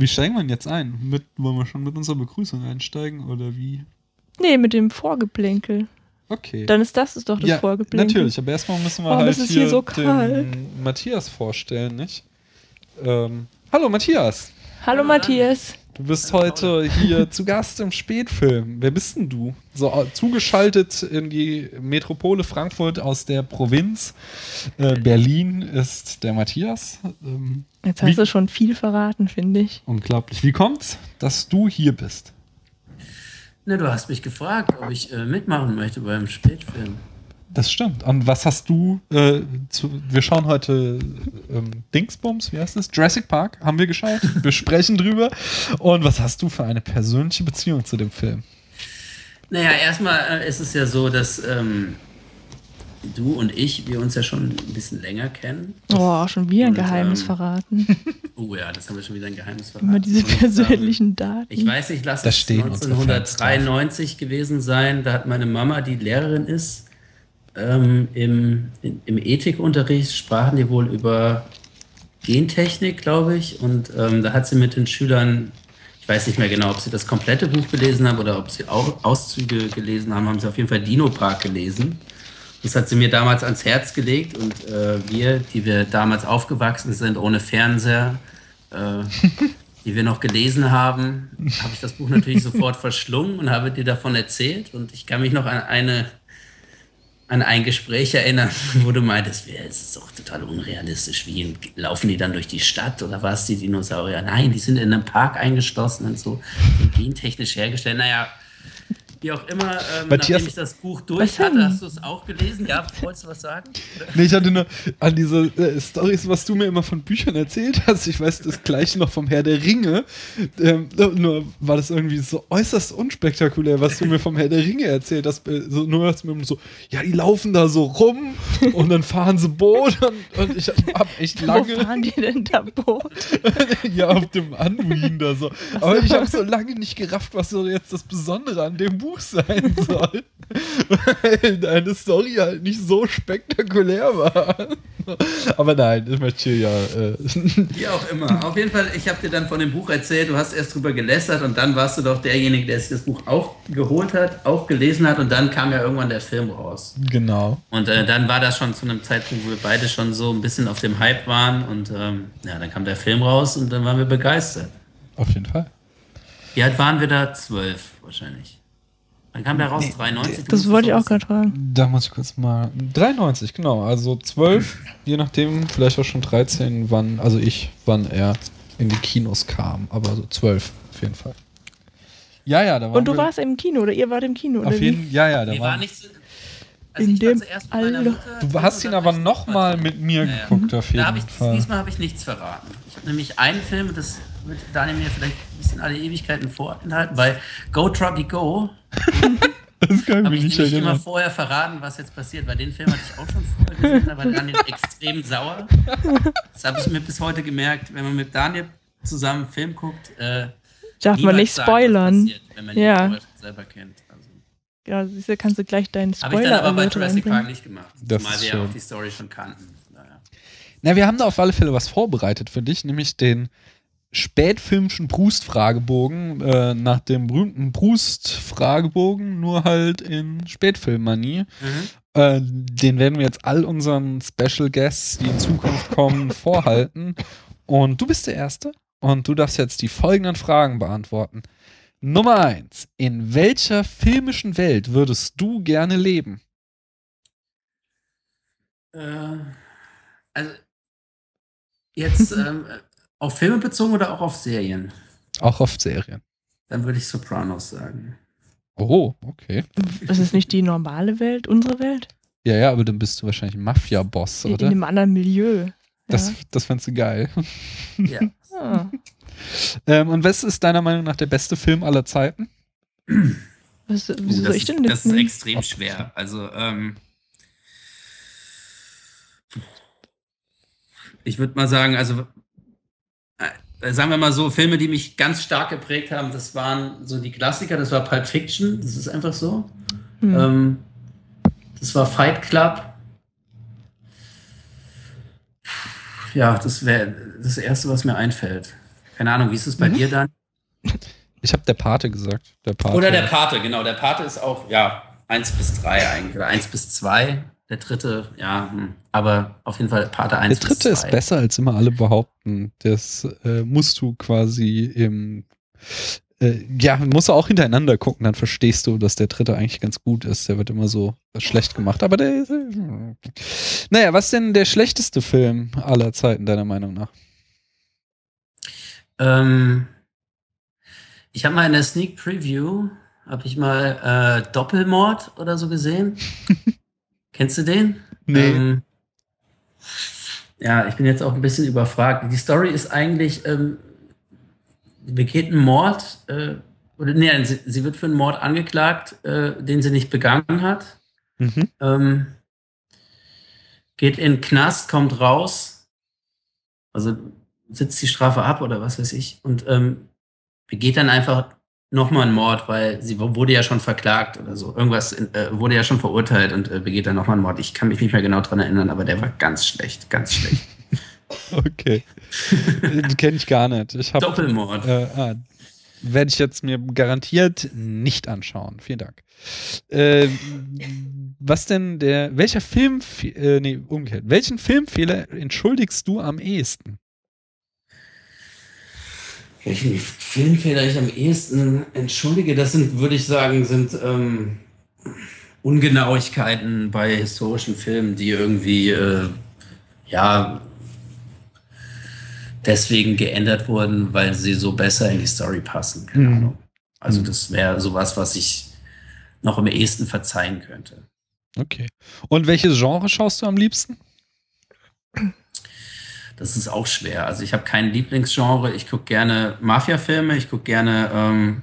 Wie steigen wir denn jetzt ein? Mit, wollen wir schon mit unserer Begrüßung einsteigen oder wie? Nee, mit dem Vorgeplänkel. Okay. Dann ist das ist doch das ja, Vorgeplänkel. natürlich, aber erstmal müssen wir Warum halt hier, hier so Matthias vorstellen, nicht? Ähm, hallo Matthias, Hallo Matthias. du bist heute hier zu Gast im Spätfilm. Wer bist denn du? So äh, zugeschaltet in die Metropole Frankfurt aus der Provinz äh, Berlin ist der Matthias. Ähm, Jetzt Wie- hast du schon viel verraten, finde ich. unglaublich. Wie kommt's, dass du hier bist? Ne, du hast mich gefragt, ob ich äh, mitmachen möchte beim Spätfilm. Das stimmt. Und was hast du äh, zu, wir schauen heute ähm, Dingsbums, wie heißt das? Jurassic Park haben wir geschaut. Wir sprechen drüber. Und was hast du für eine persönliche Beziehung zu dem Film? Naja, erstmal äh, ist es ja so, dass ähm, du und ich, wir uns ja schon ein bisschen länger kennen. Oh, schon wieder ein Und, Geheimnis ähm, verraten. Oh ja, das haben wir schon wieder ein Geheimnis verraten. Immer diese Und, ähm, persönlichen Daten. Ich weiß nicht, lass es stehen unsere Fans 1993 gewesen sein. Da hat meine Mama, die Lehrerin ist, ähm, im, in, im Ethikunterricht sprachen die wohl über Gentechnik, glaube ich. Und ähm, da hat sie mit den Schülern, ich weiß nicht mehr genau, ob sie das komplette Buch gelesen haben oder ob sie auch Auszüge gelesen haben, haben sie auf jeden Fall Dino Park gelesen. Das hat sie mir damals ans Herz gelegt und äh, wir, die wir damals aufgewachsen sind, ohne Fernseher, äh, die wir noch gelesen haben, habe ich das Buch natürlich sofort verschlungen und habe dir davon erzählt. Und ich kann mich noch an eine an ein Gespräch erinnern, wo du meintest, "Ja, es ist doch total unrealistisch. Wie laufen die dann durch die Stadt oder was, die Dinosaurier? Nein, die sind in einem Park eingeschlossen und so, so gentechnisch hergestellt. Naja, wie auch immer, ähm, Matthias- nachdem ich das Buch durch hatte, hast du es auch gelesen? Ja, wolltest du was sagen? Nee, ich hatte nur an diese äh, Stories, was du mir immer von Büchern erzählt hast. Ich weiß das gleiche noch vom Herr der Ringe. Ähm, nur war das irgendwie so äußerst unspektakulär, was du mir vom Herr der Ringe erzählt hast. Äh, So, nur hast du mir immer so, ja, die laufen da so rum und dann fahren sie Boot und, und ich hab echt Wo lange fahren die denn da Boot? ja auf dem Anwin da so. Aber ich habe so lange nicht gerafft, was so jetzt das Besondere an dem Buch sein soll. Weil deine Story halt nicht so spektakulär war. Aber nein, ich möchte hier ja. Äh, Wie auch immer. Auf jeden Fall, ich habe dir dann von dem Buch erzählt, du hast erst drüber gelästert und dann warst du doch derjenige, der sich das Buch auch geholt hat, auch gelesen hat und dann kam ja irgendwann der Film raus. genau. Und äh, dann war das schon zu einem Zeitpunkt, wo wir beide schon so ein bisschen auf dem Hype waren und ähm, ja, dann kam der Film raus und dann waren wir begeistert. Auf jeden Fall. Wie alt waren wir da? Zwölf wahrscheinlich. Wann kam der raus? 93? Du Das musst wollte ich auch gerade fragen. Da muss ich kurz mal. 93, genau. Also 12, je nachdem, vielleicht auch schon 13, wann, also ich, wann er in die Kinos kam. Aber so 12 auf jeden Fall. Ja, ja, da waren Und du warst im Kino oder ihr wart im Kino oder Auf jeden wie? Ja, ja, da Wir war. waren nicht so, also In ich war dem zuerst mit meiner Alter. Mutter, Du hast ihn aber dann noch mal mit mir Ja, ja. geguckt, auf jeden Da hab ich, Fall. diesmal habe ich nichts verraten. Ich habe nämlich einen Film, das wird Daniel mir vielleicht ein bisschen alle Ewigkeiten vorenthalten, weil Go Trucky Go Das kann ich ich mich nicht nämlich immer erinnern. vorher verraten, was jetzt passiert, weil den Film hatte ich auch schon vorher gesehen, da war Daniel extrem sauer. Das habe ich mir bis heute gemerkt, wenn man mit Daniel zusammen einen Film guckt, äh, Darf man nicht sagen, was spoilern. passiert, wenn man ihn Ja. schon selber kennt. Also, Ja, siehst du, kannst du gleich deinen habe ich dann aber bei Jurassic Park reinbringen. nicht gemacht, Das zumal wir ja schön. auch die Story schon kannten. Naja. Na, wir haben da auf alle Fälle was vorbereitet für dich, nämlich den spätfilmischen Proust-Fragebogen äh, nach dem berühmten Proust-Fragebogen, nur halt in Spätfilmmanie. Mhm. Äh, den werden wir jetzt all unseren Special Guests, die in Zukunft kommen, vorhalten. Und du bist der Erste und du darfst jetzt die folgenden Fragen beantworten. Nummer eins. In welcher filmischen Welt würdest du gerne leben? Äh, also jetzt ähm, auf Filme bezogen oder auch auf Serien? Auch auf Serien. Dann würde ich Sopranos sagen. Oh, okay. Das ist nicht die normale Welt, unsere Welt? Ja, ja, aber dann bist du wahrscheinlich ein Mafia-Boss, In, in oder? einem anderen Milieu. Das, Ja. das fändest du geil. Ja. Ah. Ähm, und was ist deiner Meinung nach der beste Film aller Zeiten? Was, Oh, wieso das, soll ich denn ist, das ist extrem schwer. Also, ähm, ich würde mal sagen, also sagen wir mal so, Filme, die mich ganz stark geprägt haben, das waren so die Klassiker, das war Pulp Fiction, das ist einfach so. Hm. Ähm, das war Fight Club. Ja, das wäre das Erste, was mir einfällt. Keine Ahnung, wie ist es bei Mhm. dir dann? Ich habe der Pate gesagt. Der Pate. Oder der Pate, genau. Der Pate ist auch, ja, 1 bis 3 eigentlich. Oder 1 bis 2. Der dritte, ja, hm. aber auf jeden Fall Pate 1 Der bis 2. dritte ist besser, als immer alle behaupten. Das äh, musst du quasi im. Äh, ja, musst du auch hintereinander gucken, dann verstehst du, dass der dritte eigentlich ganz gut ist. Der wird immer so schlecht gemacht. Aber der. Äh, naja, was ist denn der schlechteste Film aller Zeiten, deiner Meinung nach? Ähm, ich habe mal in der Sneak Preview, habe ich mal äh, Doppelmord oder so gesehen. Kennst du den? Ähm, ja, ich bin jetzt auch ein bisschen überfragt. Die Story ist eigentlich, ähm, sie begeht einen Mord, äh, oder nee, sie, sie wird für einen Mord angeklagt, äh, den sie nicht begangen hat. Mhm. Ähm, geht in den Knast, kommt raus, also sitzt die Strafe ab oder was weiß ich und ähm, begeht dann einfach nochmal einen Mord, weil sie wurde ja schon verklagt oder so. Irgendwas in, äh, wurde ja schon verurteilt und äh, begeht dann nochmal einen Mord. Ich kann mich nicht mehr genau dran erinnern, aber der war ganz schlecht, ganz schlecht. Okay. Den kenne ich gar nicht. Ich hab, Doppelmord. Äh, ah, Werde ich jetzt mir garantiert nicht anschauen. Vielen Dank. Äh, was denn der, welcher Film, äh, nee, umgekehrt, welchen Filmfehler entschuldigst du am ehesten? Welchen Filmfehler ich am ehesten entschuldige, das sind, würde ich sagen, sind ähm, Ungenauigkeiten bei historischen Filmen, die irgendwie, äh, ja, deswegen geändert wurden, weil sie so besser in die Story passen. Keine Mhm. Ahnung. Also Mhm. das wäre sowas, was ich noch am ehesten verzeihen könnte. Okay. Und welches Genre schaust du am liebsten? Das ist auch schwer. Also ich habe kein Lieblingsgenre. Ich gucke gerne Mafia-Filme. Ich gucke gerne. Ähm,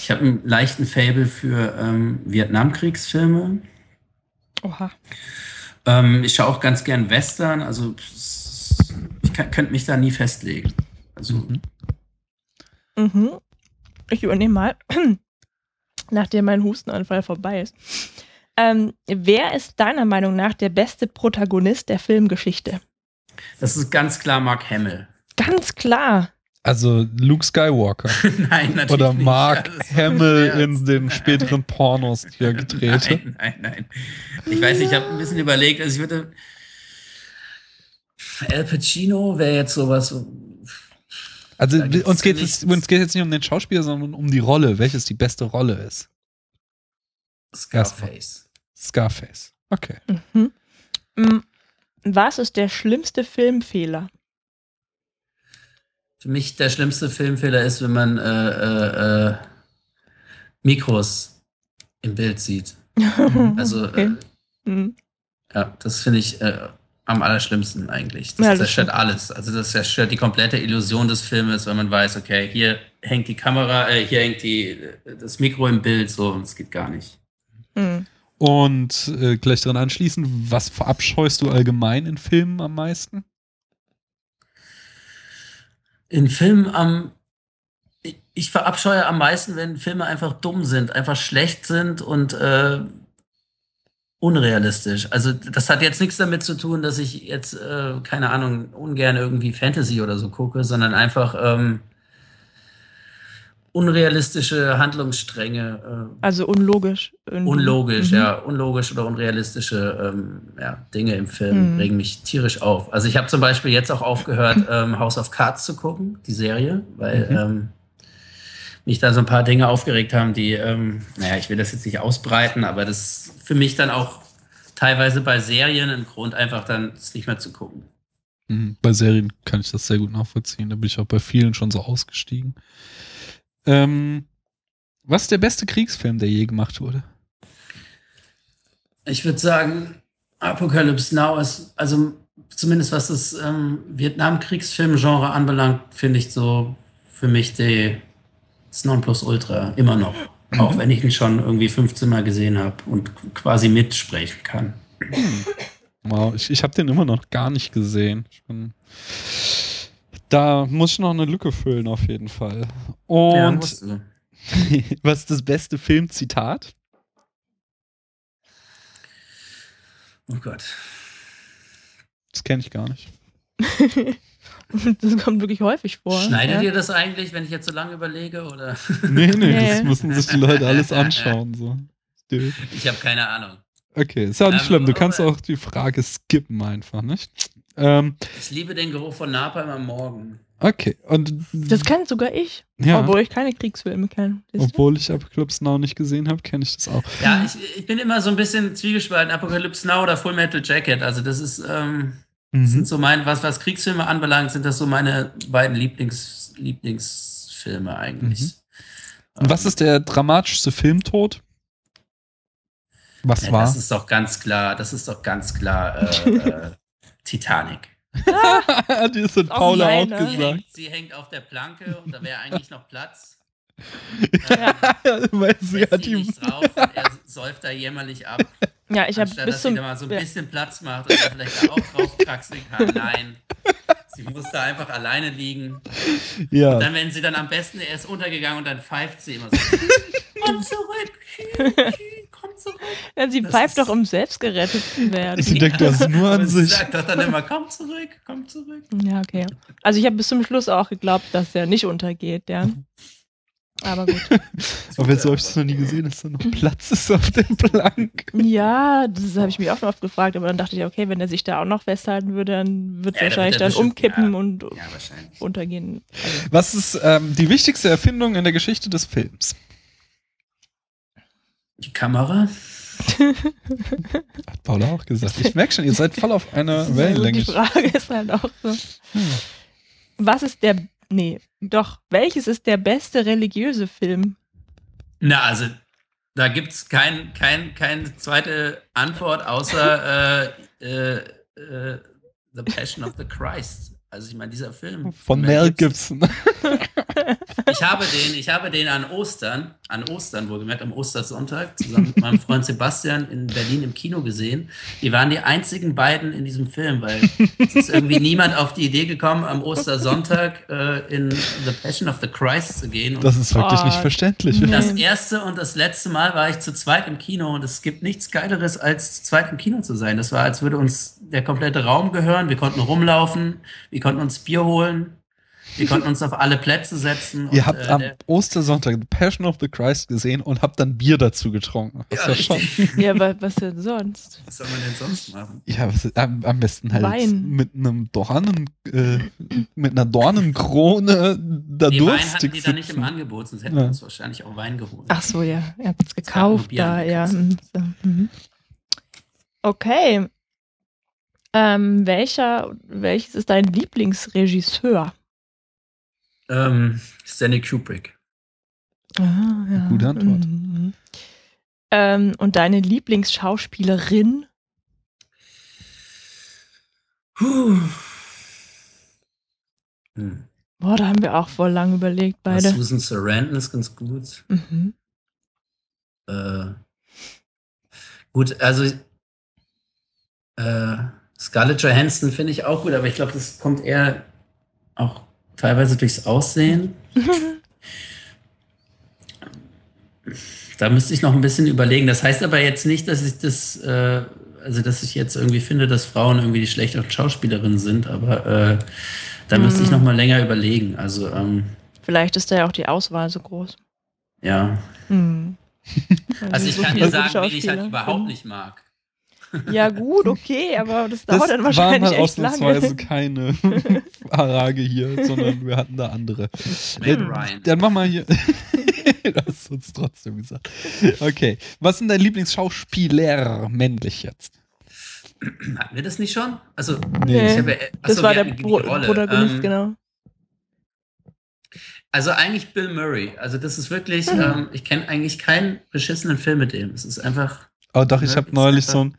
ich habe einen leichten Fable für ähm, Vietnamkriegsfilme. Oha. Ähm, ich schaue auch ganz gern Western. Also ich kann- könnte mich da nie festlegen. Also Mhm. Mhm. Ich übernehme mal, nachdem mein Hustenanfall vorbei ist. Ähm, wer ist deiner Meinung nach der beste Protagonist der Filmgeschichte? Das ist ganz klar Mark Hamill. Ganz klar. Also Luke Skywalker nein, natürlich oder nicht. Mark Ja, war ein Hamill in den späteren Pornos, die er gedreht hat. Nein, nein, nein. Ich weiß nicht, ich habe ein bisschen überlegt. Also ich würde. Al Pacino wäre jetzt sowas. so- Also uns geht, es, uns geht jetzt nicht um den Schauspieler, sondern um die Rolle, welches die beste Rolle ist. Scarface. Scarface. Okay. Mhm. Was ist der schlimmste Filmfehler? Für mich der schlimmste Filmfehler ist, wenn man äh, äh, äh, Mikros im Bild sieht. Also Okay. äh, Mhm. ja, das finde ich äh, am allerschlimmsten eigentlich. Das Ja, das zerstört stimmt. alles. Also das zerstört die komplette Illusion des Filmes, wenn man weiß, okay, hier hängt die Kamera, äh, hier hängt die, das Mikro im Bild, so, das geht gar nicht. Mhm. Und äh, gleich dran anschließen, was verabscheust du allgemein in Filmen am meisten? In Filmen am. ich- Ich verabscheue am meisten, wenn Filme einfach dumm sind, einfach schlecht sind und äh, unrealistisch. Also das hat jetzt nichts damit zu tun, dass ich jetzt, äh, keine Ahnung, ungern irgendwie Fantasy oder so gucke, sondern einfach ähm, unrealistische Handlungsstränge. Äh, Also unlogisch. irgendwie. Unlogisch, Mhm. ja, unlogisch oder unrealistische ähm, ja, Dinge im Film Mhm. regen mich tierisch auf. Also ich habe zum Beispiel jetzt auch aufgehört, ähm, House of Cards zu gucken, die Serie, weil Mhm. ähm, mich da so ein paar Dinge aufgeregt haben, die, ähm, naja, ich will das jetzt nicht ausbreiten, aber das ist für mich dann auch teilweise bei Serien ein Grund, einfach dann es nicht mehr zu gucken. Mhm. Bei Serien kann ich das sehr gut nachvollziehen. Da bin ich auch bei vielen schon so ausgestiegen. Ähm, was ist der beste Kriegsfilm, der je gemacht wurde? Ich würde sagen, Apocalypse Now ist, also zumindest was das ähm, Vietnamkriegsfilmgenre anbelangt, finde ich so für mich die, das Nonplusultra immer noch. Auch wenn ich ihn schon irgendwie 15 Mal gesehen habe und quasi mitsprechen kann. Wow, ich, ich habe den immer noch gar nicht gesehen. Ich bin, da muss ich noch eine Lücke füllen, auf jeden Fall. Ja, Und du. was ist das beste Filmzitat? oh Gott. Das kenne ich gar nicht. Das kommt wirklich häufig vor. Schneidet ja. ihr das eigentlich, wenn ich jetzt so lange überlege? Oder? Nee, nee, Nee. das müssen sich die Leute alles anschauen. So. Ich habe keine Ahnung. Okay, ist ja auch nicht Ähm, schlimm. Du kannst auch die Frage skippen einfach, nicht? Ähm, Ich liebe den Geruch von Napalm am Morgen. okay, und Das kann sogar ich, ja, obwohl ich keine Kriegsfilme kenne. Obwohl ich Apocalypse Now nicht gesehen habe, kenne ich das auch. Ja, ich, ich bin immer so ein bisschen zwiegespalten. Apocalypse Now oder Full Metal Jacket. Also das ist, ähm, das Mhm. sind so meine, was, was Kriegsfilme anbelangt, sind das so meine beiden Lieblings, Lieblingsfilme eigentlich. Mhm. Und was ist der dramatischste Filmtod? Was Ja, war? Das ist doch ganz klar, das ist doch ganz klar äh, äh, Titanic. die ist in Paula auch meine. Sie gesagt. hängt, sie hängt auf der Planke und da wäre eigentlich noch Platz. Ja. Weil sie hat sie ihm. nicht drauf und er säuft da jämmerlich ab. Ja, ich habe bis dass sie da mal so ein ja. bisschen Platz macht und er vielleicht da auch drauf kraxeln kann. Nein. Sie muss da einfach alleine liegen. Ja. Dann, wenn sie dann am besten, er ist untergegangen und dann pfeift sie immer so. Komm zurück, zurück. Ja, sie Das pfeift doch, um selbst gerettet zu werden. Sie denkt das nur an Aber sie sich. sagt doch dann immer, komm zurück, komm zurück. Ja, okay. Also ich habe bis zum Schluss auch geglaubt, dass er nicht untergeht, ja. Aber gut. Aber jetzt habe ich das noch nie gesehen, dass da noch Platz ist auf der Plank. Ja, das habe ich mich auch schon oft gefragt, aber dann dachte ich, okay, wenn er sich da auch noch festhalten würde, dann wird Ja, dann wahrscheinlich dann bestimmt- umkippen ja. und Ja, untergehen. Also, Was ist ähm, die wichtigste Erfindung in der Geschichte des Films? Die Kamera? Hat Paula auch gesagt. Ich merke schon, ihr seid voll auf einer also die Wellenlänge. Frage ist halt auch so. Hm. Was ist der, nee, doch, welches ist der beste religiöse Film? Na, also, da gibt es kein, kein, keine zweite Antwort außer äh, äh, äh, The Passion of the Christ. Also ich meine, dieser Film. Von Mel gibt's- Gibson. Ich habe den, ich habe den an Ostern, an Ostern wohlgemerkt, am Ostersonntag, zusammen mit meinem Freund Sebastian in Berlin im Kino gesehen. Die waren die einzigen beiden in diesem Film, weil es ist irgendwie niemand auf die Idee gekommen, am Ostersonntag äh, in The Passion of the Christ zu gehen. Und Das ist wirklich Oh, nicht verständlich. nee. das erste und das letzte Mal war ich zu zweit im Kino und es gibt nichts Geileres, als zu zweit im Kino zu sein. Das war, als würde uns der komplette Raum gehören. Wir konnten rumlaufen, wir konnten uns Bier holen, wir konnten uns auf alle Plätze setzen. Ihr und, habt äh, am Ostersonntag The Passion of the Christ gesehen und habt dann Bier dazu getrunken. Das Ja, war schon. Ja, wa- was denn sonst? Was soll man denn sonst machen? Ja, was, am, am besten halt Wein. mit einem Dornen, äh, mit einer Dornenkrone da Die Wein hatten durstig die da nicht im. Angebot, sonst hätten Ja. wir uns wahrscheinlich auch Wein geholt. Ach so, ja, ihr habt es gekauft da, ja. mhm, mhm. Okay. Ähm, welcher, welches ist dein Lieblingsregisseur? Ähm, Stanley Kubrick. Ah, ja. Gute Antwort. Mhm. Ähm, und deine Lieblingsschauspielerin? Puh. Hm. Boah, da haben wir auch voll lang überlegt, beide. Susan Sarandon ist ganz gut. Mhm. Äh, gut, also äh, Scarlett Johansson finde ich auch gut, aber ich glaube, das kommt eher auch teilweise durchs Aussehen. Da müsste ich noch ein bisschen überlegen. Das heißt aber jetzt nicht, dass ich das, äh, also dass ich jetzt irgendwie finde, dass Frauen irgendwie die schlechteren Schauspielerinnen sind, aber äh, da müsste ich Mhm. noch mal länger überlegen. Also ähm, Vielleicht ist da ja auch die Auswahl so groß. ja, Mhm. also ich so kann dir sagen, wen ich halt überhaupt finden. nicht mag. Ja, gut, okay, aber das Das dauert dann waren wahrscheinlich halt echt ausnahmsweise lange. keine Frage hier, sondern wir hatten da andere. Meg Äh. Dann mach mal hier. das hast uns trotzdem gesagt. Okay. Was sind dein Lieblingsschauspieler männlich jetzt? Hatten wir das nicht schon? Also, Nee. ich habe, ja- Das achso, war der Pro Rolle. Protagonist, Ähm, genau. Also eigentlich Bill Murray. Also das ist wirklich, Mhm. ähm, ich kenne eigentlich keinen beschissenen Film mit dem. Es ist einfach, Oh, doch, ich Ja, habe neulich so einen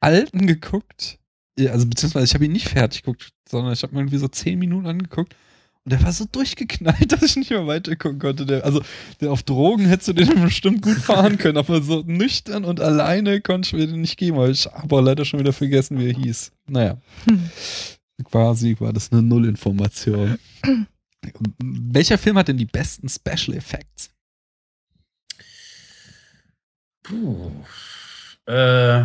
alten geguckt. Also, beziehungsweise ich habe ihn nicht fertig geguckt, sondern ich habe mir irgendwie so zehn Minuten angeguckt. Und der war so durchgeknallt, dass ich nicht mehr weitergucken konnte. Der, also, der auf Drogen hättest du den bestimmt gut fahren können, aber so nüchtern und alleine konnte ich mir den nicht geben, weil ich habe auch leider schon wieder vergessen, wie er hieß. Naja. Hm. Quasi war das eine Nullinformation. Welcher Film hat denn die besten Special Effects? puh, äh,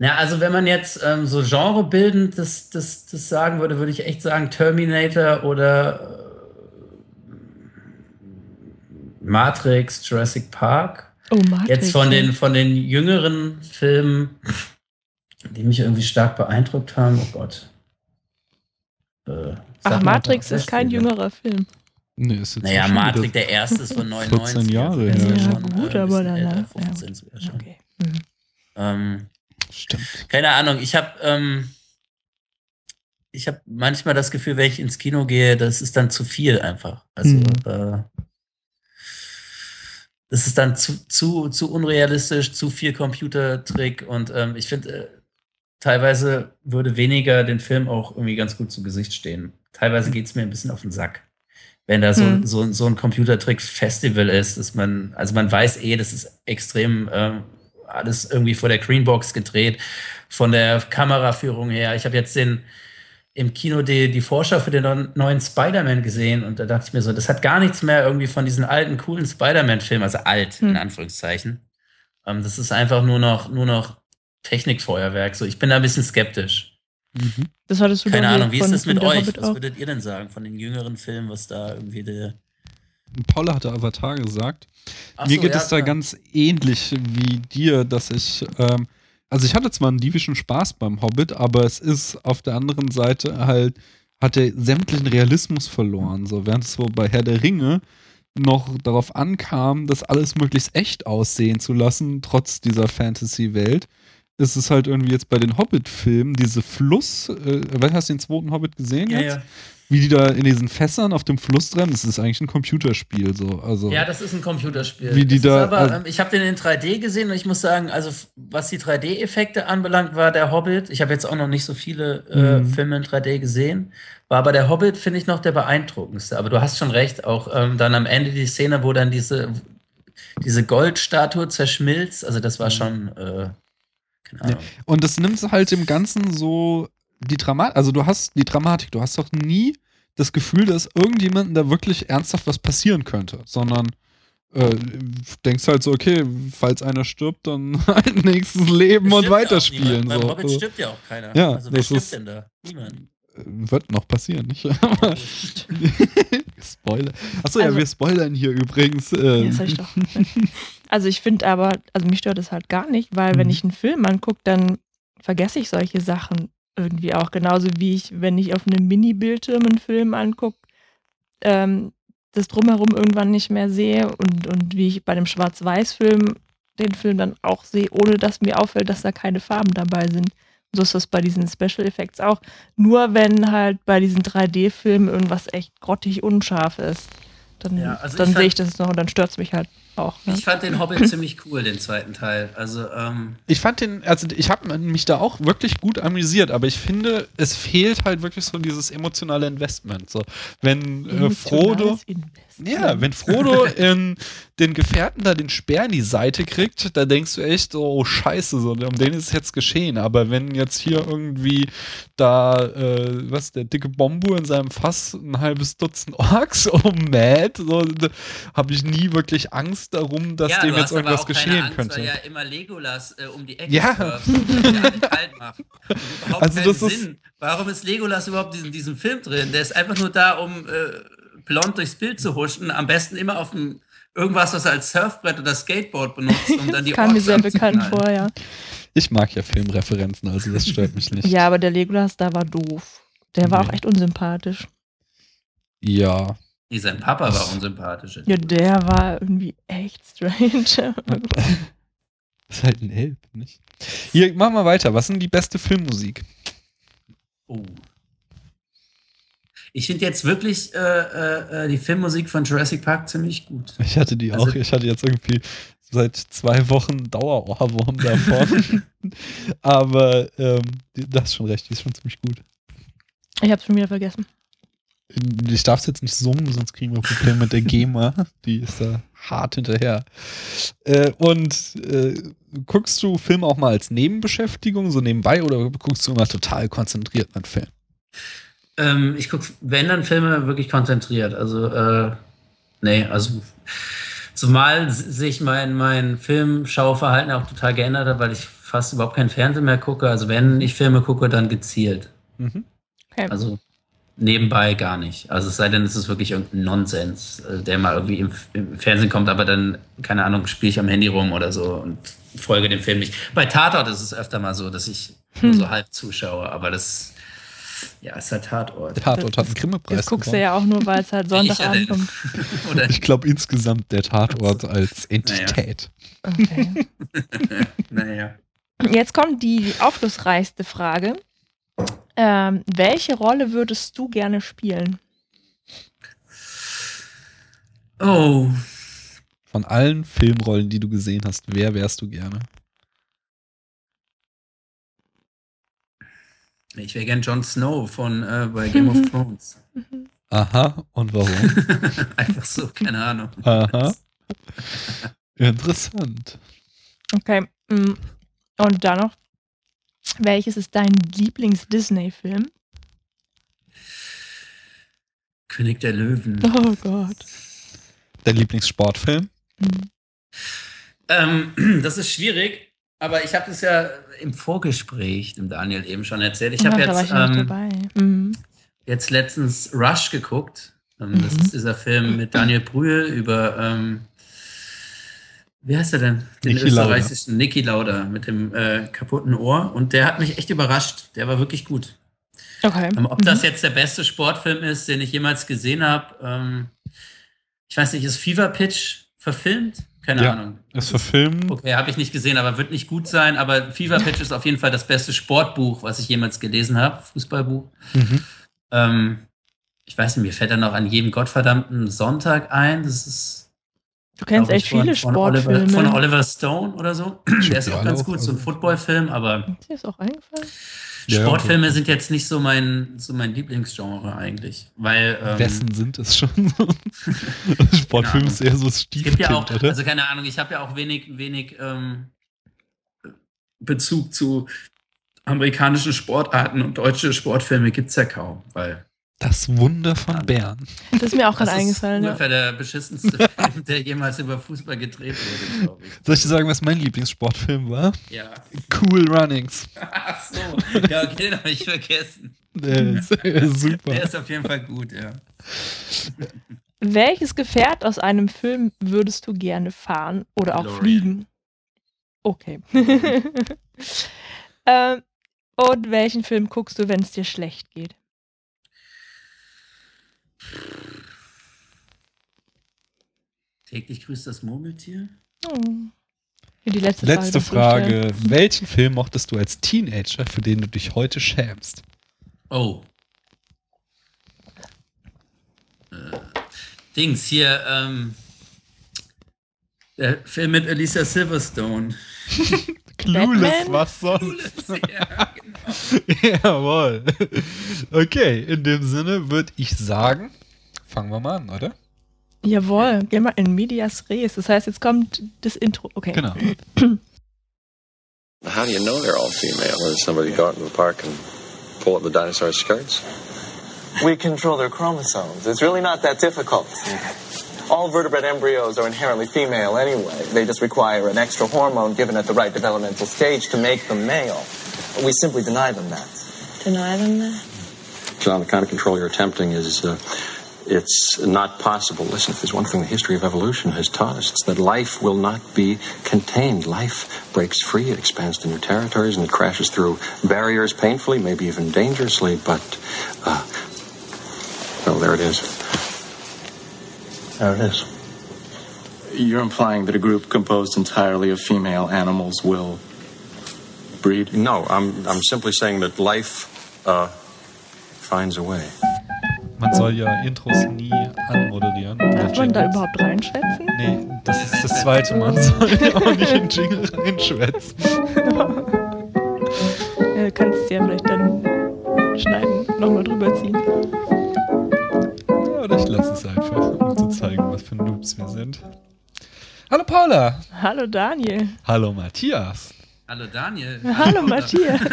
Na, also wenn man jetzt ähm, so genrebildend das, das, das sagen würde, würde ich echt sagen Terminator oder äh, Matrix, Jurassic Park. Oh, Matrix. Jetzt von den, von den jüngeren Filmen, die mich irgendwie stark beeindruckt haben, oh Gott. Äh, Ach, Matrix ist kein jüngerer Film. Nee, ist jetzt naja, Matrix, der erste ist von 99. 14 Jahre, ja. Ja, schon, gut, äh, aber danach. 15 ja. Okay. Mhm. Ähm, Stimmt. keine Ahnung, ich habe ähm, ich habe manchmal das Gefühl, wenn ich ins Kino gehe, das ist dann zu viel einfach. Also Mhm. äh, das ist dann zu, zu, zu unrealistisch, zu viel Computertrick und ähm, ich finde, äh, teilweise würde weniger den Film auch irgendwie ganz gut zu Gesicht stehen. Teilweise geht es mir ein bisschen auf den Sack. Wenn da so, Hm. so, so ein Computertrick-Festival ist, dass man, also man weiß eh, das ist extrem ähm, alles irgendwie vor der Greenbox gedreht, von der Kameraführung her. Ich habe jetzt den im Kino die, die Vorschau für den neuen- Spider-Man gesehen und da dachte ich mir so, das hat gar nichts mehr irgendwie von diesen alten, coolen Spider-Man-Filmen, also alt, in Hm. Anführungszeichen. Ähm, das ist einfach nur noch, nur noch Technikfeuerwerk. So, ich bin da ein bisschen skeptisch. Mhm. Das hattest du Keine Ahnung, wie ist das mit euch? Was würdet ihr denn sagen von den jüngeren Filmen, was da irgendwie der. Paula hatte Avatar gesagt. Ach Mir so, geht ja, es da klar. ganz ähnlich wie dir, dass ich, ähm, also ich hatte zwar einen dievischen Spaß beim Hobbit, aber es ist auf der anderen Seite halt, hat er sämtlichen Realismus verloren. So, während es so bei Herr der Ringe noch darauf ankam, das alles möglichst echt aussehen zu lassen, trotz dieser Fantasy-Welt, ist es halt irgendwie jetzt bei den Hobbit-Filmen, diese Fluss, äh, hast du den zweiten Hobbit gesehen Ja, jetzt? ja. Wie die da in diesen Fässern auf dem Fluss drin, das ist eigentlich ein Computerspiel, so. Also, Ja, das ist ein Computerspiel. Wie die Es da- aber, also- ähm, ich habe den in 3D gesehen und ich muss sagen, also was die 3D-Effekte anbelangt, war der Hobbit. Ich habe jetzt auch noch nicht so viele äh, Mhm. Filme in 3D gesehen. War aber der Hobbit, finde ich, noch der beeindruckendste. Aber du hast schon recht, auch ähm, dann am Ende die Szene, wo dann diese, diese Goldstatue zerschmilzt. Also das war Mhm. schon, äh, keine. Ahnung. Und das nimmt halt im Ganzen so die Dramatik, also du hast die Dramatik, du hast doch nie das Gefühl, dass irgendjemandem da wirklich ernsthaft was passieren könnte, sondern äh, denkst halt so, okay, falls einer stirbt, dann halt nächstes Leben und ja weiterspielen. Beim So. Hobbit Also, stirbt ja auch keiner. Ja, also wer das stirbt ist- denn da? Niemand. wird noch passieren, nicht? Spoiler. Achso, ja, Also- wir spoilern hier übrigens. Äh, Ja, das hab ich doch. Also ich finde aber, also mich stört es halt gar nicht, weil wenn Mhm. ich einen Film angucke, dann vergesse ich solche Sachen irgendwie auch. Genauso wie ich, wenn ich auf einem Mini-Bildschirm einen Film angucke, ähm, das drumherum irgendwann nicht mehr sehe und, und wie ich bei einem Schwarz-Weiß-Film den Film dann auch sehe, ohne dass mir auffällt, dass da keine Farben dabei sind. So ist das bei diesen Special Effects auch. Nur wenn halt bei diesen 3D-Filmen irgendwas echt grottig unscharf ist, dann, Ja, also dann sehe fand- ich das noch und dann stört es mich halt auch. Ne? Ich fand den Hobbit ziemlich cool, den zweiten Teil. Also, ähm, Ich fand den, also ich habe mich da auch wirklich gut amüsiert, aber ich finde, es fehlt halt wirklich so dieses emotionale Investment. So, wenn äh, Frodo, Investment. ja, wenn Frodo in den Gefährten da den Speer in die Seite kriegt, da denkst du echt, oh Scheiße, so, um den ist es jetzt geschehen. Aber wenn jetzt hier irgendwie da, äh, was, der dicke Bombu in seinem Fass ein halbes Dutzend Orks ummäht, so, habe ich nie wirklich Angst darum, dass ja, dem jetzt irgendwas auch keine geschehen Angst, könnte. Weil ja immer Legolas äh, um die Ecke Ja. surft kalt macht. Überhaupt Also das ist- Sinn. Warum ist Legolas überhaupt in diesem Film drin? Der ist einfach nur da, um äh, blond durchs Bild zu huschen. Am besten immer auf dem irgendwas, was er als Surfbrett oder Skateboard benutzt, um dann die Das kam mir sehr bekannt vor, ja. Ich mag ja Filmreferenzen, also das stört mich nicht. Ja, aber der Legolas da war doof. Der war Nee. auch echt unsympathisch. Ja. Nee, sein Papa war unsympathisch. Ja, der war irgendwie echt strange. Ist halt ein Elb, nicht? Hier, machen wir weiter. Was sind die beste Filmmusik? Oh. Ich finde jetzt wirklich äh, äh, äh, die Filmmusik von Jurassic Park ziemlich gut. Ich hatte die Also- auch. Ich hatte jetzt irgendwie seit zwei Wochen Dauerohrwurm davon. Aber ähm, das ist schon recht. Die ist schon ziemlich gut. Ich hab's schon wieder vergessen. Ich darf es jetzt nicht summen, sonst kriegen wir Probleme mit der GEMA. Die ist da hart hinterher. Äh, und äh, guckst du Filme auch mal als Nebenbeschäftigung, so nebenbei, oder guckst du immer total konzentriert einen Film? Ähm, ich gucke, wenn dann Filme wirklich konzentriert. Also, äh, nee, also Zumal sich mein, mein Filmschauverhalten auch total geändert hat, weil ich fast überhaupt keinen Fernsehen mehr gucke. Also wenn ich Filme gucke, dann gezielt. Mhm. Okay. Also nebenbei gar nicht. Also es sei denn, es ist wirklich irgendein Nonsens, äh, der mal irgendwie im, im Fernsehen kommt, aber dann, keine Ahnung, spiele ich am Handy rum oder so und folge dem Film nicht. Bei Tatort ist es öfter mal so, dass ich nur so halb zuschaue, aber das ja, ist halt Tatort. Der Tatort hat einen Grimme-Preis Das guckst du ja auch nur, weil es halt Sonntagabend kommt. Oder Ich glaube insgesamt der Tatort als Entität. Okay. naja. Jetzt kommt die aufschlussreichste Frage. Ähm, welche Rolle würdest du gerne spielen? Oh, Von allen Filmrollen, die du gesehen hast, wer wärst du gerne? ich wäre gern Jon Snow von äh, bei Game of Thrones. Aha, und warum? Einfach so, keine Ahnung. Aha. Interessant. Okay. mm, Und dann noch, welches ist dein Lieblings-Disney-Film? König der Löwen. Oh Gott. Dein Lieblingssportfilm? Mhm. Ähm, das ist schwierig, aber ich habe es ja im Vorgespräch dem Daniel eben schon erzählt. Ich habe jetzt, ähm. Mhm. jetzt letztens Rush geguckt. Ähm, Das Mhm. ist dieser Film mit Daniel Brühl über, ähm, wie heißt er denn? Den Niki Lauda. österreichischen Niki Lauda mit dem äh, kaputten Ohr. Und der hat mich echt überrascht. Der war wirklich gut. Okay. Ähm, ob das Mhm. jetzt der beste Sportfilm ist, den ich jemals gesehen habe, ähm, ich weiß nicht, ist Fever Pitch verfilmt? Keine Ja, Ahnung. Ist verfilmt. Okay, habe ich nicht gesehen, aber wird nicht gut sein. Aber Fever Pitch ist auf jeden Fall das beste Sportbuch, was ich jemals gelesen habe, Fußballbuch. Mhm. Ähm, ich weiß nicht, mir fällt dann noch an jedem gottverdammten Sonntag ein. Das ist. Du kennst echt von- viele von Oliver, Sportfilme. von Oliver Stone oder so. Der ist auch ganz gut, so ein also- Footballfilm, aber Ist dir das auch eingefallen? Ja, ja, Sportfilme okay. sind jetzt nicht so mein, so mein Lieblingsgenre eigentlich. Weil. Ähm, Wessen sind es schon? Sportfilm ist eher so das gibt ja auch, Stiefkind, oder? also keine Ahnung, ich habe ja auch wenig, wenig ähm, Bezug zu amerikanischen Sportarten und deutsche Sportfilme gibt es ja kaum, weil Das Wunder von Bern. Das ist mir auch gerade das ist eingefallen. Ja. ungefähr der beschissenste Film, der jemals über Fußball gedreht wurde, glaube ich. Soll ich dir sagen, was mein Lieblingssportfilm war? Ja. Cool Runnings. Ach so. Ja, okay, den habe ich vergessen. Der ist super. Der ist auf jeden Fall gut, ja. Welches Gefährt aus einem Film würdest du gerne fahren oder auch DeLorean. fliegen? Okay. ähm, und welchen Film guckst du, wenn es dir schlecht geht? Täglich grüßt das Murmeltier. Oh. Für die letzte, Letzte Frage. Frage. Welchen Film mochtest du als Teenager, für den du dich heute schämst? Oh. Äh, Dings, hier, ähm, der Film mit Alicia Silverstone. Clueless, Batman? was sonst? ja, genau. Jawohl. Okay, in dem Sinne würde ich sagen, fangen wir mal an, oder? Jawohl, geh mal in Medias Res. Das heißt, jetzt kommt das Intro. Okay. Genau. How do you know they're all female? Or does somebody go out in the park and pull up the dinosaur skirts? We control their chromosomes. It's really not that difficult. All vertebrate embryos are inherently female anyway. They just require an extra hormone given at the right developmental stage to make them male. We simply deny them that. Deny them that? John, the kind of control you're attempting is, uh, it's not possible. Listen, if there's one thing the history of evolution has taught us, it's that life will not be contained. Life breaks free, it expands to new territories, and it crashes through barriers painfully, maybe even dangerously, but, uh, well, there it is. There it is. You're implying that a group composed entirely of female animals will breed? No, I'm, I'm simply saying that life, uh, finds a way. Man soll ja Intros nie anmoderieren. Darf man da überhaupt reinschätzen? Nee, das ist das zweite. Man soll ja auch nicht in Jingle reinschwätzen. Ja, du kannst es ja vielleicht dann schneiden, nochmal drüber ziehen. Ich lasse es einfach, um zu zeigen, was für Noobs wir sind. Hallo Paula. Hallo Daniel. Hallo Matthias. Hallo Daniel. Hallo Matthias.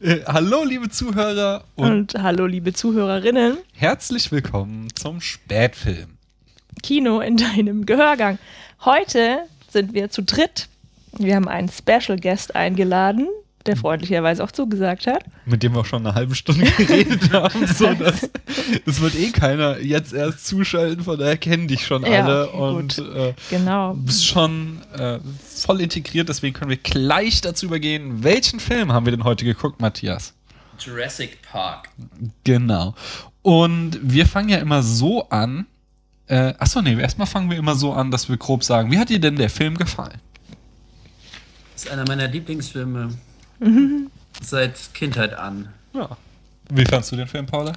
Äh, hallo liebe Zuhörer und Und hallo liebe Zuhörerinnen. herzlich willkommen zum Spätfilm. Kino in deinem Gehörgang. Heute sind wir zu dritt. Wir haben einen Special Guest eingeladen, der freundlicherweise auch zugesagt hat. Mit dem wir auch schon eine halbe Stunde geredet haben. So, das, das wird eh keiner jetzt erst zuschalten, von daher kennen dich schon Ja, alle okay, und gut. äh, Genau. du bist schon äh, voll integriert, deswegen können wir gleich dazu übergehen. Welchen Film haben wir denn heute geguckt, Matthias? Jurassic Park. Genau. Und wir fangen ja immer so an. Äh, achso, nee, erstmal fangen wir immer so an, dass wir grob sagen, wie hat dir denn der Film gefallen? Das ist einer meiner Lieblingsfilme. Mhm. Seit Kindheit an. Ja. Wie fandst du den Film, Paula?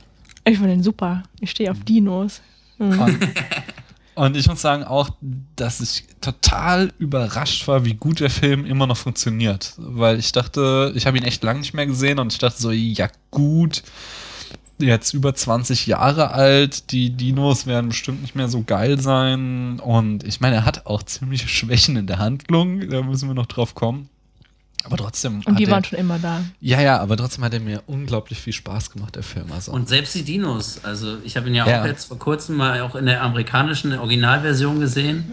Ich finde den super. Ich stehe auf Dinos. Und, und ich muss sagen auch, dass ich total überrascht war, wie gut der Film immer noch funktioniert. Weil ich dachte, ich habe ihn echt lange nicht mehr gesehen und ich dachte so, ja gut, jetzt über 20 Jahre alt, die Dinos werden bestimmt nicht mehr so geil sein. Und ich meine, er hat auch ziemliche Schwächen in der Handlung, da müssen wir noch drauf kommen. Aber trotzdem. Und die er, waren schon immer da. Ja, ja, aber trotzdem hat er mir unglaublich viel Spaß gemacht, der Film. Also. Und selbst die Dinos. Also ich habe ihn ja, Ja. auch jetzt vor kurzem mal auch in der amerikanischen Originalversion gesehen,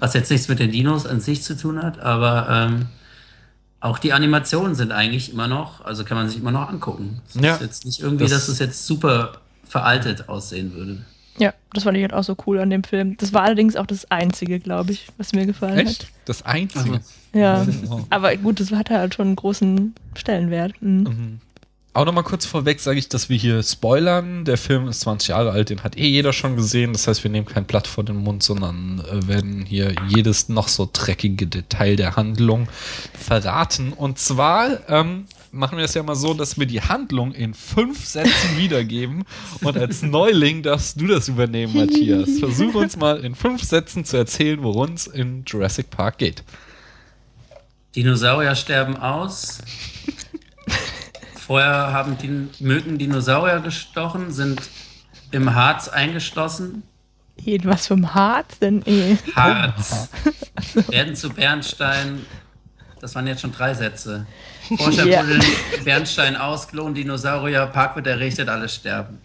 was jetzt nichts mit den Dinos an sich zu tun hat, aber ähm, auch die Animationen sind eigentlich immer noch, also kann man sich immer noch angucken. Es Ja. ist jetzt nicht irgendwie, Das- dass es jetzt super veraltet aussehen würde. Ja, das fand ich halt auch so cool an dem Film. Das war allerdings auch das Einzige, glaube ich, was mir gefallen Echt? Das Einzige. Also- hat. Ja. Wow. Aber gut, das hat halt schon einen großen Stellenwert. Mhm. Mhm. Auch nochmal kurz vorweg sage ich, dass wir hier spoilern. Der Film ist 20 Jahre alt, den hat eh jeder schon gesehen. Das heißt, wir nehmen kein Blatt vor den Mund, sondern äh, werden hier jedes noch so dreckige Detail der Handlung verraten. Und zwar ähm, machen wir es ja mal so, dass wir die Handlung in fünf Sätzen wiedergeben. Und als Neuling darfst du das übernehmen, Matthias. Versuch uns mal in fünf Sätzen zu erzählen, worum es in Jurassic Park geht. Dinosaurier sterben aus. Vorher haben die Mücken Dinosaurier gestochen, sind im Harz eingeschlossen. Was für Harz denn eh. Harz. Werden zu Bernstein. Das waren jetzt schon drei Sätze. Forscher Ja. buddeln Bernstein aus, klonen Dinosaurier, Park wird errichtet, alle sterben.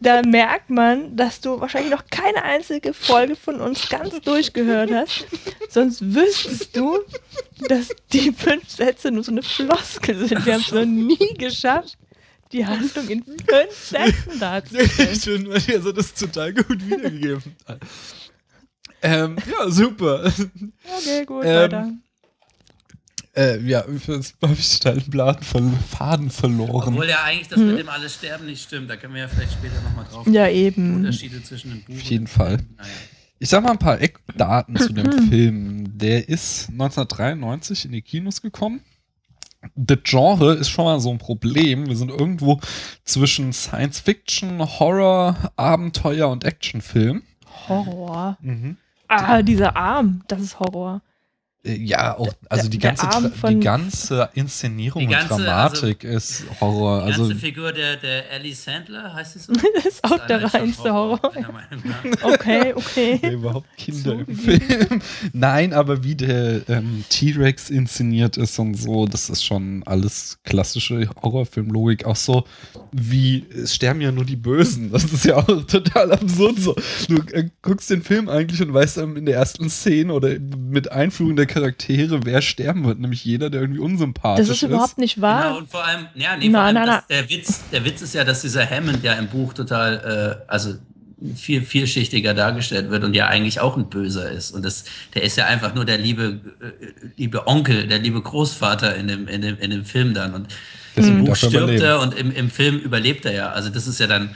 Da merkt man, dass du wahrscheinlich noch keine einzige Folge von uns ganz durchgehört hast. Sonst wüsstest du, dass die fünf Sätze nur so eine Floskel sind. Wir haben es noch nie geschafft, die Handlung in fünf Sätzen darzustellen. Ich finde, hat das total gut wiedergegeben. ähm, ja, super. Okay, gut, Ähm, weiter. Äh, ja, jetzt habe ich den Bladen ver Faden verloren. Obwohl ja eigentlich das mit dem alle sterben nicht stimmt. Da können wir ja vielleicht später nochmal drauf Ja, eben. Unterschiede zwischen dem Buch Auf jeden Fall. Naja. Ich sag mal ein paar Eckdaten zu dem Film. Der ist 1993 in die Kinos gekommen. Das Genre ist schon mal so ein Problem. Wir sind irgendwo zwischen Science Fiction, Horror, Abenteuer und Actionfilm. Horror. Mhm. Ah, dieser Arm, das ist Horror. Ja, auch, also Der- die der ganze, die ganze Inszenierung Die ganze- und Dramatik ist Horror. Die ganze Also, Figur der, der Ellie Sandler, heißt sie so? Das ist auch der einer schon reinste Horror. nach. Okay, okay. ja, überhaupt Kinder im. Film. Nein, aber wie der ähm, T-Rex inszeniert ist und so, das ist schon alles klassische Horrorfilmlogik. Auch so wie, es sterben ja nur die Bösen. Das ist ja auch total absurd so. Du äh, guckst den Film eigentlich und weißt dann in der ersten Szene oder mit Einführung der Charaktere, wer sterben wird. Nämlich jeder, der irgendwie unsympathisch Das ist überhaupt nicht wahr. Genau, und vor allem, ja, nee, Nein, vor allem nein, das, der, Witz, der Witz ist ja, dass dieser Hammond ja im Buch total, äh, also viel vielschichtiger dargestellt wird und ja eigentlich auch ein Böser ist. Und das, der ist ja einfach nur der liebe, äh, liebe Onkel, der liebe Großvater in dem, in dem, in dem Film dann. Und Deswegen im Buch stirbt er und im, im Film überlebt er ja. Also das ist ja dann,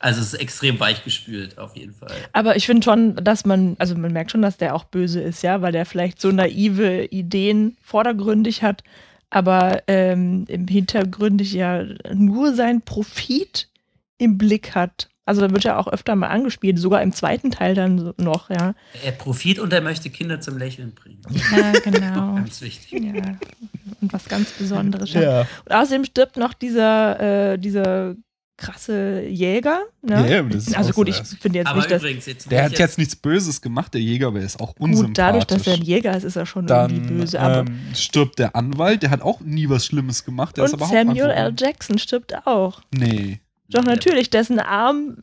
also es ist extrem weichgespült auf jeden Fall. Aber ich finde schon, dass man, also man merkt schon, dass der auch böse ist, ja, weil der vielleicht so naive Ideen vordergründig hat, aber ähm, im Hintergründig ja nur sein Profit im Blick hat. Also da wird ja auch öfter mal angespielt, sogar im zweiten Teil dann noch, ja. Er Profit und er möchte Kinder zum Lächeln bringen. Ja, genau. Ganz wichtig. ja. Und was ganz Besonderes. Ja. Und außerdem stirbt noch dieser, äh, dieser krasse Jäger. Ne? Ja, das ist also gut, ich ja. finde jetzt Aber nicht, dass übrigens, jetzt Der hat jetzt nichts Böses gemacht, der Jäger, aber er ist auch unsympathisch. gut, dadurch, dass er ein Jäger ist, ist er schon irgendwie Dann böse. Aber ähm, stirbt der Anwalt, der hat auch nie was Schlimmes gemacht. Der ist und aber Samuel auch L. Jackson stirbt auch. Nee. Doch natürlich, dessen Arm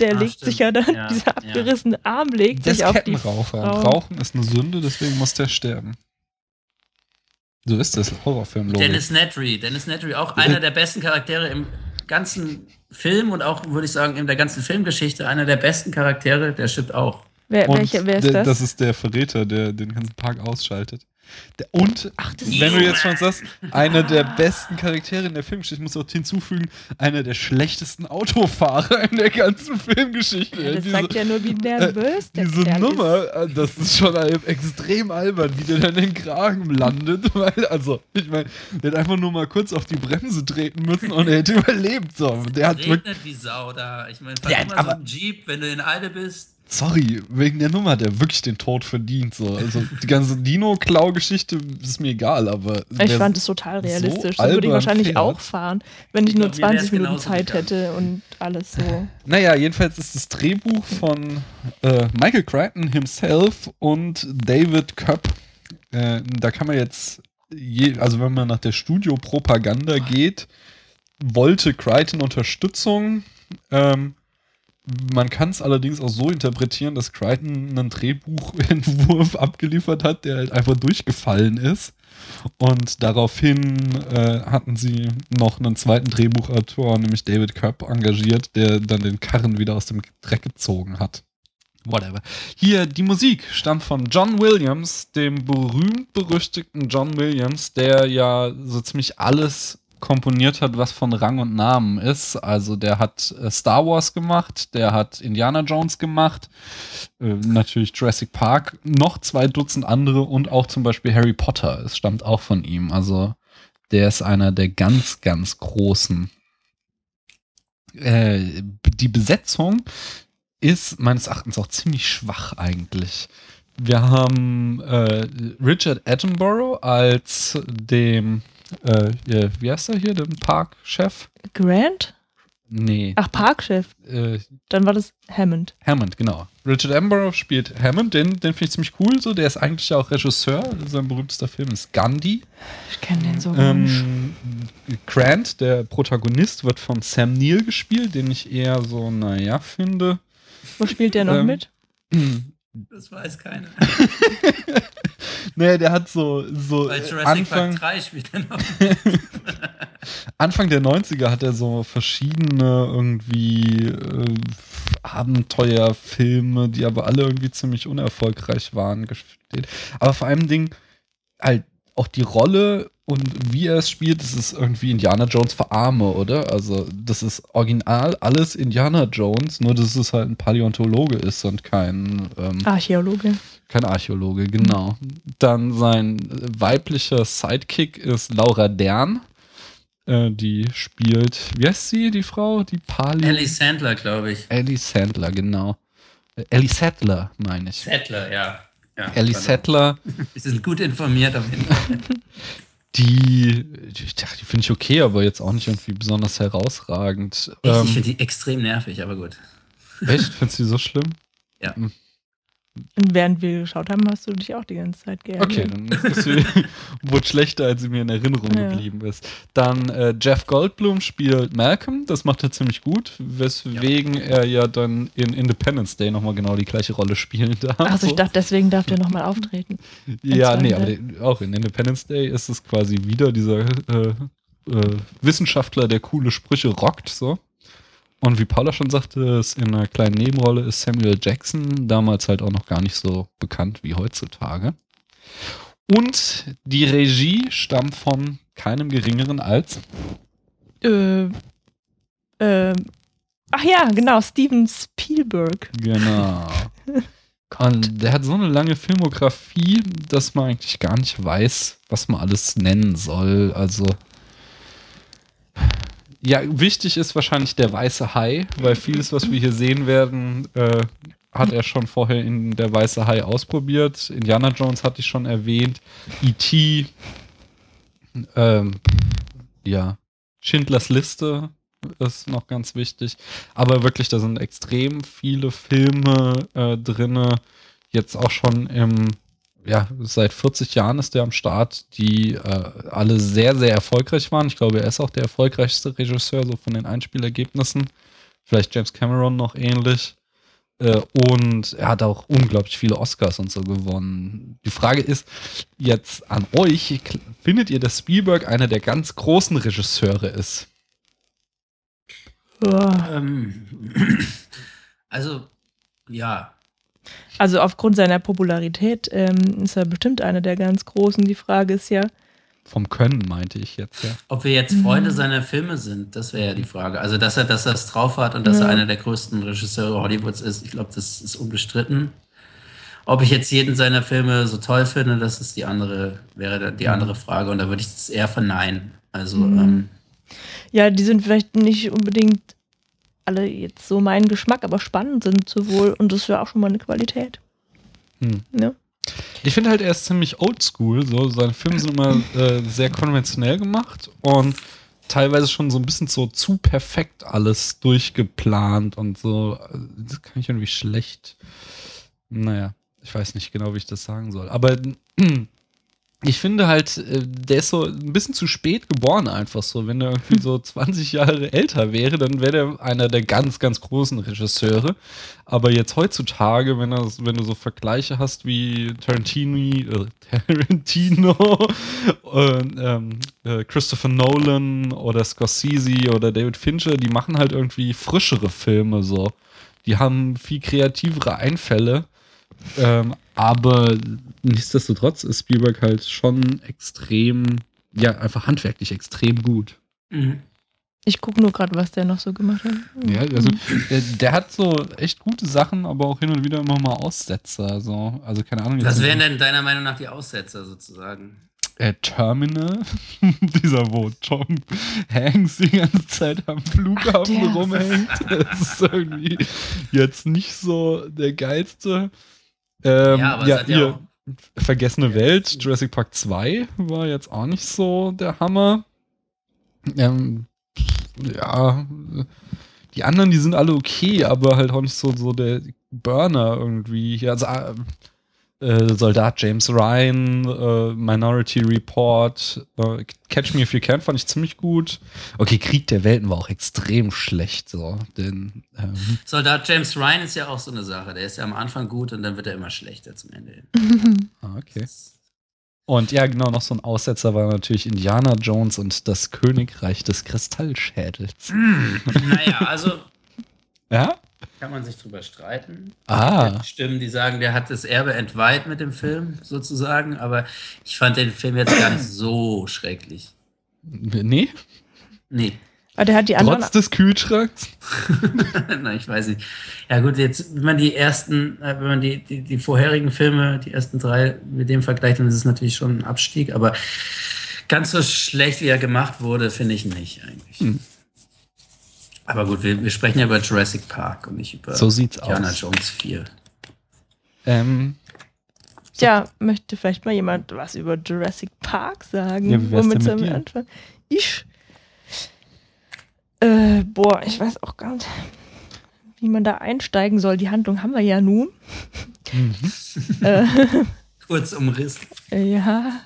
der Ah, legt stimmt. sich ja dann, Ja, dieser ja. abgerissene Arm legt ist sich auf die Kettenraucher. Frau. Rauchen ist eine Sünde, deswegen muss der sterben. So ist das Horrorfilm, Logo. Dennis Nedry. Dennis Nedry, auch einer der besten Charaktere im ganzen Film und auch, würde ich sagen, in der ganzen Filmgeschichte. Einer der besten Charaktere, der stirbt auch. Wer, welche, wer ist der, das? Das ist der Verräter, der den ganzen Park ausschaltet. Der, und, Ach, das wenn du jetzt schon sagst, einer der besten Charaktere in der Filmgeschichte, ich muss auch hinzufügen, einer der schlechtesten Autofahrer in der ganzen Filmgeschichte. ja, das Diese- sagt ja nur, wie äh, nervös der diese Kerl Nummer, äh, das ist schon extrem albern, wie der dann in den Kragen landet. Weil, also, ich meine, der hätte einfach nur mal kurz auf die Bremse treten müssen und er hätte überlebt. So. Der hat Regnet wie Sau da. Ich meine, Ja, fahr immer aber- so ein Jeep, wenn du in Eile bist. Sorry, wegen der Nummer hat er wirklich den Tod verdient. So. Also, die ganze Dino-Klau-Geschichte ist mir egal, aber. Ich fand es total realistisch. So würde ich wahrscheinlich fährt. auch fahren, wenn ich Ich nur glaub, mir wär's 20 Minuten Zeit gegangen. hätte und alles so. Naja, jedenfalls ist das Drehbuch von äh, Michael Crichton himself und David Köpp. Äh, da kann man jetzt, je, also wenn man nach der Studio-Propaganda geht, wollte Crichton Unterstützung. Ähm, man kann es allerdings auch so interpretieren, dass Crichton einen Drehbuchentwurf abgeliefert hat, der halt einfach durchgefallen ist. Und daraufhin äh, hatten sie noch einen zweiten Drehbuchautor, nämlich David Köpp, engagiert, der dann den Karren wieder aus dem Dreck gezogen hat. Whatever. Hier, die Musik stammt von John Williams, dem berühmt-berüchtigten John Williams, der ja so ziemlich alles komponiert hat, was von Rang und Namen ist. Also der hat äh, Star Wars gemacht, der hat Indiana Jones gemacht, äh, natürlich Jurassic Park, noch zwei Dutzend andere und auch zum Beispiel Harry Potter. Es stammt auch von ihm. Also der ist einer der ganz, ganz großen. Äh, die Besetzung ist meines Erachtens auch ziemlich schwach eigentlich. Wir haben äh, Richard Attenborough als dem, äh, ja, wie heißt er hier, dem Parkchef? Grant? Nee, Ach, Parkchef. äh, Dann war das Hammond. Hammond, genau. Richard Attenborough spielt Hammond, den, den finde ich ziemlich cool. So, der ist eigentlich ja auch Regisseur. Sein berühmtester Film ist Gandhi. Ich kenne den so. Ähm, Grant, der Protagonist, wird von Sam Neill gespielt, den ich eher so, naja, finde. Wo spielt der noch ähm, mit? Das weiß keiner. naja, der hat so, so Bei Jurassic Anfang, Park 3 spielt er noch. Anfang der 90er hat er so verschiedene irgendwie äh, Abenteuerfilme, die aber alle irgendwie ziemlich unerfolgreich waren, gespielt. Aber vor allem Ding, halt auch die Rolle und wie er es spielt, das ist irgendwie Indiana Jones verarme, oder? Also, das ist original alles Indiana Jones, nur dass es halt ein Paläontologe ist und kein ähm, Archäologe. Kein Archäologe, genau. Dann sein weiblicher Sidekick ist Laura Dern. Äh, die spielt, wie heißt sie, die Frau? Die Paleo. Ellie Sandler, glaube ich. Ellie Sandler, genau. Äh, Ellie Sattler, meine ich. Sattler, ja. ja Ellie pardon. Sattler, Wir sind gut informiert auf jeden Fall. die, ich dachte, die finde ich okay, aber jetzt auch nicht irgendwie besonders herausragend. Ich, ich Ähm, finde die extrem nervig, aber gut. echt? Findest du die so schlimm? Und während wir geschaut haben, hast du dich auch die ganze Zeit geärgert. Okay, dann ist sie wurde schlechter, als sie mir in Erinnerung Ja. geblieben ist. Dann äh, Jeff Goldblum spielt Malcolm, das macht er ziemlich gut, weswegen er ja dann in Independence Day nochmal genau die gleiche Rolle spielen darf. Also ich dachte, deswegen darf der nochmal auftreten. ja, nee, aber auch in Independence Day ist es quasi wieder dieser äh, äh, Wissenschaftler, der coole Sprüche rockt, so. Und wie Paula schon sagte, ist in einer kleinen Nebenrolle ist Samuel Jackson, damals halt auch noch gar nicht so bekannt wie heutzutage. Und die Regie stammt von keinem geringeren als Äh, ähm, ach ja, genau, Steven Spielberg. Genau. Und der hat so eine lange Filmografie, dass man eigentlich gar nicht weiß, was man alles nennen soll. Also. Ja, wichtig ist wahrscheinlich der weiße Hai, weil vieles, was wir hier sehen werden, äh, hat er schon vorher in der weiße Hai ausprobiert. Indiana Jones hatte ich schon erwähnt. E.T. Ähm, ja. Schindlers Liste ist noch ganz wichtig. Aber wirklich, da sind extrem viele Filme äh, drinne. Jetzt auch schon im, ja, seit 40 Jahren ist der am Start, die äh, alle sehr, sehr erfolgreich waren. Ich glaube, er ist auch der erfolgreichste Regisseur, so von den Einspielergebnissen. Vielleicht James Cameron noch ähnlich. Äh, und er hat auch unglaublich viele Oscars und so gewonnen. Die Frage ist jetzt an euch, findet ihr, dass Spielberg einer der ganz großen Regisseure ist? Ähm, also, ja. Also aufgrund seiner Popularität ähm, ist er bestimmt einer der ganz großen. Die Frage ist ja, vom Können meinte ich jetzt, ja. Ob wir jetzt Freunde mhm. seiner Filme sind, das wäre ja die Frage. Also, dass er, dass er es drauf hat und dass ja. er einer der größten Regisseure Hollywoods ist, ich glaube, das ist unbestritten. Ob ich jetzt jeden seiner Filme so toll finde, das ist die andere, wäre die andere mhm. Frage. Und da würde ich es eher verneinen. Also, mhm. ähm, ja, die sind vielleicht nicht unbedingt alle jetzt so mein Geschmack, aber spannend sind sowohl und das wäre auch schon mal eine Qualität. Hm. Ja. Ich finde halt, er ist ziemlich oldschool. So. Seine Filme sind immer äh, sehr konventionell gemacht und teilweise schon so ein bisschen so zu perfekt alles durchgeplant und so. Das kann ich irgendwie schlecht. Naja, ich weiß nicht genau, wie ich das sagen soll. Aber ich finde halt, äh, der ist so ein bisschen zu spät geboren, einfach so. Wenn er irgendwie so 20 Jahre älter wäre, dann wäre er einer der ganz, ganz großen Regisseure. Aber jetzt heutzutage, wenn, er, wenn du so Vergleiche hast wie Tarantini, äh, Tarantino, ähm, äh, Christopher Nolan oder Scorsese oder David Fincher, die machen halt irgendwie frischere Filme so. Die haben viel kreativere Einfälle. Ähm, aber nichtsdestotrotz ist Spielberg halt schon extrem, ja, einfach handwerklich extrem gut. Mhm. Ich gucke nur gerade, was der noch so gemacht hat. Ja, also der, der, hat so echt gute Sachen, aber auch hin und wieder immer mal Aussetzer. Also, also keine Ahnung. Was wären denn deiner Meinung nach die Aussetzer sozusagen? Äh, Terminal, dieser, wo Tom Hanks die ganze Zeit am Flughafen Ach, rumhängt. Das ist irgendwie jetzt nicht so der geilste. Ähm, ja, aber ja, ihr, Vergessene ja, Welt, Jurassic Park 2 war jetzt auch nicht so der Hammer. Ähm, ja, die anderen, die sind alle okay, aber halt auch nicht so, so der Burner irgendwie. Also, äh, Soldat James Ryan, äh, Minority Report, äh, Catch Me If You Can fand ich ziemlich gut. Okay, Krieg der Welten war auch extrem schlecht. So, denn, ähm Soldat James Ryan ist ja auch so eine Sache. Der ist ja am Anfang gut und dann wird er immer schlechter zum Ende. ah, okay. Und ja, genau, noch so ein Aussetzer war natürlich Indiana Jones und das Königreich des Kristallschädels. Mm, naja, also. ja? Kann man sich drüber streiten. Ah. Stimmen, die sagen, der hat das Erbe entweiht mit dem Film, sozusagen. Aber ich fand den Film jetzt gar nicht so schrecklich. Nee? Nee. Aber der hat die anderen. Trotz des Kühlschranks? Nein, ich weiß nicht. Ja, gut, jetzt, wenn man die ersten, äh, wenn man die, die, die vorherigen Filme, die ersten drei mit dem vergleicht, dann ist es natürlich schon ein Abstieg. Aber ganz so schlecht, wie er gemacht wurde, finde ich nicht eigentlich. Hm. Aber gut, wir, wir, sprechen ja über Jurassic Park und nicht über so sieht's Indiana aus. Jones 4. Ähm, Tja, möchte vielleicht mal jemand was über Jurassic Park sagen? Ja, wie Womit sollen wir anfangen? Ich. Äh, boah, ich weiß auch gar nicht, wie man da einsteigen soll. Die Handlung haben wir ja nun. Mhm. äh, Kurz umrissen. Ja.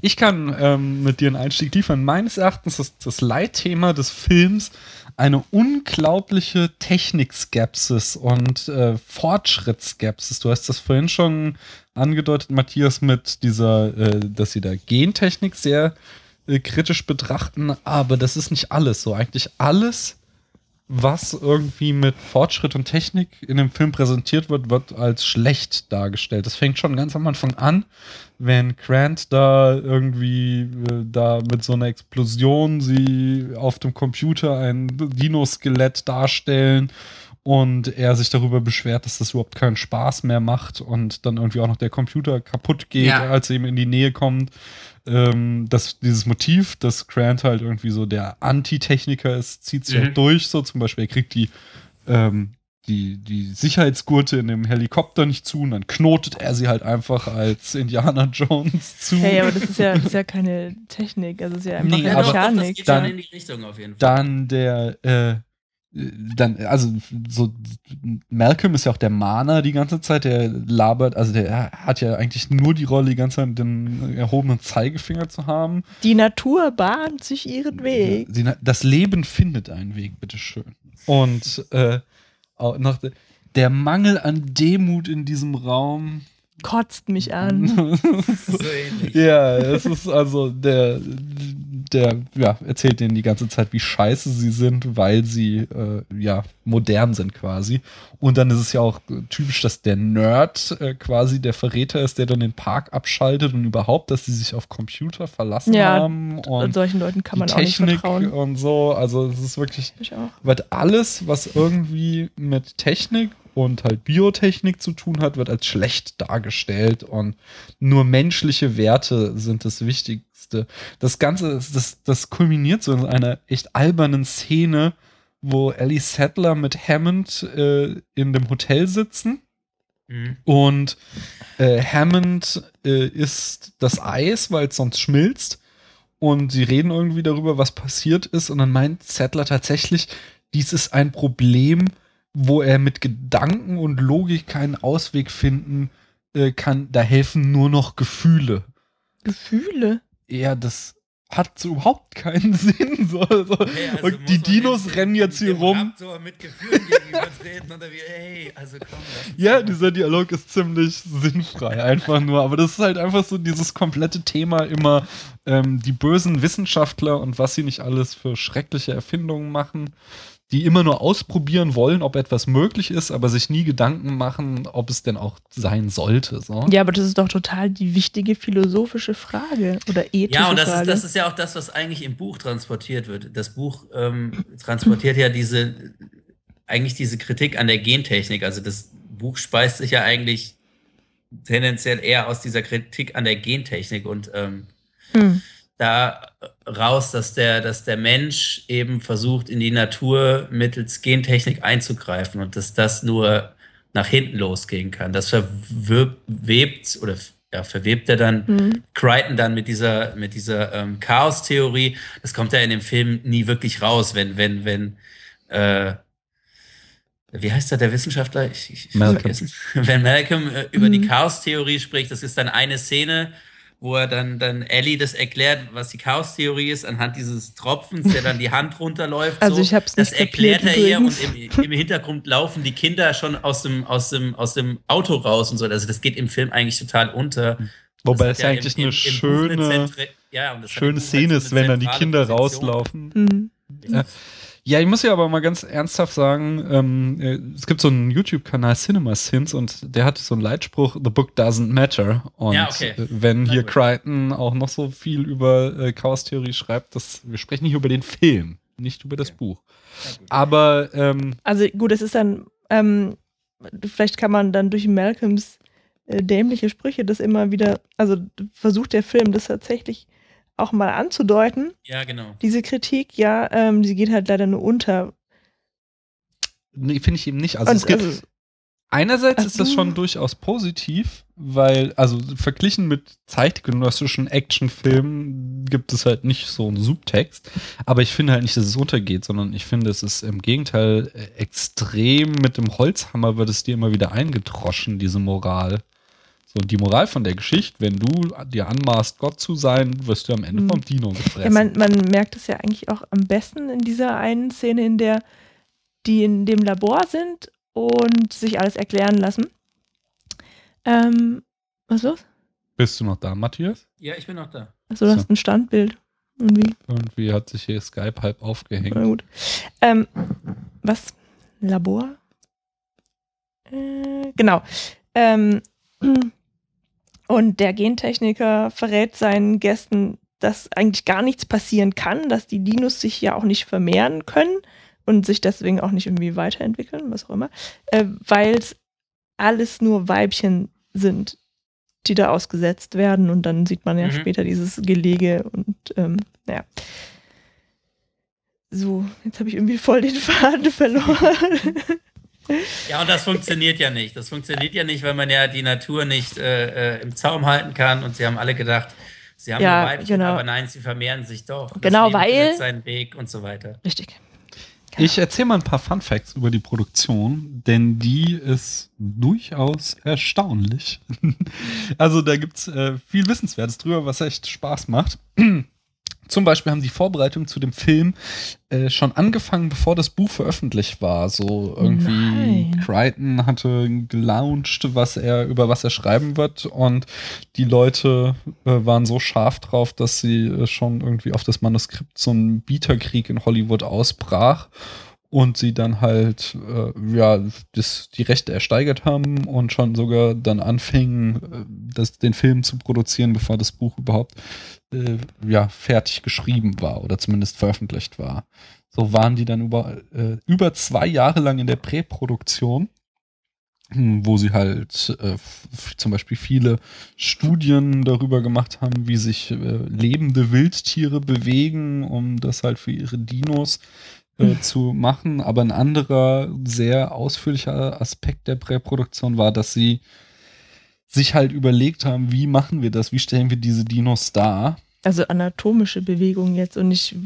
Ich kann ähm, mit dir einen Einstieg liefern. Meines Erachtens ist das Leitthema des Films eine unglaubliche Technikskepsis und äh, Fortschrittsskepsis. Du hast das vorhin schon angedeutet, Matthias, mit dieser, äh, dass sie da Gentechnik sehr äh, kritisch betrachten, aber das ist nicht alles so. Eigentlich alles was irgendwie mit Fortschritt und Technik in dem Film präsentiert wird, wird als schlecht dargestellt. Das fängt schon ganz am Anfang an, wenn Grant da irgendwie äh, da mit so einer Explosion sie auf dem Computer ein Dino-Skelett darstellen und er sich darüber beschwert, dass das überhaupt keinen Spaß mehr macht und dann irgendwie auch noch der Computer kaputt geht, ja. als er ihm in die Nähe kommt ähm, dass dieses Motiv, dass Grant halt irgendwie so der Anti-Techniker ist, zieht sich halt mhm. halt durch. So zum Beispiel, er kriegt die, ähm, die, die Sicherheitsgurte in dem Helikopter nicht zu und dann knotet er sie halt einfach als Indiana Jones zu. Hey, aber das ist ja, das ist ja keine Technik, also das ist ja einfach nee, eine Mechanik. Das geht dann, in die Richtung auf jeden Fall. Dann der, äh, dann, also so Malcolm ist ja auch der Mahner die ganze Zeit, der labert, also der hat ja eigentlich nur die Rolle, die ganze Zeit den erhobenen Zeigefinger zu haben. Die Natur bahnt sich ihren Weg. Das Leben findet einen Weg, bitteschön. Und äh, auch noch der Mangel an Demut in diesem Raum kotzt mich an. so ähnlich. Ja, es ist also der der ja, erzählt denen die ganze Zeit, wie scheiße sie sind, weil sie äh, ja modern sind quasi. Und dann ist es ja auch typisch, dass der Nerd äh, quasi der Verräter ist, der dann den Park abschaltet und überhaupt, dass sie sich auf Computer verlassen ja, haben. Und solchen Leuten kann man auch nicht Technik vertrauen. und so. Also es ist wirklich, Ich auch. wird alles, was irgendwie mit Technik und halt Biotechnik zu tun hat, wird als schlecht dargestellt und nur menschliche Werte sind das Wichtigste. Das Ganze, das, das kulminiert so in einer echt albernen Szene, wo Ellie Sattler mit Hammond äh, in dem Hotel sitzen Mhm. und äh, Hammond äh, isst das Eis, weil es sonst schmilzt. Und sie reden irgendwie darüber, was passiert ist. Und dann meint Settler tatsächlich, dies ist ein Problem, wo er mit Gedanken und Logik keinen Ausweg finden äh, kann. Da helfen nur noch Gefühle. Gefühle. Ja, das hat so überhaupt keinen Sinn. So, so. Hey, also und die Dinos dem- rennen jetzt hier rum. Mit Gefühlen gegenübertreten oder wie, hey, also komm. Ja, mal. dieser Dialog ist ziemlich sinnfrei, einfach nur. Aber das ist halt einfach so dieses komplette Thema immer ähm, die bösen Wissenschaftler und was sie nicht alles für schreckliche Erfindungen machen, die immer nur ausprobieren wollen, ob etwas möglich ist, aber sich nie Gedanken machen, ob es denn auch sein sollte. So. Ja, aber das ist doch total die wichtige philosophische Frage oder ethische Ja, und das ist, Frage. das ist ja auch das, was eigentlich im Buch transportiert wird. Das Buch ähm, transportiert ja diese, eigentlich diese Kritik an der Gentechnik. Also das Buch speist sich ja eigentlich tendenziell eher aus dieser Kritik an der Gentechnik und ähm, Hm. da raus, dass der, dass der Mensch eben versucht, in die Natur mittels Gentechnik einzugreifen und dass das nur nach hinten losgehen kann. Das verwebt oder ja, verwebt er dann Hm. Crichton dann mit dieser, mit dieser ähm, Chaos-Theorie. Das kommt ja in dem Film nie wirklich raus, wenn, wenn, wenn, äh, wie heißt da der Wissenschaftler? Ich, ich, ich Malcolm. vergessen. Wenn Malcolm äh, über die Mhm. Chaos-Theorie spricht, das ist dann eine Szene, wo er dann, dann Ellie das erklärt, was die Chaos-Theorie ist, anhand dieses Tropfens, der dann die Hand runterläuft. Also so. ich hab's Das nicht erklärt er ihr und im, im Hintergrund laufen die Kinder schon aus dem, aus, dem, aus dem Auto raus und so. Also das geht im Film eigentlich total unter. Wobei Das es ja eigentlich im- eine im- schöne, ja, das schöne Szene ist, wenn dann die Kinder Position. rauslaufen. Hm. Ja, ich muss ja aber mal ganz ernsthaft sagen, ähm, äh, es gibt so einen YouTube-Kanal Cinema Sins und der hatte so einen Leitspruch, The Book Doesn't Matter. Und Ja, okay. äh, wenn Na hier gut. Crichton auch noch so viel über äh, Chaos-Theorie schreibt, das, wir sprechen hier über den Film, nicht über das Okay. Buch. Ja. Aber ähm, Also gut, es ist dann, ähm, vielleicht kann man dann durch Malcolms äh, dämliche Sprüche das immer wieder, also versucht der Film das tatsächlich auch mal anzudeuten, Ja, genau. diese Kritik, ja, ähm, sie geht halt leider nur unter. nee, finde ich eben nicht. Also Und, es gibt, also, Einerseits Ach ist das so. schon durchaus positiv, weil, also verglichen mit zeitgenössischen Actionfilmen gibt es halt nicht so einen Subtext. Aber ich finde halt nicht, dass es untergeht, sondern ich finde, es ist im Gegenteil äh, extrem mit dem Holzhammer wird es dir immer wieder eingedroschen, diese Moral. So, die Moral von der Geschichte, wenn du dir anmaßt, Gott zu sein, wirst du am Ende Mhm. vom Dino gefressen. ja, man, man merkt es ja eigentlich auch am besten in dieser einen Szene, in der die in dem Labor sind und sich alles erklären lassen. Ähm, was ist los? Bist du noch da, Matthias? Ja, ich bin noch da. Achso, du So. hast ein Standbild. Irgendwie. Irgendwie hat sich hier Skype halb aufgehängt. Na gut. Ähm, was? Labor? Äh, genau. Ähm, und der Gentechniker verrät seinen Gästen, dass eigentlich gar nichts passieren kann, dass die Dinos sich ja auch nicht vermehren können und sich deswegen auch nicht irgendwie weiterentwickeln, was auch immer, äh, weil es alles nur Weibchen sind, die da ausgesetzt werden und dann sieht man ja Mhm. später dieses Gelege und ähm, naja. So, jetzt habe ich irgendwie voll den Faden verloren. Ja, und das funktioniert ja nicht. Das funktioniert ja nicht, weil man ja die Natur nicht äh, äh, im Zaum halten kann. Und sie haben alle gedacht, sie haben Ja, nur Weibchen, genau. aber nein, sie vermehren sich doch. Das Genau, Leben weil- seinen Weg und so weiter. Richtig. Ich erzähle mal ein paar Fun Facts über die Produktion, denn die ist durchaus erstaunlich. also da gibt's äh, viel Wissenswertes drüber, was echt Spaß macht. Zum Beispiel haben die Vorbereitungen zu dem Film äh, schon angefangen, bevor das Buch veröffentlicht war. So irgendwie Nein. Crichton hatte gelauncht, was er über was er schreiben wird und die Leute äh, waren so scharf drauf, dass sie äh, schon irgendwie auf das Manuskript so ein Bieterkrieg in Hollywood ausbrach und sie dann halt äh, ja das, die Rechte ersteigert haben und schon sogar dann anfingen, äh, das, den Film zu produzieren, bevor das Buch überhaupt äh, ja fertig geschrieben war oder zumindest veröffentlicht war. So waren die dann über äh, über zwei Jahre lang in der Präproduktion, hm, wo sie halt äh, zum Beispiel viele Studien darüber gemacht haben, wie sich äh, lebende Wildtiere bewegen, um das halt für ihre Dinos äh, zu machen. Aber ein anderer sehr ausführlicher Aspekt der Präproduktion war, dass sie sich halt überlegt haben, wie machen wir das, wie stellen wir diese Dinos dar. Also anatomische Bewegungen jetzt und nicht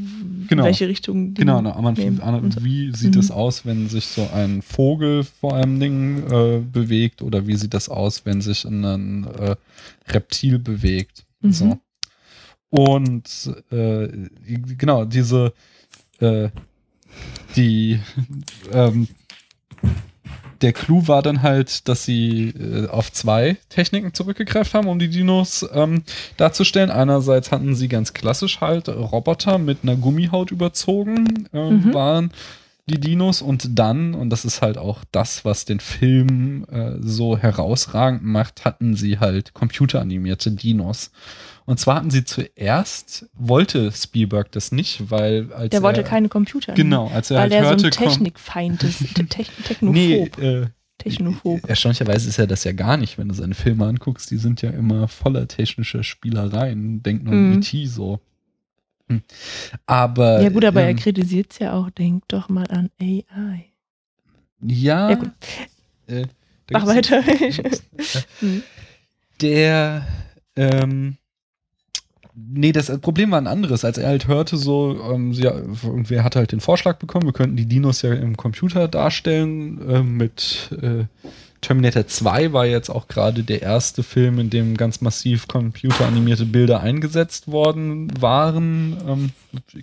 Genau. in welche Richtung die Genau, na, man, wie sieht Mhm. es aus, wenn sich so ein Vogel vor einem Ding äh, bewegt oder wie sieht das aus, wenn sich ein äh, Reptil bewegt. Mhm. So. Und äh, genau, diese äh, die ähm, der Clou war dann halt, dass sie äh, auf zwei Techniken zurückgegriffen haben, um die Dinos ähm, darzustellen. Einerseits hatten sie ganz klassisch halt Roboter mit einer Gummihaut überzogen, äh, Mhm. waren die Dinos und dann, und das ist halt auch das, was den Film äh, so herausragend macht, hatten sie halt computeranimierte Dinos. Und zwar hatten sie zuerst, wollte Spielberg das nicht, weil als Der wollte er, keine Computer. Genau, als er Weil halt der hörte, so ein Technikfeind ist. Te Te Technophob. Nee, äh, Technophob. erstaunlicherweise ist er das ja gar nicht, wenn du seine Filme anguckst. Die sind ja immer voller technischer Spielereien. Denk nur an Mhm. E.T. so. Hm. Aber. Ja gut, aber er ähm, kritisiert es ja auch. Denk doch mal an AI. Ja. Ja, gut. Äh, Mach weiter. Hm. der, ähm, nee, das Problem war ein anderes. Als er halt hörte, so, ähm, sie, irgendwer hatte halt den Vorschlag bekommen, wir könnten die Dinos ja im Computer darstellen. Äh, mit äh, Terminator 2 war jetzt auch gerade der erste Film, in dem ganz massiv computeranimierte Bilder eingesetzt worden waren, ähm,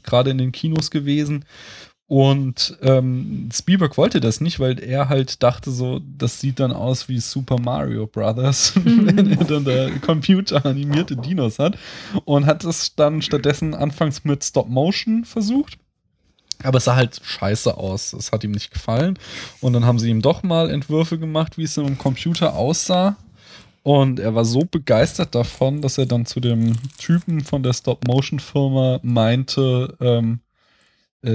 gerade in den Kinos gewesen. Und ähm, Spielberg wollte das nicht, weil er halt dachte so, das sieht dann aus wie Super Mario Brothers, wenn er dann da computeranimierte Dinos hat. Und hat es dann stattdessen anfangs mit Stop Motion versucht. Aber es sah halt scheiße aus. Es hat ihm nicht gefallen. Und dann haben sie ihm doch mal Entwürfe gemacht, wie es im Computer aussah. Und er war so begeistert davon, dass er dann zu dem Typen von der Stop-Motion-Firma meinte, ähm, äh,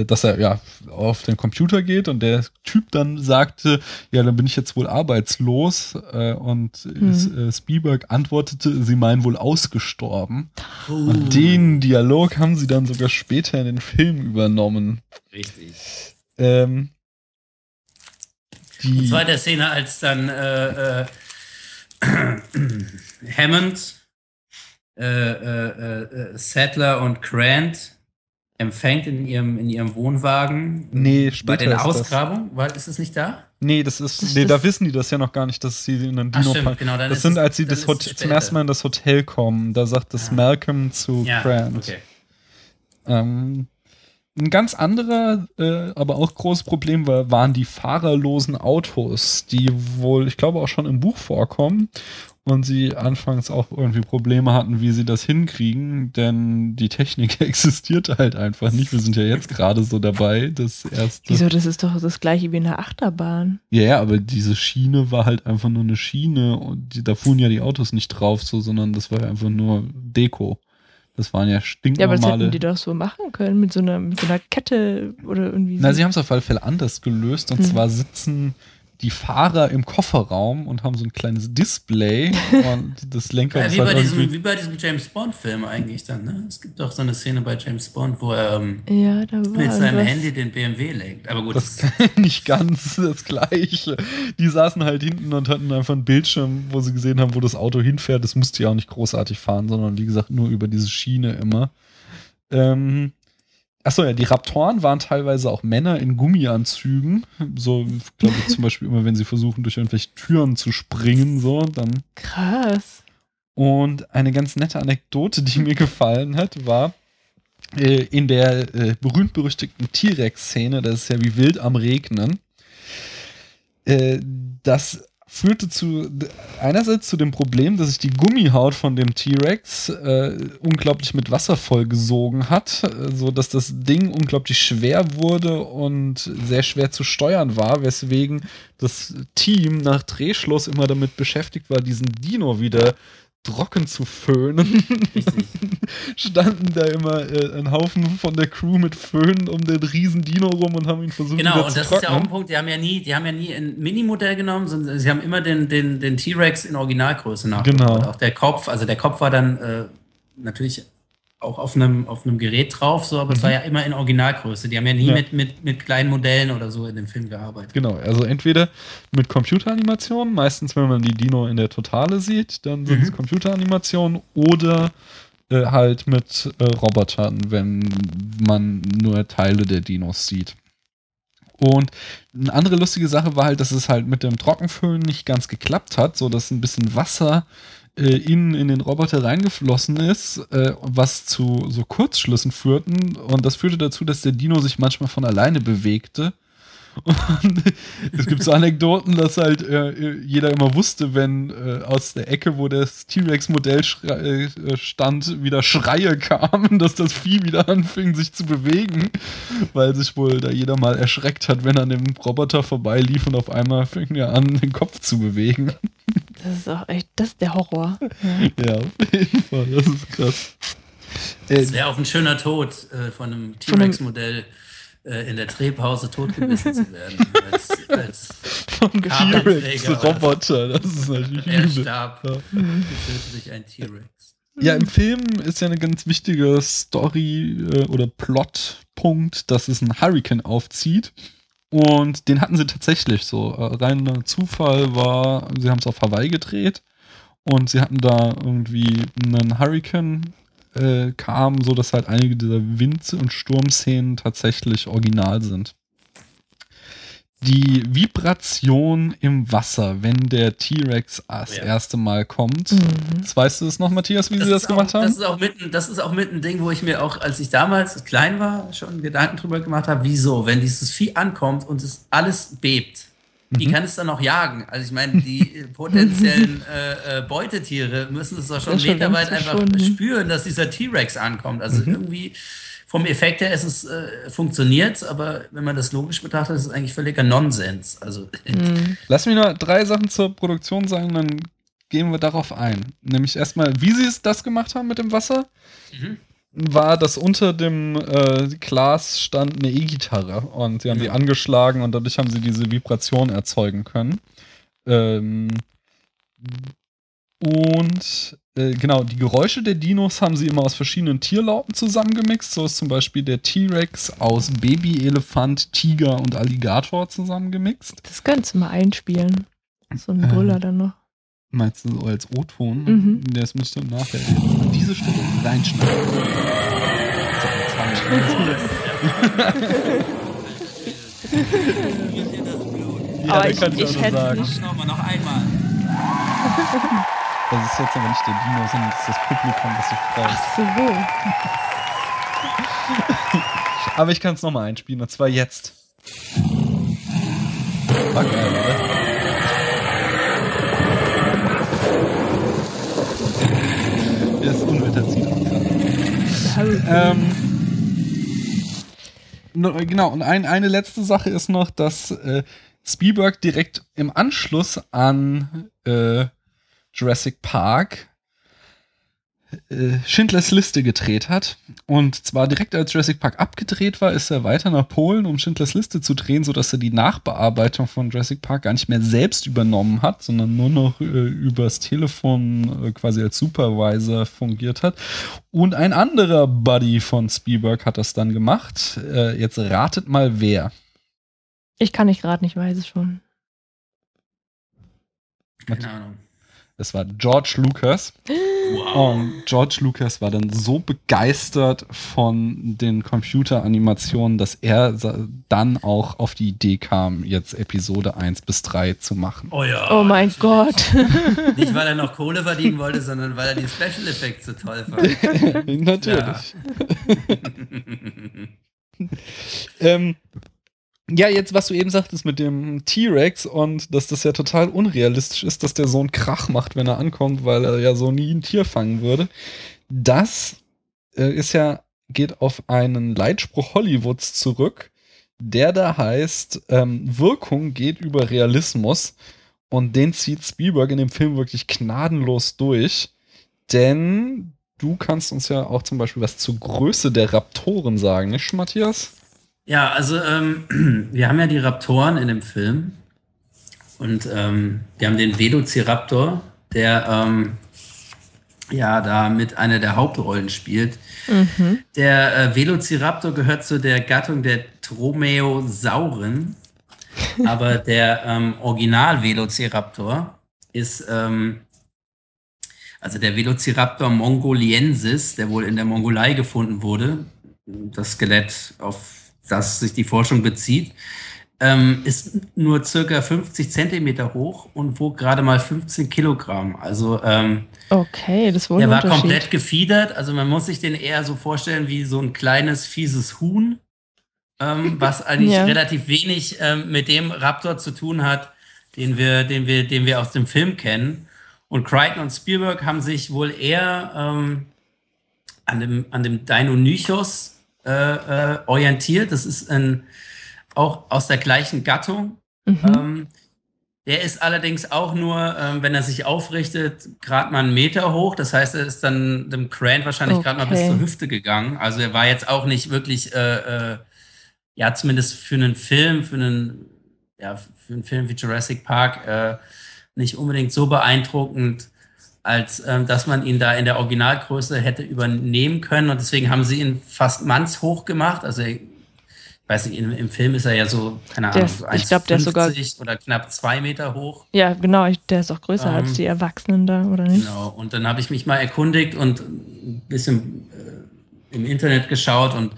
dass er ja auf den Computer geht und der Typ dann sagte, ja, dann bin ich jetzt wohl arbeitslos äh, und Mhm. äh, Spielberg antwortete, sie meinen wohl ausgestorben. Uh, Und den Dialog haben sie dann sogar später in den Film übernommen. Richtig. Ähm, die, Zweite Szene, als dann äh, äh, Hammond, äh, äh, äh, Sadler und Grant empfängt in ihrem, in ihrem Wohnwagen. Nee, Bei später den ist das. Ausgrabungen? War, ist es nicht da? nee, das ist, Das nee, ist- da wissen die das ja noch gar nicht, dass sie in einem Ach, Dino stimmt, fallen. genau, dann Das ist sind, es- als sie das ist es Hot zum ersten Mal in das Hotel kommen, da sagt das Ah. Malcolm zu Ja, Grant. okay. Ähm, ein ganz anderer, äh, aber auch großes Problem war, waren die fahrerlosen Autos, die wohl, ich glaube, auch schon im Buch vorkommen und sie anfangs auch irgendwie Probleme hatten, wie sie das hinkriegen, denn die Technik existierte halt einfach nicht. Wir sind ja jetzt gerade so dabei, das erste. Wieso, das ist doch das gleiche wie in der Achterbahn. Ja, ja, aber diese Schiene war halt einfach nur eine Schiene und die, da fuhren ja die Autos nicht drauf, so, sondern das war ja einfach nur Deko. Das waren ja Ja, aber das stinknormale. hätten die doch so machen können, mit so einer, mit so einer Kette oder irgendwie Na, so. sie haben es auf alle Fälle anders gelöst. Und Mhm. zwar sitzen die Fahrer im Kofferraum und haben so ein kleines Display und das Lenker Ja, ist wie, halt bei diesem, wie bei diesem James Bond-Film eigentlich dann. Ne? Es gibt doch so eine Szene bei James Bond, wo er ähm, ja, da war mit seinem. Handy den BMW lenkt. Aber gut, Das das, ist nicht ganz das Gleiche. Die saßen halt hinten und hatten einfach einen Bildschirm, wo sie gesehen haben, wo das Auto hinfährt. Das musste ja auch nicht großartig fahren, sondern wie gesagt nur über diese Schiene immer. Ähm, achso, ja, die Raptoren waren teilweise auch Männer in Gummianzügen. So, glaube ich, zum Beispiel immer, wenn sie versuchen, durch irgendwelche Türen zu springen, so, dann. Krass. Und eine ganz nette Anekdote, die mir gefallen hat, war äh, in der äh, berühmt-berüchtigten T-Rex-Szene, das ist ja wie wild am Regnen, äh, das führte zu einerseits zu dem Problem, dass sich die Gummihaut von dem T-Rex äh, unglaublich mit Wasser vollgesogen hat, äh, so dass das Ding unglaublich schwer wurde und sehr schwer zu steuern war, weswegen das Team nach Drehschluss immer damit beschäftigt war, diesen Dino wieder trocken zu föhnen. Richtig. Standen da immer äh, ein Haufen von der Crew mit Föhnen um den riesen Dino rum und haben ihn versucht Genau, und zu das ist ja auch ein trocknen. Punkt, die haben ja nie, die haben ja nie ein Minimodell genommen, sondern sie haben immer den, den, den T-Rex in Originalgröße nachgebaut. Genau. Auch der Kopf, also der Kopf war dann äh, natürlich auch auf einem, auf einem Gerät drauf, so, aber es war ja immer in Originalgröße. Die haben ja nie Mhm. Ja. Mit, mit, mit kleinen Modellen oder so in dem Film gearbeitet. Genau, also entweder mit Computeranimationen, meistens wenn man die Dino in der Totale sieht, dann sind es Mhm. Computeranimationen oder äh, halt mit äh, Robotern, wenn man nur Teile der Dinos sieht. Und eine andere lustige Sache war halt, dass es halt mit dem Trockenfüllen nicht ganz geklappt hat, so dass ein bisschen Wasser äh, innen in den Roboter reingeflossen ist, äh, was zu so Kurzschlüssen führten. Und das führte dazu, dass der Dino sich manchmal von alleine bewegte. Und es gibt so Anekdoten, dass halt äh, jeder immer wusste, wenn äh, aus der Ecke, wo das T-Rex-Modell äh, stand, wieder Schreie kamen, dass das Vieh wieder anfing, sich zu bewegen, weil sich wohl da jeder mal erschreckt hat, wenn er an dem Roboter vorbeilief und auf einmal fing er an, den Kopf zu bewegen. Das ist auch echt, das ist der Horror. Ja, auf jeden Fall, das ist krass. Äh, Es wäre auch ein schöner Tod, äh, von einem T-Rex-Modell äh, in der Drehpause totgebissen zu werden. Als, als T-Rex-Roboter, das ist natürlich er übel. starb, Ja. getötet durch einen T-Rex. Ja, im Film ist ja eine ganz wichtige Story äh, oder Plotpunkt, dass es einen Hurricane aufzieht. Und den hatten sie tatsächlich so. Äh, reiner Zufall war, sie haben es auf Hawaii gedreht und sie hatten da irgendwie einen Hurricane äh, kam, so dass halt einige dieser Wind- und Sturmszenen tatsächlich original sind. Die Vibration im Wasser, wenn der T-Rex das Ja. erste Mal kommt. Mhm. Das weißt du es noch, Matthias, wie sie das ist gemacht auch, haben? Das ist, auch mit, ein- das ist auch mit ein Ding, wo ich mir auch, als ich damals klein war, schon Gedanken drüber gemacht habe, wieso, wenn dieses Vieh ankommt und es alles bebt, wie kann es dann noch jagen? Also ich meine, die potenziellen äh, äh, Beutetiere müssen es doch schon Das schon meterweit einfach verschwunden. spüren, dass dieser T-Rex ankommt. Also irgendwie vom Effekt her ist es äh, funktioniert, aber wenn man das logisch betrachtet, ist es eigentlich völliger Nonsens. Also Mhm. Lass mich noch drei Sachen zur Produktion sagen, dann gehen wir darauf ein. Nämlich erstmal, wie sie es das gemacht haben mit dem Wasser, Mhm. war, dass unter dem äh, Glas stand eine E-Gitarre und sie haben die Ja. angeschlagen und dadurch haben sie diese Vibration erzeugen können. Ähm, und äh, genau, die Geräusche der Dinos haben sie immer aus verschiedenen Tierlauten zusammengemixt. So ist zum Beispiel der T-Rex aus Babyelefant, Tiger und Alligator zusammengemixt. Das könntest du mal einspielen. So ein Äh. Brüller dann noch. Meinst du so als O-Ton? Mhm. Das dann nachher diese Stelle reinschneiden. Ja, Aber ich- ich, ich hätte sagen. nicht- nochmal, noch einmal. Das ist jetzt aber nicht der Dino, sondern das ist das Publikum, das sich freut. So. Aber ich kann es nochmal einspielen, und zwar jetzt. War geil, oder? Das Unwetter zieht auch gerade. Ähm, genau, und ein, eine letzte Sache ist noch, dass äh, Spielberg direkt im Anschluss an äh, Jurassic Park äh, Schindlers Liste gedreht hat. Und zwar direkt als Jurassic Park abgedreht war, ist er weiter nach Polen, um Schindlers Liste zu drehen, sodass er die Nachbearbeitung von Jurassic Park gar nicht mehr selbst übernommen hat, sondern nur noch äh, übers Telefon äh, quasi als Supervisor fungiert hat. Und ein anderer Buddy von Spielberg hat das dann gemacht. Äh, jetzt ratet mal wer. Ich kann nicht raten, ich weiß es schon. Keine Ahnung. Das war George Lucas. Wow. Und George Lucas war dann so begeistert von den Computeranimationen, dass er dann auch auf die Idee kam, jetzt Episode 1 bis 3 zu machen. Oh ja. Oh mein Gott. Nicht, weil er noch Kohle verdienen wollte, sondern weil er die Special Effects so toll fand. Natürlich. ähm, ja, jetzt, was du eben sagtest mit dem T-Rex und dass das ja total unrealistisch ist, dass der so einen Krach macht, wenn er ankommt, weil er ja so nie ein Tier fangen würde. Das äh, ist ja, geht auf einen Leitspruch Hollywoods zurück, der da heißt, ähm, Wirkung geht über Realismus und den zieht Spielberg in dem Film wirklich gnadenlos durch, denn du kannst uns ja auch zum Beispiel was zur Größe der Raptoren sagen, nicht, Matthias? Ja, also ähm, wir haben ja die Raptoren in dem Film und ähm, wir haben den Velociraptor, der ähm, ja da mit einer der Hauptrollen spielt. Mhm. Der äh, Velociraptor gehört zu der Gattung der Dromaeosauren, aber der ähm, Original Velociraptor ist ähm, also der Velociraptor mongoliensis, der wohl in der Mongolei gefunden wurde, das Skelett auf das sich die Forschung bezieht, ähm, ist nur circa 50 Zentimeter hoch und wog gerade mal 15 Kilogramm. Also ähm, okay, das wurde. Der war komplett gefiedert. Also man muss sich den eher so vorstellen wie so ein kleines fieses Huhn, ähm, was eigentlich ja. relativ wenig ähm, mit dem Raptor zu tun hat, den wir, den wir, den wir aus dem Film kennen. Und Crichton und Spielberg haben sich wohl eher ähm, an dem, an dem Deinonychus äh, äh, orientiert. Das ist ein, auch aus der gleichen Gattung. Mhm. Ähm, der ist allerdings auch nur, ähm, wenn er sich aufrichtet, gerade mal einen Meter hoch. Das heißt, er ist dann dem Grant wahrscheinlich okay. gerade mal bis zur Hüfte gegangen. Also er war jetzt auch nicht wirklich, äh, äh, ja, zumindest für einen Film, für einen, ja, für einen Film wie Jurassic Park, äh, nicht unbedingt so beeindruckend als ähm, dass man ihn da in der Originalgröße hätte übernehmen können. Und deswegen haben sie ihn fast mannshoch gemacht. Also ich weiß nicht, im, im Film ist er ja so, keine Ahnung, so 1, ich glaube, der ist sogar oder knapp zwei Meter hoch. Ja, genau, der ist auch größer ähm, als die Erwachsenen da, oder nicht? Genau, und dann habe ich mich mal erkundigt und ein bisschen äh, im Internet geschaut und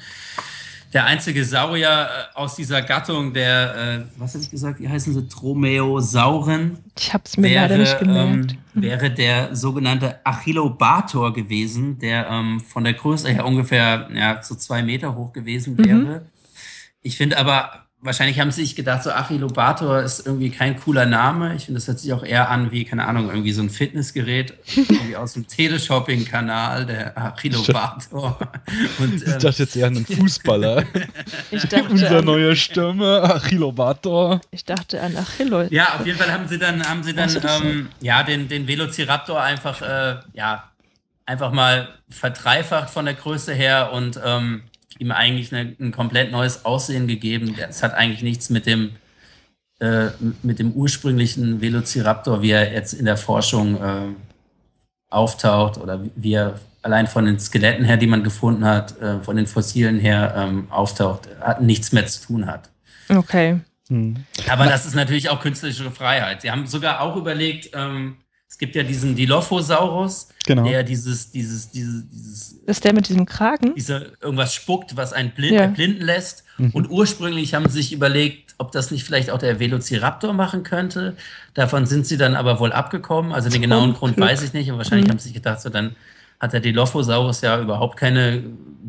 der einzige Saurier äh, aus dieser Gattung, der, äh, was habe ich gesagt, wie heißen sie, Dromaeosauren? Ich habe es mir wäre, leider nicht gemerkt. Ähm, wäre der sogenannte Achillobator gewesen, der ähm, von der Größe her ungefähr ja, so zwei Meter hoch gewesen wäre. Mhm. Ich finde aber wahrscheinlich haben sie sich gedacht, so Achilobator ist irgendwie kein cooler Name. Ich finde, das hört sich auch eher an wie, keine Ahnung, irgendwie so ein Fitnessgerät irgendwie aus dem Teleshopping-Kanal, der Achilobator. Und, ähm, ich dachte jetzt eher an einen Fußballer. ich dachte Unser neuer Stimme, Achilobator. Ich dachte an Achillo. Ja, auf jeden Fall haben sie dann, haben sie dann ähm, ja, den, den Velociraptor einfach, äh, ja, einfach mal verdreifacht von der Größe her und ähm, ihm eigentlich eine, ein komplett neues Aussehen gegeben. Es hat eigentlich nichts mit dem, äh, mit dem ursprünglichen Velociraptor, wie er jetzt in der Forschung äh, auftaucht oder wie er allein von den Skeletten her, die man gefunden hat, äh, von den Fossilen her ähm, auftaucht, hat nichts mehr zu tun hat. Okay. Hm. Aber das ist natürlich auch künstlerische Freiheit. Sie haben sogar auch überlegt, ähm, es gibt ja diesen Dilophosaurus, genau. der dieses, dieses, dieses, dieses. Ist der mit diesem Kragen? Dieser irgendwas spuckt, was einen blind, ja. blinden lässt. Mhm. Und ursprünglich haben sie sich überlegt, ob das nicht vielleicht auch der Velociraptor machen könnte. Davon sind sie dann aber wohl abgekommen. Also den genauen Grund Glück. weiß ich nicht. Und wahrscheinlich mhm. haben sie sich gedacht, so dann hat der Dilophosaurus ja überhaupt keine,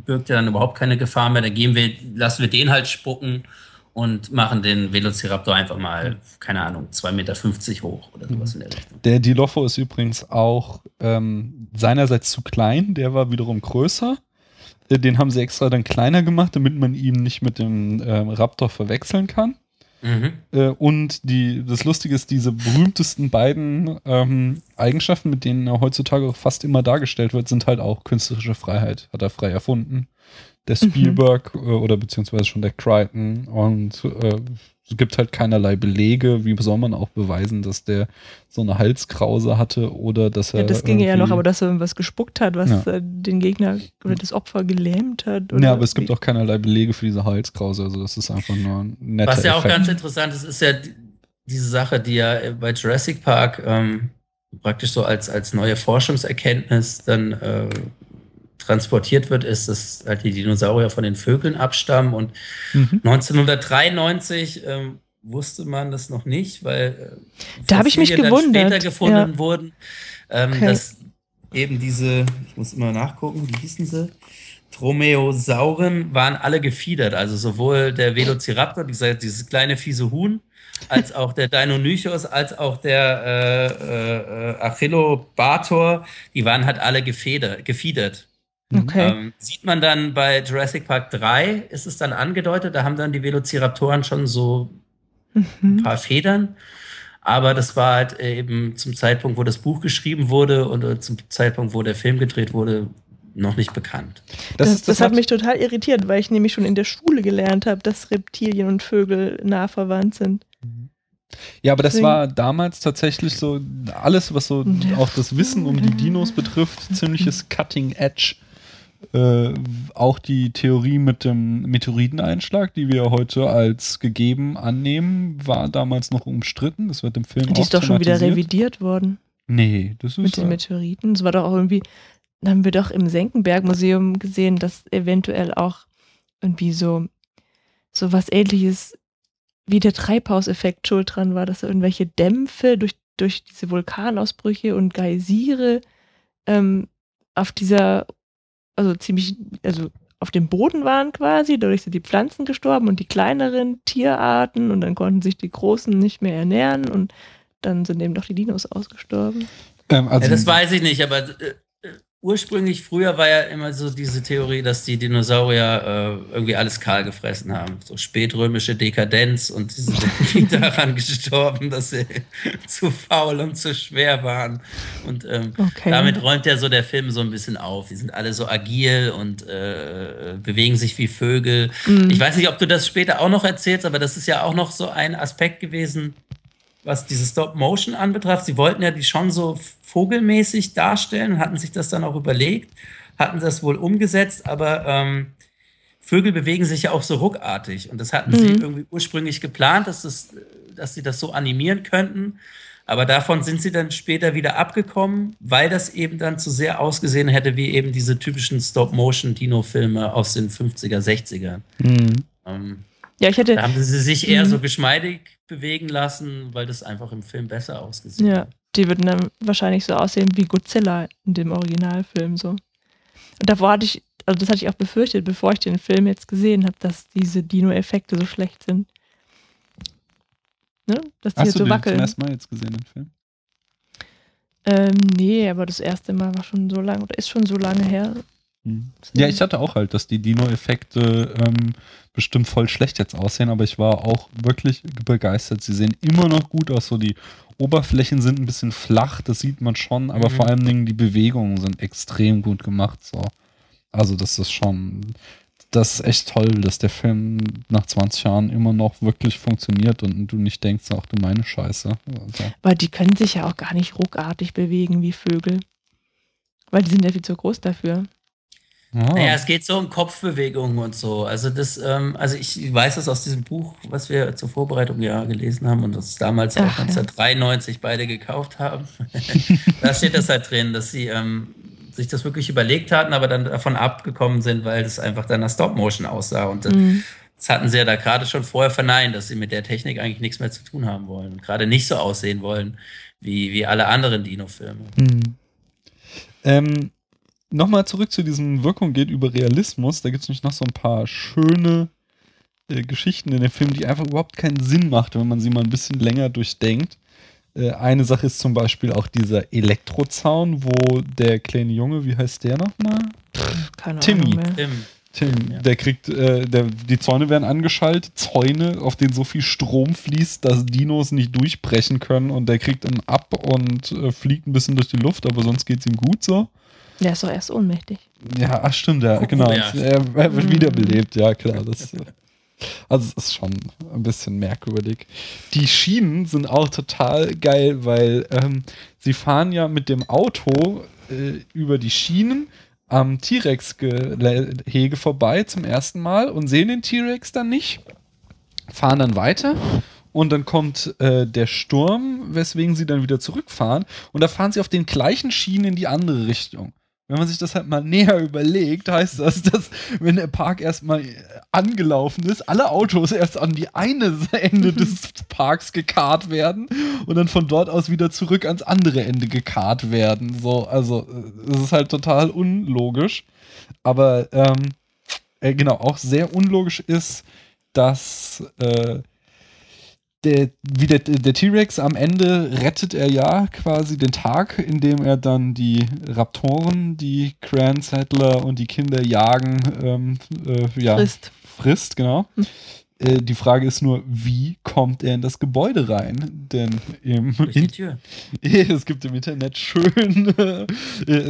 birgt ja dann überhaupt keine Gefahr mehr. Da gehen wir, lassen wir den halt spucken und machen den Velociraptor einfach mal, keine Ahnung, 2,50 Meter hoch oder sowas in der Richtung. Der Dilopho ist übrigens auch ähm, seinerseits zu klein, der war wiederum größer. Den haben sie extra dann kleiner gemacht, damit man ihn nicht mit dem äh, Raptor verwechseln kann. Mhm. Äh, und die, das Lustige ist, diese berühmtesten beiden ähm, Eigenschaften, mit denen er heutzutage fast immer dargestellt wird, sind halt auch künstlerische Freiheit. Hat er frei erfunden der Spielberg mhm. oder beziehungsweise schon der Crichton und äh, es gibt halt keinerlei Belege. Wie soll man auch beweisen, dass der so eine Halskrause hatte oder dass er. Ja, das ginge ja noch, aber dass er irgendwas gespuckt hat, was ja. Äh, den Gegner oder das Opfer gelähmt hat. ja, aber es gibt auch keinerlei Belege für diese Halskrause. Also das ist einfach nur ein netter Was ja Effekt. auch ganz interessant ist, ist ja diese Sache, die ja bei Jurassic Park ähm, praktisch so als, als neue Forschungserkenntnis dann äh, transportiert wird, ist, dass halt die Dinosaurier von den Vögeln abstammen. Und mhm. 1993 ähm, wusste man das noch nicht, weil äh, da habe ich mich gewundert. später gefunden ja. wurden, ähm, okay. dass eben diese, ich muss immer nachgucken, wie hießen sie? Dromaeosauren waren alle gefiedert, also sowohl der Velociraptor, dieser, dieses kleine fiese Huhn, als auch der Deinonychus, als auch der äh, äh, Achillobator, die waren halt alle gefeder, gefiedert. Okay. Ähm, sieht man dann bei Jurassic Park 3, ist es dann angedeutet, da haben dann die Velociraptoren schon so mhm. ein paar Federn. Aber das war halt eben zum Zeitpunkt, wo das Buch geschrieben wurde und äh, zum Zeitpunkt, wo der Film gedreht wurde, noch nicht bekannt. Das, das, das, das hat, hat mich total irritiert, weil ich nämlich schon in der Schule gelernt habe, dass Reptilien und Vögel nah verwandt sind. Ja, aber das war damals tatsächlich so, alles, was so auch das Wissen um die Dinos betrifft, ziemliches Cutting Edge. Äh, auch die Theorie mit dem Meteoriteneinschlag, die wir heute als gegeben annehmen, war damals noch umstritten. Das wird im Film Die ist doch schon wieder revidiert worden. Nee, das ist. Mit den Meteoriten. Das war doch auch irgendwie, dann haben wir doch im Senckenberg-Museum gesehen, dass eventuell auch irgendwie so, so was ähnliches wie der Treibhauseffekt schuld dran war, dass irgendwelche Dämpfe durch, durch diese Vulkanausbrüche und Geysire ähm, auf dieser, also ziemlich, also auf dem Boden waren quasi, dadurch sind die Pflanzen gestorben und die kleineren Tierarten und dann konnten sich die großen nicht mehr ernähren und dann sind eben doch die Dinos ausgestorben. Ähm, also ja, das weiß ich nicht, aber äh, ursprünglich früher war ja immer so diese Theorie, dass die Dinosaurier äh, irgendwie alles kahl gefressen haben. So spätrömische Dekadenz und sie sind daran gestorben, dass sie zu faul und zu schwer waren. Und ähm, okay. damit räumt ja so der Film so ein bisschen auf. Die sind alle so agil und äh, bewegen sich wie Vögel. Mhm. Ich weiß nicht, ob du das später auch noch erzählst, aber das ist ja auch noch so ein Aspekt gewesen, was diese Stop-Motion anbetraf. Sie wollten ja die schon so vogelmäßig darstellen und hatten sich das dann auch überlegt, hatten das wohl umgesetzt, aber ähm, Vögel bewegen sich ja auch so ruckartig und das hatten mhm. sie irgendwie ursprünglich geplant, dass, das, dass sie das so animieren könnten. Aber davon sind sie dann später wieder abgekommen, weil das eben dann zu sehr ausgesehen hätte wie eben diese typischen Stop-Motion-Dino-Filme aus den 50er, 60ern. Mhm. Ähm, ja, ich hätte. Da haben sie sich eher so geschmeidig bewegen lassen, weil das einfach im Film besser ausgesehen ja, hat. Die würden dann wahrscheinlich so aussehen wie Godzilla in dem Originalfilm so. Und davor hatte ich, also das hatte ich auch befürchtet, bevor ich den Film jetzt gesehen habe, dass diese Dino-Effekte so schlecht sind. Ne? Dass die Hast jetzt du so wackeln. Den zum ersten Mal jetzt gesehen, den Film? Ähm, nee, aber das erste Mal war schon so lange, oder ist schon so lange her. Hm. Ja, ich hatte auch halt, dass die Dino-Effekte ähm, bestimmt voll schlecht jetzt aussehen, aber ich war auch wirklich begeistert. Sie sehen immer noch gut aus, so die Oberflächen sind ein bisschen flach, das sieht man schon, aber mhm. vor allen Dingen die Bewegungen sind extrem gut gemacht. So. Also das ist schon, das ist echt toll, dass der Film nach 20 Jahren immer noch wirklich funktioniert und du nicht denkst, ach du meine Scheiße. Also. Weil die können sich ja auch gar nicht ruckartig bewegen wie Vögel. Weil die sind ja viel zu groß dafür. Oh. Naja, es geht so um Kopfbewegungen und so. Also das, ähm, also ich weiß das aus diesem Buch, was wir zur Vorbereitung ja gelesen haben und das damals Ach, auch 1993 ja. beide gekauft haben. da steht das halt drin, dass sie ähm, sich das wirklich überlegt hatten, aber dann davon abgekommen sind, weil das einfach dann nach Stop-Motion aussah. Und das, mhm. das hatten sie ja da gerade schon vorher verneint, dass sie mit der Technik eigentlich nichts mehr zu tun haben wollen gerade nicht so aussehen wollen wie, wie alle anderen Dino-Filme. Mhm. Ähm, nochmal zurück zu diesem Wirkung geht über Realismus. Da gibt es nämlich noch so ein paar schöne äh, Geschichten in dem Film, die einfach überhaupt keinen Sinn macht, wenn man sie mal ein bisschen länger durchdenkt. Äh, eine Sache ist zum Beispiel auch dieser Elektrozaun, wo der kleine Junge, wie heißt der nochmal? Keine Timmy. Ahnung mehr. Tim. Tim, ja. der kriegt, äh, der, die Zäune werden angeschaltet, Zäune, auf denen so viel Strom fließt, dass Dinos nicht durchbrechen können und der kriegt dann ab und äh, fliegt ein bisschen durch die Luft, aber sonst geht es ihm gut so. Der ist doch erst ohnmächtig. Ja, ach stimmt, ja, genau. Ja. Er, wird mhm. wiederbelebt, ja klar. Das, also es ist schon ein bisschen merkwürdig. Die Schienen sind auch total geil, weil ähm, sie fahren ja mit dem Auto äh, über die Schienen am T-Rex-Gehege vorbei zum ersten Mal und sehen den T-Rex dann nicht, fahren dann weiter und dann kommt äh, der Sturm, weswegen sie dann wieder zurückfahren und da fahren sie auf den gleichen Schienen in die andere Richtung. Wenn man sich das halt mal näher überlegt, heißt das, dass wenn der Park erstmal angelaufen ist, alle Autos erst an die eine Ende des Parks gekarrt werden und dann von dort aus wieder zurück ans andere Ende gekarrt werden. So, also es ist halt total unlogisch. Aber ähm, äh, genau, auch sehr unlogisch ist, dass äh, der, wie der, der T-Rex am Ende rettet er ja quasi den Tag, indem er dann die Raptoren, die Cran Settler und die Kinder jagen, ähm, äh, ja, Frisst. frisst, genau. Äh, die Frage ist nur, wie kommt er in das Gebäude rein? Denn im Durch die Tür. es gibt im Internet schön, äh,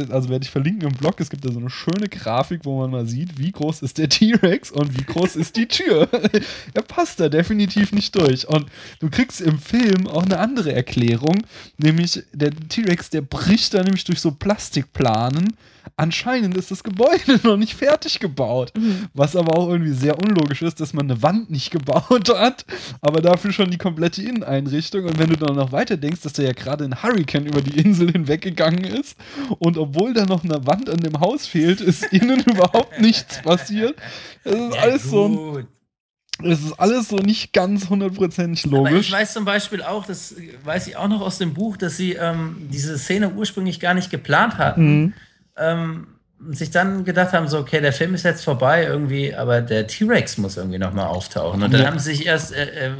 also werde ich verlinken im Blog, es gibt da so eine schöne Grafik, wo man mal sieht, wie groß ist der T-Rex und wie groß ist die Tür. er passt da definitiv nicht durch. Und du kriegst im Film auch eine andere Erklärung, nämlich der T-Rex, der bricht da nämlich durch so Plastikplanen. Anscheinend ist das Gebäude noch nicht fertig gebaut. Was aber auch irgendwie sehr unlogisch ist, dass man eine Wand nicht gebaut hat, aber dafür schon die komplette Inneneinrichtung. Und wenn du dann noch weiter denkst, dass da ja gerade ein Hurricane über die Insel hinweggegangen ist und obwohl da noch eine Wand an dem Haus fehlt, ist innen überhaupt nichts passiert. Es ist Ja, alles so, gut. es ist alles so nicht ganz hundertprozentig Aber ich logisch. weiß zum Beispiel auch, das weiß ich auch noch aus dem Buch, dass sie ähm, diese Szene ursprünglich gar nicht geplant hatten. Mhm. Ähm, und sich dann gedacht haben, so, okay, der Film ist jetzt vorbei irgendwie, aber der T-Rex muss irgendwie nochmal auftauchen. Und dann Ja. haben sie sich erst äh, äh,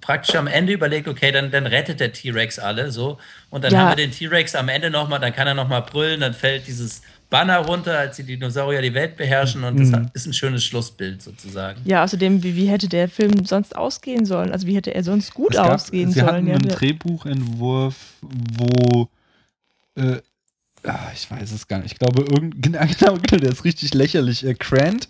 praktisch am Ende überlegt, okay, dann, dann rettet der T-Rex alle so. Und dann Ja. haben wir den T-Rex am Ende nochmal, dann kann er nochmal brüllen, dann fällt dieses Banner runter, als die Dinosaurier die Welt beherrschen und das Mhm. ist ein schönes Schlussbild sozusagen. Ja, außerdem, wie, wie hätte der Film sonst ausgehen sollen? Also wie hätte er sonst gut gab- ausgehen sie sollen? hatten Ja, einen Drehbuchentwurf, wo äh, ah, ich weiß es gar nicht. Ich glaube, irgend, genau, genau, genau, der ist richtig lächerlich. Äh, Grant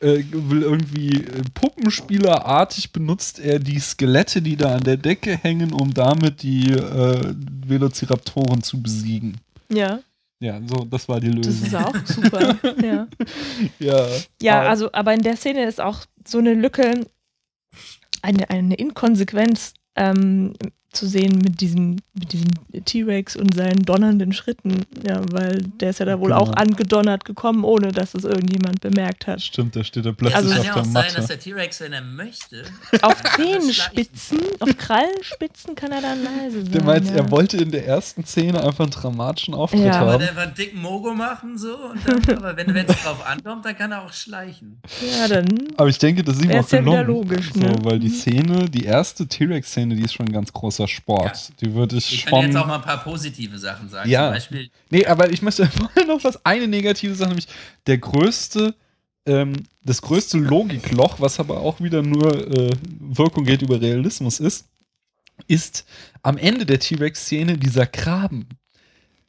äh, will irgendwie äh, Puppenspielerartig benutzt er die Skelette, die da an der Decke hängen, um damit die äh, Velociraptoren zu besiegen. ja, Ja, so, das war die das Lösung. ist auch super. ja. ja, Ja, also, aber in der Szene ist auch so eine Lücke, eine, eine Inkonsequenz ähm, zu sehen mit diesem, mit diesem T-Rex und seinen donnernden Schritten. Ja, weil der ist ja da wohl Genau. auch angedonnert gekommen, ohne dass es irgendjemand bemerkt hat. Stimmt, da steht er plötzlich Also- Kann auf ja der auch sein, Matte. dass der T-Rex, wenn er möchte, Auf Zehenspitzen, auf Krallenspitzen kann er dann leise sein. Der meint, ja. er wollte in der ersten Szene einfach einen dramatischen Auftritt Ja. aber haben. der einfach einen dicken Mogo machen so und dann, aber wenn es drauf ankommt, dann kann er auch schleichen. Ja, dann. Aber ich denke, das ist ihm auch ja gelungen. logisch, so, ne? Weil die Mhm. Szene, die erste T-Rex-Szene, die ist schon ein ganz großer Sport. Die würde ich Ich kann jetzt auch mal ein paar positive Sachen sagen. Ja. Zum Beispiel, Nee, aber ich möchte vorher noch was, eine negative Sache, nämlich der größte, ähm, das größte Logikloch, was aber auch wieder nur äh, Wirkung geht über Realismus ist, ist am Ende der T-Rex-Szene dieser Graben.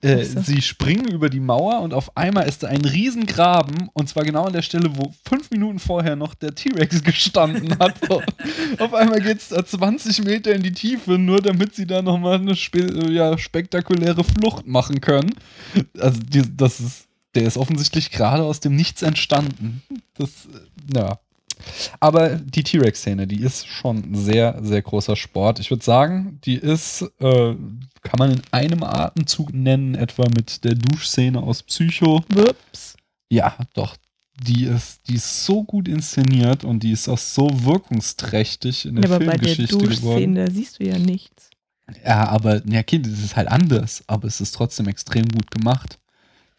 Äh. Sie springen über die Mauer und auf einmal ist da ein Riesengraben und zwar genau an der Stelle, wo fünf Minuten vorher noch der T-Rex gestanden hat. So. auf einmal geht es da 20 Meter in die Tiefe, nur damit sie da nochmal eine spe ja, spektakuläre Flucht machen können. Also die, das ist, der ist offensichtlich gerade aus dem Nichts entstanden. Das, äh, ja. Aber die T-Rex-Szene, die ist schon ein sehr, sehr großer Sport. Ich würde sagen, die ist, äh, kann man in einem Atemzug nennen, etwa mit der Duschszene aus Psycho. Ups. Ja, doch. Die ist, die ist so gut inszeniert und die ist auch so wirkungsträchtig in Ja, der aber bei der Filmgeschichte geworden. Duschszene, da siehst du ja nichts. Ja, aber, ja, okay, das ist halt anders, aber es ist trotzdem extrem gut gemacht.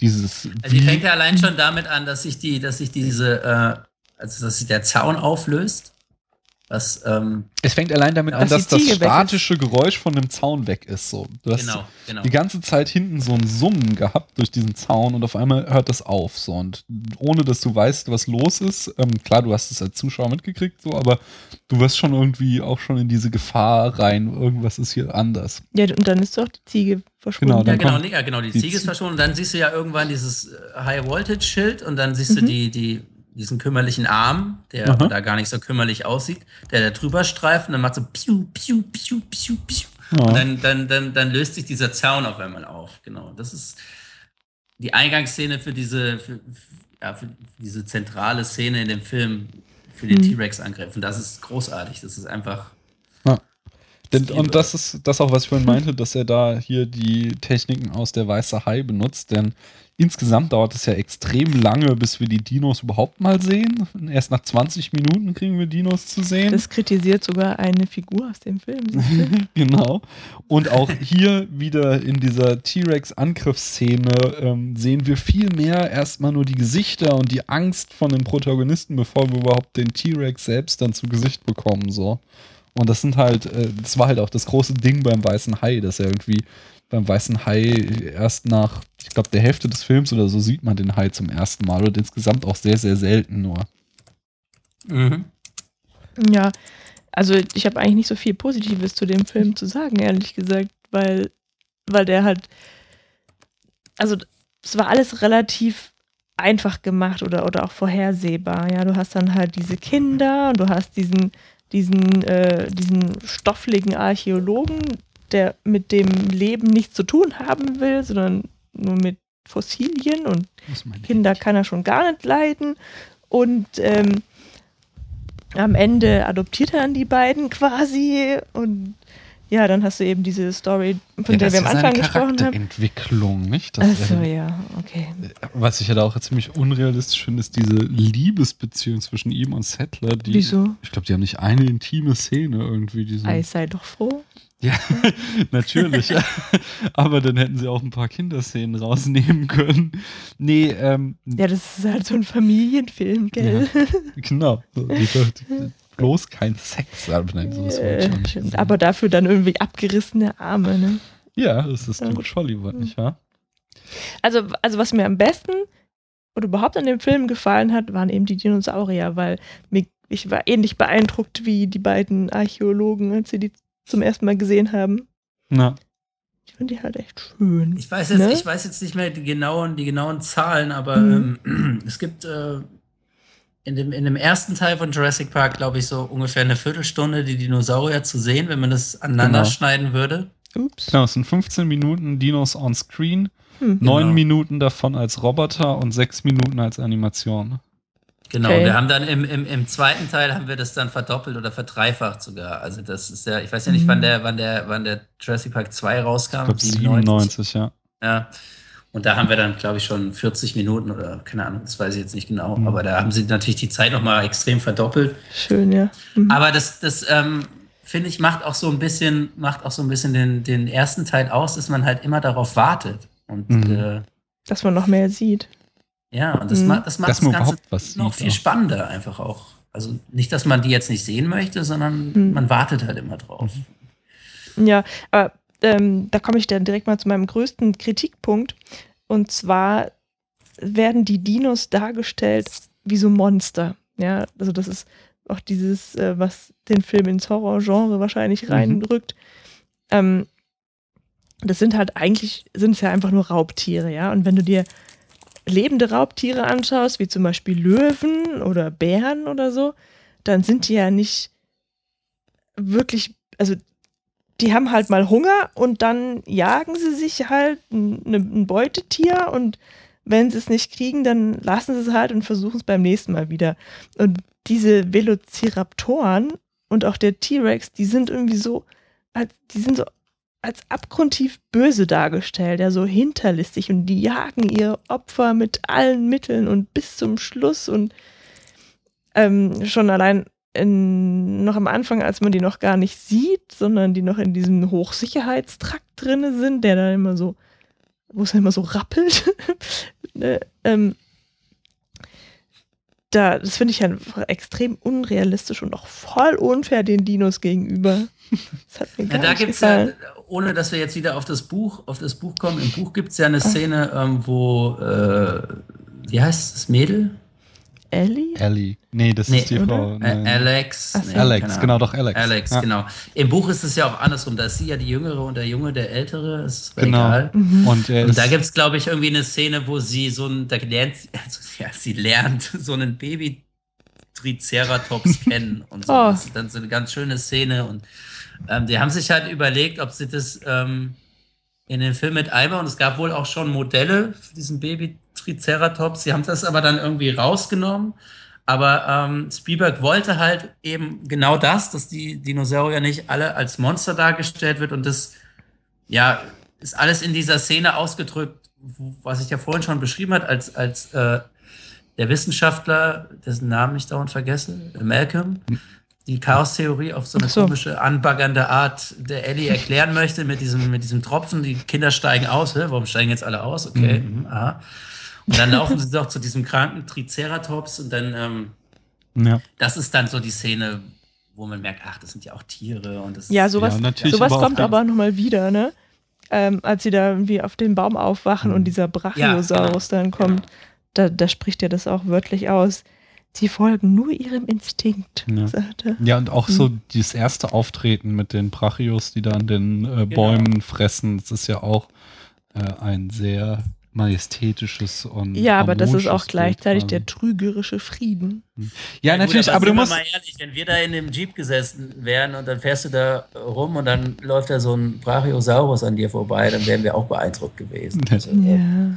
Dieses. also die fängt ja allein schon damit an, dass sich die, dass sich diese, äh, also dass sich der Zaun auflöst. Was, ähm, es fängt allein damit an, dass das statische Geräusch von dem Zaun weg ist. So. Du hast genau, genau. die ganze Zeit hinten so ein Summen gehabt durch diesen Zaun und auf einmal hört das auf. So. Und ohne dass du weißt, was los ist, ähm, klar, du hast es als Zuschauer mitgekriegt, so, aber du wirst schon irgendwie auch schon in diese Gefahr rein, irgendwas ist hier anders. Ja, und dann ist doch die Ziege verschwunden. Genau, Ja, genau, nee, ja, genau, die die Ziege ist verschwunden und dann siehst du ja irgendwann dieses äh, High-Voltage-Schild und dann siehst du Mhm. die, die, diesen kümmerlichen Arm, der Aha. da gar nicht so kümmerlich aussieht, der da drüber streift und dann macht so piu, piu, piu, piu, piu. Ja. Und dann, dann, dann, dann löst sich dieser Zaun auf einmal auf. Genau. Das ist die Eingangsszene für diese, für, ja, für diese zentrale Szene in dem Film für den Mhm. T-Rex-Angriff. Und das ist großartig. Das ist einfach. Ja. Denn, und das ist das auch, was ich vorhin meinte, dass er da hier die Techniken aus der Weiße Hai benutzt, denn insgesamt dauert es ja extrem lange, bis wir die Dinos überhaupt mal sehen. Erst nach 20 Minuten kriegen wir Dinos zu sehen. Das kritisiert sogar eine Figur aus dem Film. genau. Und auch hier wieder in dieser T-Rex-Angriffsszene ähm, sehen wir viel mehr erstmal nur die Gesichter und die Angst von den Protagonisten, bevor wir überhaupt den T-Rex selbst dann zu Gesicht bekommen. So. Und das sind halt, äh, das war halt auch das große Ding beim Weißen Hai, dass er irgendwie beim Weißen Hai erst nach, ich glaube, der Hälfte des Films oder so sieht man den Hai zum ersten Mal und insgesamt auch sehr, sehr selten nur. Mhm. Ja, also ich habe eigentlich nicht so viel Positives zu dem Film zu sagen, ehrlich gesagt, weil, weil der halt, also es war alles relativ einfach gemacht oder, oder auch vorhersehbar. Ja, du hast dann halt diese Kinder und du hast diesen diesen, äh, diesen stoffligen Archäologen, der mit dem Leben nichts zu tun haben will, sondern nur mit Fossilien und Kinder kann er schon gar nicht leiden. Und ähm, am Ende adoptiert er dann die beiden quasi und ja, dann hast du eben diese Story, von ja, der wir am Anfang gesprochen haben. Entwicklung, nicht? Achso, ja, okay. Was ich ja da auch ziemlich unrealistisch finde, ist diese Liebesbeziehung zwischen ihm und Settler. Die, Wieso? Ich glaube, die haben nicht eine intime Szene irgendwie. Diesen, Ei, sei doch froh. Ja, natürlich. Aber dann hätten sie auch ein paar Kinderszenen rausnehmen können. Nee, ähm. Ja, das ist halt so ein Familienfilm, gell? Ja, genau. So, die, die, bloß kein Sex. Nein, sowas äh, aber dafür dann irgendwie abgerissene Arme, ne? Ja, das ist typisch Hollywood, nicht wahr? Also, also was mir am besten oder überhaupt an dem Film gefallen hat, waren eben die Dinosaurier, weil mir, ich war ähnlich beeindruckt wie die beiden Archäologen, als sie die zum ersten Mal gesehen haben. Na. Ich finde die halt echt schön. Ich weiß jetzt, ne? ich weiß jetzt nicht mehr die genauen, die genauen Zahlen, aber mhm. ähm, es gibt äh, in dem, in dem ersten Teil von Jurassic Park, glaube ich, so ungefähr eine Viertelstunde die Dinosaurier zu sehen, wenn man das aneinander genau. schneiden würde. Ups. Genau, es sind 15 Minuten Dinos on Screen, hm. 9 genau. Minuten davon als Roboter und 6 Minuten als Animation. Genau, okay. wir haben dann im, im, im zweiten Teil haben wir das dann verdoppelt oder verdreifacht sogar. Also das ist ja, ich weiß ja nicht, mhm. wann der, wann der, wann der Jurassic Park 2 rauskam. Ich glaube 97, 97, ja. Ja. Und da haben wir dann, glaube ich, schon 40 Minuten oder keine Ahnung, das weiß ich jetzt nicht genau. Mhm. Aber da haben sie natürlich die Zeit nochmal extrem verdoppelt. Schön, ja. Mhm. Aber das, das ähm, finde ich, macht auch so ein bisschen, macht auch so ein bisschen den, den ersten Teil aus, dass man halt immer darauf wartet. Und mhm. äh, dass man noch mehr sieht. Ja, und das, mhm. macht das, macht das Ganze noch viel auch. spannender einfach auch. Also nicht, dass man die jetzt nicht sehen möchte, sondern mhm. man wartet halt immer drauf. Ja, aber ähm, da komme ich dann direkt mal zu meinem größten Kritikpunkt. Und zwar werden die Dinos dargestellt wie so Monster. Ja, also das ist auch dieses, äh, was den Film ins Horrorgenre wahrscheinlich mhm. reinrückt. Ähm, das sind halt eigentlich, sind es ja einfach nur Raubtiere, ja. Und wenn du dir lebende Raubtiere anschaust, wie zum Beispiel Löwen oder Bären oder so, dann sind die ja nicht wirklich, also die haben halt mal Hunger und dann jagen sie sich halt ein, ein Beutetier und wenn sie es nicht kriegen, dann lassen sie es halt und versuchen es beim nächsten Mal wieder. Und diese Velociraptoren und auch der T-Rex, die sind irgendwie so, die sind so als abgrundtief böse dargestellt, ja, so hinterlistig und die jagen ihr Opfer mit allen Mitteln und bis zum Schluss und ähm, schon allein in, noch am Anfang, als man die noch gar nicht sieht, sondern die noch in diesem Hochsicherheitstrakt drinne sind, der dann immer so, wo es immer so rappelt. ne, ähm, da, das finde ich einfach extrem unrealistisch und auch voll unfair den Dinos gegenüber. Das hat mir gar ja, da nicht gibt's gefallen. Ja, ohne dass wir jetzt wieder auf das Buch, auf das Buch kommen, im Buch gibt es ja eine Szene, ähm, wo, äh, wie heißt das Mädel? Ellie? Ellie. Nee, das nee, ist die oder? Frau. Nee. Alex. Nee, Alex, genau, doch Alex. Alex, ja. genau. Im Buch ist es ja auch andersrum. Da ist sie ja die Jüngere und der Junge der Ältere. Ist genau. egal. Mhm. Und, und da gibt es, glaube ich, irgendwie eine Szene, wo sie so ein, da lernt, also, ja, sie lernt so einen Baby Triceratops kennen und so. Oh. Das ist dann so eine ganz schöne Szene und ähm, die haben sich halt überlegt, ob sie das ähm, in den Film mit einbauen. Und es gab wohl auch schon Modelle für diesen Baby Triceratops. Sie haben das aber dann irgendwie rausgenommen. Aber ähm, Spielberg wollte halt eben genau das, dass die Dinosaurier nicht alle als Monster dargestellt wird und das, ja, ist alles in dieser Szene ausgedrückt, was ich ja vorhin schon beschrieben hat, als, als äh, der Wissenschaftler, dessen Namen ich dauernd vergesse, Malcolm, die Chaos-Theorie auf so eine so. komische, anbaggernde Art der Ellie erklären möchte mit diesem, mit diesem Tropfen. Die Kinder steigen aus. Hä? Warum steigen jetzt alle aus? Okay, mhm. mhm aha. Und dann laufen sie doch zu diesem kranken Triceratops und dann, ähm, ja. das ist dann so die Szene, wo man merkt, ach, das sind ja auch Tiere und das Ja, sowas, ja, sowas kommt aber nochmal wieder, ne? Ähm, als sie da irgendwie auf dem Baum aufwachen mhm. und dieser Brachiosaurus ja, genau. dann kommt, genau. da, da spricht er das auch wörtlich aus. Sie folgen nur ihrem Instinkt, ja. sagte. Ja, und auch so hm. dieses erste Auftreten mit den Brachios, die da an den äh, genau. Bäumen genau. fressen, das ist ja auch äh, ein sehr majestätisches und. Ja, aber das ist auch gleichzeitig der trügerische Frieden. Hm. Ja, ja natürlich, gut, aber, aber du musst. mal ehrlich, wenn wir da in dem Jeep gesessen wären und dann fährst du da rum und dann läuft da so ein Brachiosaurus an dir vorbei, dann wären wir auch beeindruckt gewesen. Also, ja.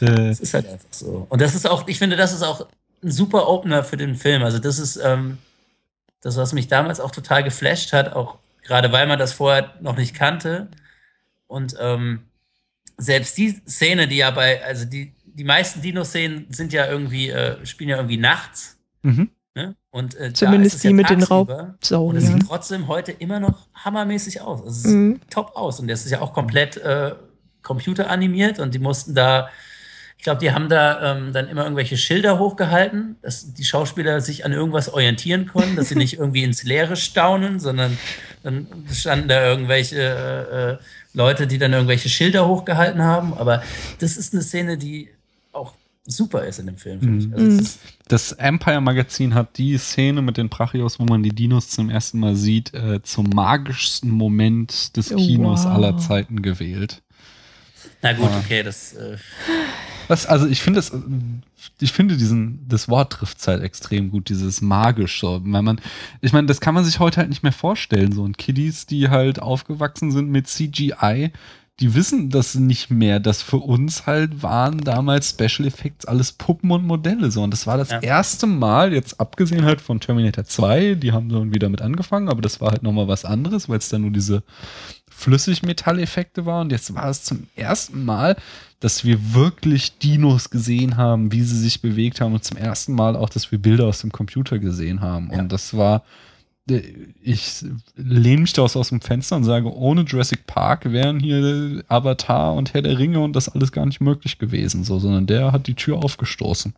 Das ist halt einfach so. Und das ist auch, ich finde, das ist auch ein super Opener für den Film. Also das ist ähm, das, was mich damals auch total geflasht hat, auch gerade weil man das vorher noch nicht kannte. Und ähm, selbst die Szene, die ja bei, also die, die meisten Dino-Szenen sind ja irgendwie, äh, spielen ja irgendwie nachts. Mhm. Ne? Und äh, zumindest die ja mit den Raubsauriern. Und es sieht trotzdem heute immer noch hammermäßig aus. Es sieht mhm. top aus. Und das ist ja auch komplett äh, computeranimiert und die mussten da ich glaube, die haben da ähm, dann immer irgendwelche Schilder hochgehalten, dass die Schauspieler sich an irgendwas orientieren konnten, dass sie nicht irgendwie ins Leere staunen, sondern dann standen da irgendwelche äh, äh, Leute, die dann irgendwelche Schilder hochgehalten haben. Aber das ist eine Szene, die auch super ist in dem Film, finde ich. Also mhm. das Empire Magazin hat die Szene mit den Brachios, wo man die Dinos zum ersten Mal sieht, äh, zum magischsten Moment des Kinos wow. aller Zeiten gewählt. Na gut, okay, das. Äh was, also ich finde das, ich finde diesen, das Wort trifft halt extrem gut, dieses magisch so. Wenn man, ich meine, das kann man sich heute halt nicht mehr vorstellen, so. Und Kiddies, die halt aufgewachsen sind mit CGI, die wissen das nicht mehr, dass für uns halt waren damals Special Effects alles Puppen und Modelle so. Und das war das ja. erste Mal, jetzt abgesehen halt von Terminator 2, die haben dann wieder mit angefangen, aber das war halt nochmal was anderes, weil es dann nur diese Flüssigmetalleffekte war. Und jetzt war es zum ersten Mal, dass wir wirklich Dinos gesehen haben, wie sie sich bewegt haben und zum ersten Mal auch, dass wir Bilder aus dem Computer gesehen haben. Ja. Und das war, ich lehne mich da aus dem Fenster und sage, ohne Jurassic Park wären hier Avatar und Herr der Ringe und das alles gar nicht möglich gewesen, so, sondern der hat die Tür aufgestoßen.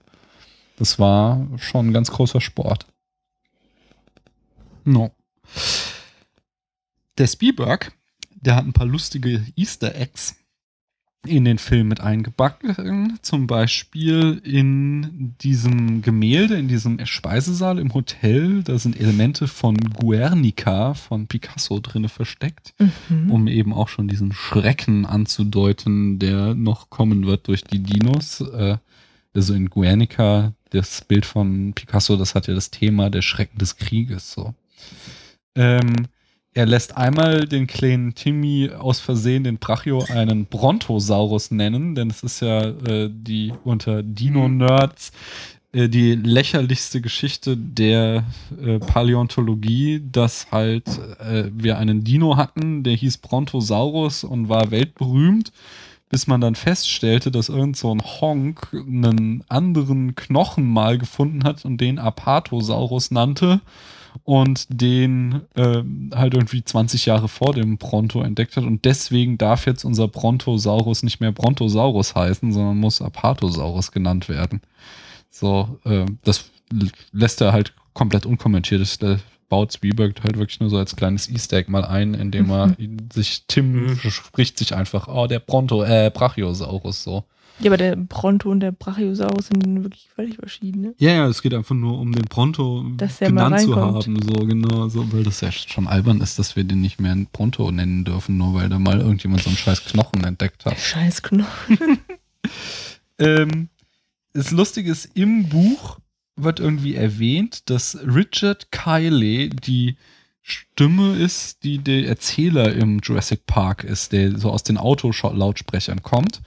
Das war schon ein ganz großer Sport. No. Der Spielberg, der hat ein paar lustige Easter Eggs in den Film mit eingebacken. Zum Beispiel in diesem Gemälde, in diesem Speisesaal im Hotel, da sind Elemente von Guernica von Picasso drinne versteckt, mhm. um eben auch schon diesen Schrecken anzudeuten, der noch kommen wird durch die Dinos. Äh, also in Guernica, das Bild von Picasso, das hat ja das Thema der Schrecken des Krieges so. Ähm, er lässt einmal den kleinen Timmy aus Versehen den Brachio einen Brontosaurus nennen, denn es ist ja äh, die unter Dino-Nerds äh, die lächerlichste Geschichte der äh, Paläontologie, dass halt äh, wir einen Dino hatten, der hieß Brontosaurus und war weltberühmt, bis man dann feststellte, dass irgend so ein Honk einen anderen Knochen mal gefunden hat und den Apatosaurus nannte und den äh, halt irgendwie 20 Jahre vor dem Bronto entdeckt hat und deswegen darf jetzt unser Brontosaurus nicht mehr Brontosaurus heißen, sondern muss Apatosaurus genannt werden. So, äh, das lässt er halt komplett unkommentiert. Das baut Spielberg halt wirklich nur so als kleines Easter Egg mal ein, indem er sich, Tim mhm. spricht sich einfach, oh, der Bronto, äh, Brachiosaurus so. Ja, aber der Bronto und der Brachiosaurus sind wirklich völlig verschiedene. Ja, ja, es geht einfach nur um den Bronto genannt zu haben, so genau, so, weil das ja schon albern ist, dass wir den nicht mehr Bronto nennen dürfen, nur weil da mal irgendjemand so einen scheiß Knochen entdeckt hat. Scheiß Knochen. ähm, das Lustige ist, im Buch wird irgendwie erwähnt, dass Richard Kiley die Stimme ist, die der Erzähler im Jurassic Park ist, der so aus den Autolautsprechern kommt.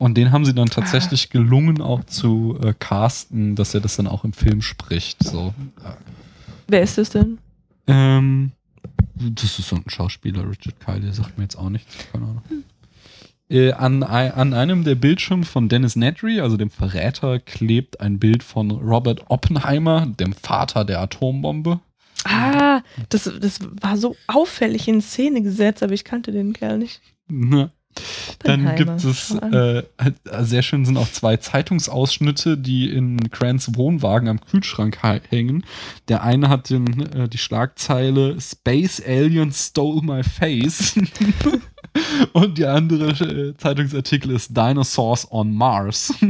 Und den haben sie dann tatsächlich gelungen auch zu äh, casten, dass er das dann auch im Film spricht. So. Wer ist das denn? Ähm, das ist so ein Schauspieler, Richard Kyle, der sagt mir jetzt auch nichts. Keine Ahnung. Äh, an, an einem der Bildschirme von Dennis Nedry, also dem Verräter, klebt ein Bild von Robert Oppenheimer, dem Vater der Atombombe. Ah, das, das war so auffällig in Szene gesetzt, aber ich kannte den Kerl nicht. Ne. Dann gibt es, äh, äh, sehr schön sind auch zwei Zeitungsausschnitte, die in Grants Wohnwagen am Kühlschrank hä- hängen. Der eine hat den, äh, die Schlagzeile Space Alien Stole My Face. Und die andere äh, Zeitungsartikel ist Dinosaurs on Mars.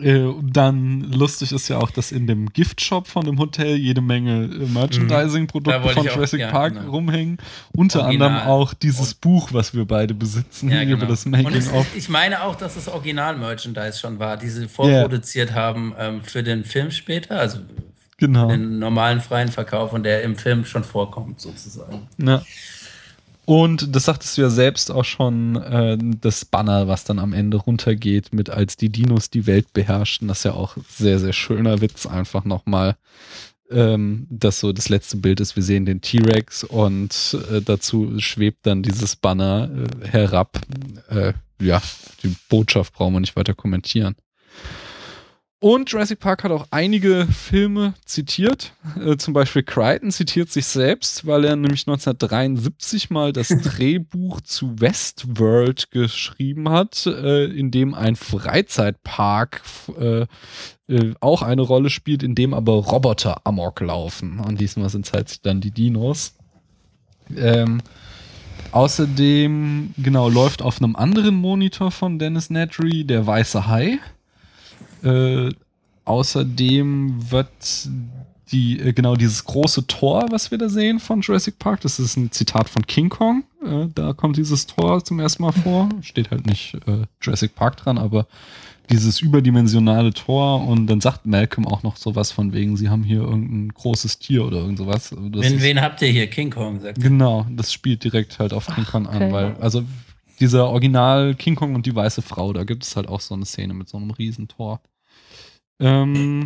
Äh, und dann lustig ist ja auch, dass in dem Giftshop von dem Hotel jede Menge äh, Merchandising-Produkte wollte von ich auch- Jurassic ja, Park genau. rumhängen. Unter Original. anderem auch dieses Buch, was wir beide besitzen, Ja, über genau. das Und es, Making-of. ich meine auch, dass es Original-Merchandise schon war, die sie vorproduziert haben ähm, für den Film später, also Genau. den normalen freien Verkauf und der im Film schon vorkommt, sozusagen. Ja. Und das sagtest du ja selbst auch schon, äh, das Banner, was dann am Ende runtergeht, mit als die Dinos die Welt beherrschten, das ist ja auch sehr, sehr schöner Witz, einfach nochmal, ähm, dass so das letzte Bild ist, wir sehen den T-Rex und äh, dazu schwebt dann dieses Banner äh, herab. Äh, ja, die Botschaft brauchen wir nicht weiter kommentieren. Und Jurassic Park hat auch einige Filme zitiert. Äh, zum Beispiel Crichton zitiert sich selbst, weil er nämlich 1973 mal das Drehbuch zu Westworld geschrieben hat, äh, in dem ein Freizeitpark äh, äh, auch eine Rolle spielt, in dem aber Roboter amok laufen. Und diesmal sind es halt dann die Dinos. Ähm, außerdem, genau, läuft auf einem anderen Monitor von Dennis Nedry der weiße Hai. Äh, außerdem wird die, äh, genau dieses große Tor, was wir da sehen von Jurassic Park, das ist ein Zitat von King Kong. Äh, da kommt dieses Tor zum ersten Mal vor. Steht halt nicht äh, Jurassic Park dran, aber dieses überdimensionale Tor und dann sagt Malcolm auch noch sowas von wegen, sie haben hier irgendein großes Tier oder irgend sowas. Also das Wen, wen habt ihr hier? King Kong, sagt er. Genau, das spielt direkt halt auf King Kong an, okay. weil, also dieser Original King Kong und die weiße Frau, da gibt es halt auch so eine Szene mit so einem Riesentor. Ähm,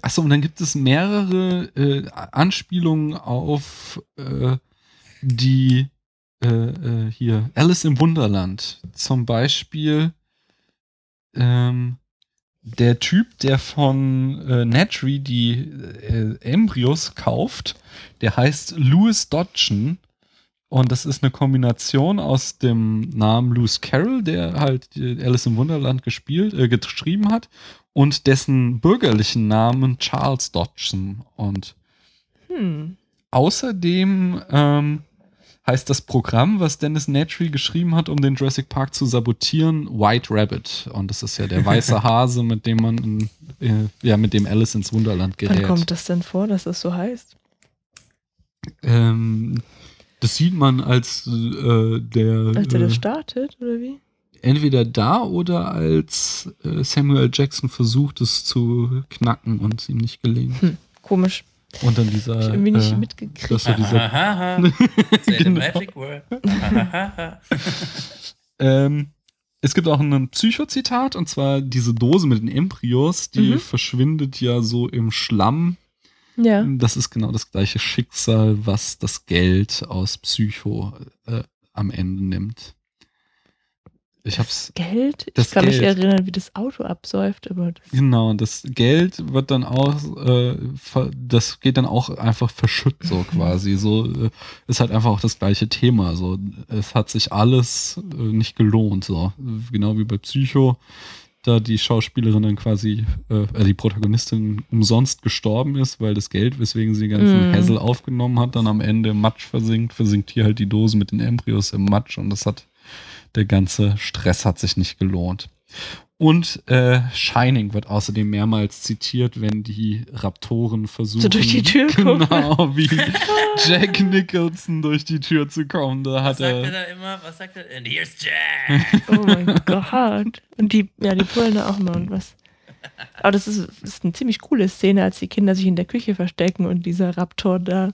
achso, und dann gibt es mehrere äh, Anspielungen auf äh, die äh, äh, hier Alice im Wunderland. Zum Beispiel ähm, der Typ, der von äh, Natry die äh, Embryos kauft, der heißt Louis Dodgen. Und das ist eine Kombination aus dem Namen Lewis Carroll, der halt Alice im Wunderland gespielt, äh, geschrieben hat, und dessen bürgerlichen Namen Charles Dodgson. Und Hm. Außerdem ähm, heißt das Programm, was Dennis Nedry geschrieben hat, um den Jurassic Park zu sabotieren, White Rabbit. Und das ist ja der weiße Hase, mit dem man in, äh, ja, mit dem Alice ins Wunderland Wann gerät. kommt das denn vor, dass das so heißt? Ähm, das sieht man als äh, der Als er äh, das startet, oder wie? entweder da oder als äh, Samuel Jackson versucht, es zu knacken und es ihm nicht gelingt. Hm, komisch. Und dann dieser ich irgendwie nicht äh, mitgekriegt. dass so dieser Ahaha. Say the Genau. magic word. Ähm, es gibt auch ein Psychozitat, und zwar diese Dose mit den Embryos, die Mhm. verschwindet ja so im Schlamm. Ja. Das ist genau das gleiche Schicksal, was das Geld aus Psycho äh, am Ende nimmt. Ich hab's. Geld? Das ich kann mich Geld. erinnern, wie das Auto absäuft, aber das Genau, das Geld wird dann auch, äh, das geht dann auch einfach verschütt so quasi. So äh, ist halt einfach auch das gleiche Thema. So, es hat sich alles äh, nicht gelohnt. So genau wie bei Psycho, da die Schauspielerin dann quasi, äh, äh, die Protagonistin umsonst gestorben ist, weil das Geld, weswegen sie den ganzen Mm. Hassel aufgenommen hat, dann am Ende im Matsch versinkt, versinkt hier halt die Dose mit den Embryos im Matsch und das hat der ganze Stress hat sich nicht gelohnt. Und äh, Shining wird außerdem mehrmals zitiert, wenn die Raptoren versuchen, durch die Tür gucken. genau wie Jack Nicholson durch die Tür zu kommen. Da Was sagt er er da immer? Was sagt er? And here's Jack. Oh mein Gott. Und die, ja, die brüllen da auch mal und was. Aber das ist, das ist eine ziemlich coole Szene, als die Kinder sich in der Küche verstecken und dieser Raptor da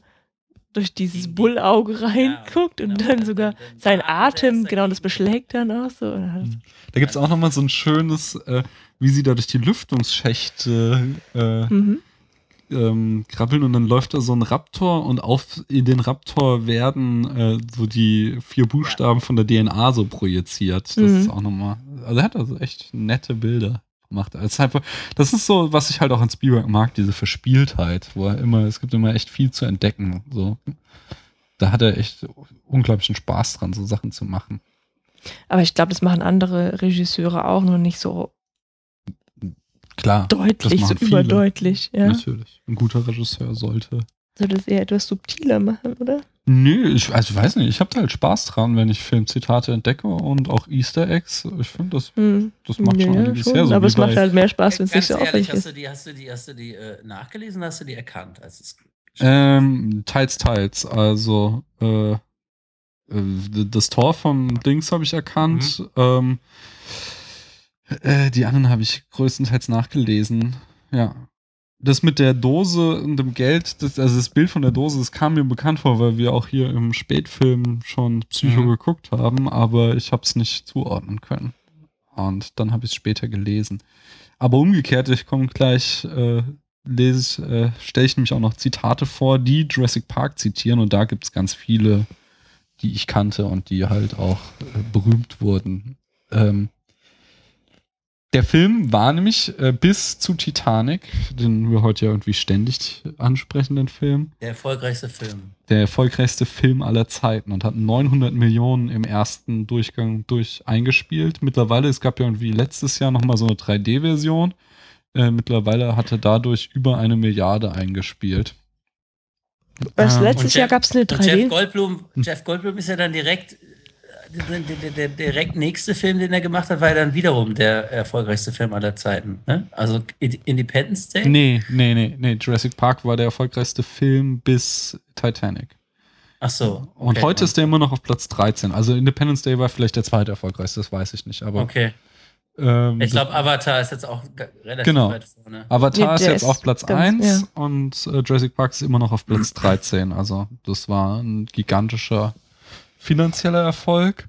durch dieses Bullauge reinguckt Ja, und genau. dann sogar dann- sein Atem, genau, das beschlägt dann auch so. Da gibt es auch nochmal so ein schönes, äh, wie sie da durch die Lüftungsschächte äh, Mhm. ähm, krabbeln und dann läuft da so ein Raptor und auf in den Raptor werden äh, so die vier Buchstaben von der DNA so projiziert. Das Mhm. ist auch nochmal, also er hat also echt nette Bilder gemacht. Es ist einfach, das ist so, was ich halt auch an Spielberg mag, diese Verspieltheit, wo er immer, es gibt immer echt viel zu entdecken. So. Da hat er echt unglaublichen Spaß dran, so Sachen zu machen. Aber ich glaube, das machen andere Regisseure auch, nur nicht so Klar. deutlich, so viele. überdeutlich. Ja. Natürlich. Ein guter Regisseur sollte. Soll das eher etwas subtiler machen, oder? Nö, ich, also weiß nicht, ich habe da halt Spaß dran, wenn ich Filmzitate entdecke und auch Easter Eggs. Ich finde, das, Hm. das macht schon Ja, einiges schon, her. So aber es macht halt mehr Spaß, wenn es nicht so ehrlich, hast ist. du die, hast du die, hast du die äh, nachgelesen, hast du die erkannt? Als es ähm, teils, teils. Also, äh, äh, das Tor vom Dings habe ich erkannt. Mhm. Ähm, äh, die anderen habe ich größtenteils nachgelesen. Ja. Das mit der Dose und dem Geld, das, also das Bild von der Dose, das kam mir bekannt vor, weil wir auch hier im Spätfilm schon Psycho Mhm. geguckt haben, aber ich habe es nicht zuordnen können. Und dann habe ich es später gelesen. Aber umgekehrt, ich komme gleich, äh, lese äh, stelle ich nämlich auch noch Zitate vor, die Jurassic Park zitieren und da gibt es ganz viele, die ich kannte und die halt auch äh, berühmt wurden. Ähm, der Film war nämlich äh, bis zu Titanic, den wir heute ja irgendwie ständig ansprechen, den Film, der erfolgreichste Film. der erfolgreichste Film aller Zeiten und hat 900 Millionen im ersten Durchgang durch eingespielt. Mittlerweile, es gab ja irgendwie letztes Jahr nochmal so eine 3D-Version. Äh, mittlerweile hat er dadurch über eine Milliarde eingespielt. Was Ähm, letztes Jahr gab es eine Und 3D. Jeff Goldblum, Jeff Goldblum ist ja dann direkt, der, der, direkt nächste Film, den er gemacht hat, war ja dann wiederum der erfolgreichste Film aller Zeiten. Ne? Also Independence Day. Nee, nee, nee, nee. Jurassic Park war der erfolgreichste Film bis Titanic. Ach so. Und okay. heute ist der immer noch auf Platz 13. Also Independence Day war vielleicht der zweite erfolgreichste, das weiß ich nicht. Aber Okay. ähm, Ich glaube, Avatar ist jetzt auch relativ Genau. weit vorne. Avatar Nee, ist jetzt ist auf Platz ganz- 1 ja. und äh, Jurassic Park ist immer noch auf Platz 13. Also das war ein gigantischer finanzieller Erfolg.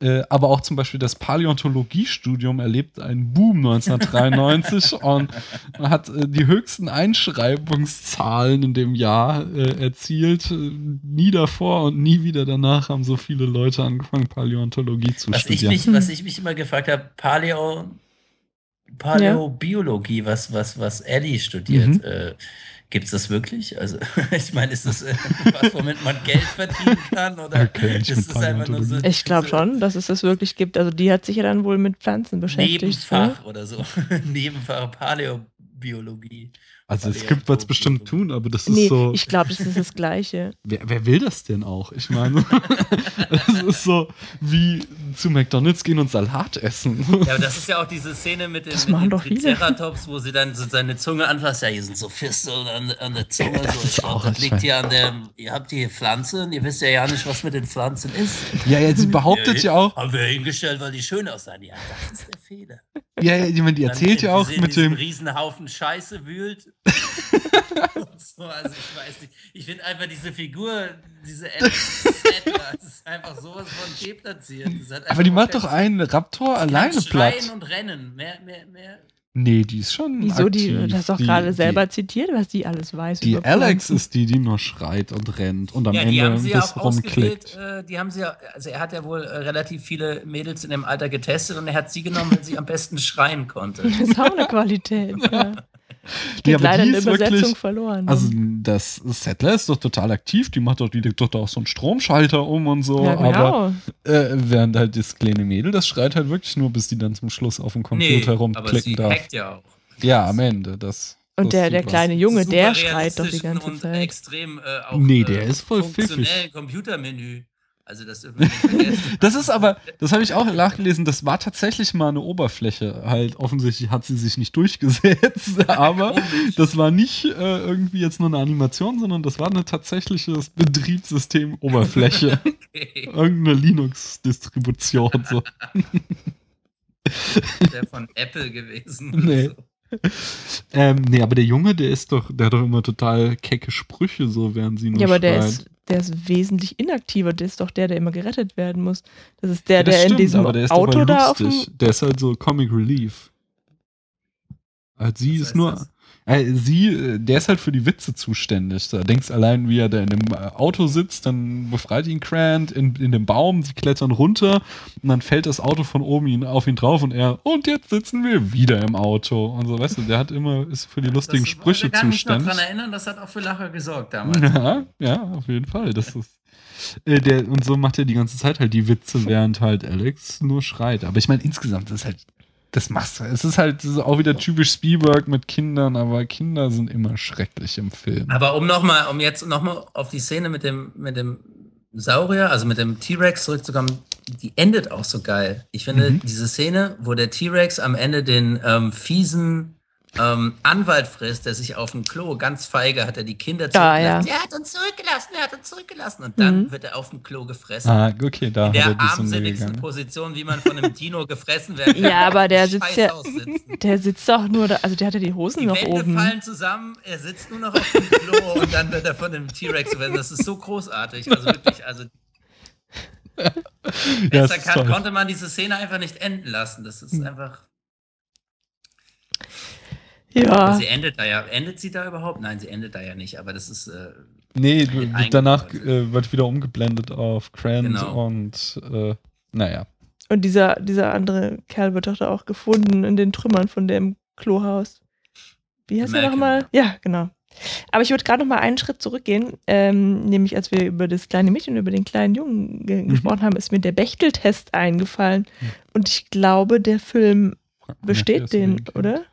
Äh, aber auch zum Beispiel das Paläontologiestudium erlebt einen Boom 1993 und hat äh, die höchsten Einschreibungszahlen in dem Jahr äh, erzielt. Nie davor und nie wieder danach haben so viele Leute angefangen, Paläontologie zu Was ich, studieren. mich, was ich mich immer gefragt habe, Paleo, Paläobiologie, was, was, was Ellie studiert, Mhm. Gibt es das wirklich? Also, ich meine, ist das äh, was, womit man Geld verdienen kann? Oder Okay, ist das einfach nur so. Ich glaube so schon, dass es das wirklich gibt. Also die hat sich ja dann wohl mit Pflanzen beschäftigt. ne? Nebenfach oder so? Nebenfach Paläobiologie. Also es gibt was bestimmt tun, aber das ist Nee, so. ich glaube, das ist das Gleiche. Wer, wer will das denn auch? Ich meine, es ist so wie zu McDonalds gehen und Salat essen. Ja, aber das ist ja auch diese Szene mit dem, mit. Triceratops, wo sie dann so seine Zunge anfasst. Ja, hier sind so Fisteln an, an der Zunge. Das so. ist auch das liegt hier an der. Ihr habt hier Pflanzen, ihr wisst ja ja nicht, was mit den Pflanzen ist. Ja, ja, sie behauptet ja auch, Haben wir hingestellt, weil die schön aussehen. Ja, das ist der Fehler. ja, ja, meine, die erzählt ja Dann auch sie in mit dem, Riesenhaufen Scheiße wühlt. So, also ich weiß nicht. Ich finde einfach diese Figur, diese Alex Settler, das ist einfach sowas von deplatziert. Das aber die macht doch einen Raptor Sie alleine platt. Schreien und rennen. Mehr, mehr, mehr. Nee, die ist schon Wieso? aktiv. Die, du hast doch gerade die- selber zitiert, was die alles weiß. Die über Alex ist die, die nur schreit und rennt und am Ja, die haben Ende sie ein ja bisschen auch ausgewählt. rumklickt. Äh, die haben sie ja, also er hat ja wohl äh, relativ viele Mädels in dem Alter getestet und er hat sie genommen, weil sie am besten schreien konnte. Das ist auch eine Qualität. Ja. Die Nee, aber leider die ist Übersetzung wirklich- verloren. Also das Settler ist doch total aktiv, die macht doch, die legt doch da auch so einen Stromschalter um und so, ja, aber genau. äh, während halt das kleine Mädel, das schreit halt wirklich nur, bis die dann zum Schluss auf dem Computer aber rumklicken sie darf. hackt ja auch. Ja, am Ende. Das, Und das der, der kleine Junge, Super der schreit doch die ganze und Zeit. extrem äh, auch Nee, der äh, ist voll pfiffig. Computermenü. Also das dürfen wir nicht vergessen. Das ist aber, das habe ich auch nachgelesen, das war tatsächlich mal eine Oberfläche. Halt, offensichtlich hat sie sich nicht durchgesetzt, aber Komisch. das war nicht äh, irgendwie jetzt nur eine Animation, sondern das war eine tatsächliche Betriebssystem-Oberfläche. Okay. Irgendeine Linux-Distribution. So. Der von Apple gewesen. Nee. So. Ähm, nee, aber der Junge, der ist doch, der hat doch immer total kecke Sprüche, so während sie nur Ja, aber der schreit. ist der ist wesentlich inaktiver. Der ist doch der, der immer gerettet werden muss. Das ist der, Ja, das der in stimmt, diesem aber der ist Auto da auf lustig. dem. Der ist halt so Comic Relief. Halt sie Was ist nur. das? Äh, sie, äh, der ist halt für die Witze zuständig. Da denkst allein, wie er da in dem äh, Auto sitzt, dann befreit ihn Grant in, in dem Baum, sie klettern runter und dann fällt das Auto von oben ihn, auf ihn drauf und er, und jetzt sitzen wir wieder im Auto. Und so, weißt du, der hat immer, ist für die lustigen das, Sprüche kann ich mich noch zuständig. dran erinnern, das hat auch für Lacher gesorgt damals. Ja, ja, auf jeden Fall. Das ist. Äh, der, und so macht er die ganze Zeit halt die Witze, während halt Alex nur schreit. Aber ich meine, insgesamt ist halt. Das machst du. Es ist halt so auch wieder typisch Spielberg mit Kindern, aber Kinder sind immer schrecklich im Film. Aber um nochmal, um jetzt nochmal auf die Szene mit dem, mit dem Saurier, also mit dem T-Rex zurückzukommen, die endet auch so geil. Ich finde, Mhm. diese Szene, wo der T-Rex am Ende den ähm, fiesen ähm, Anwalt frisst, der sich auf dem Klo ganz feige hat er die Kinder Ja, zurückgelassen. ja. Er hat uns zurückgelassen, er hat uns zurückgelassen. Und dann Mhm. wird er auf dem Klo gefressen. Ah, okay, da In er der die armseligsten. Position, wie man von einem Dino gefressen werden kann. Ja, aber der sitzt ja- Scheißhaus sitzen. Der sitzt doch nur da, also der hat ja die Hosen Die noch Wände oben. fallen zusammen, er sitzt nur noch auf dem Klo und dann wird er von dem T-Rex gefressen. Das ist so großartig. Also wirklich, also Ja, besser kann, toll. konnte man diese Szene einfach nicht enden lassen. Das ist Hm. einfach. Ja. Aber sie endet da ja. Endet sie da überhaupt? Nein, sie endet da ja nicht, aber das ist. Äh, Nee, Wird du- danach äh, wird wieder umgeblendet auf Grant Genau. und äh, naja. Und dieser, dieser andere Kerl wird doch da auch gefunden in den Trümmern von dem Klohaus. Wie heißt er Malcolm, nochmal? Ja, genau. Aber ich würde gerade noch mal einen Schritt zurückgehen, ähm, nämlich als wir über das kleine Mädchen und über den kleinen Jungen ge Mhm. gesprochen haben, ist mir der Bechteltest eingefallen. Und ich glaube, der Film besteht den, oder?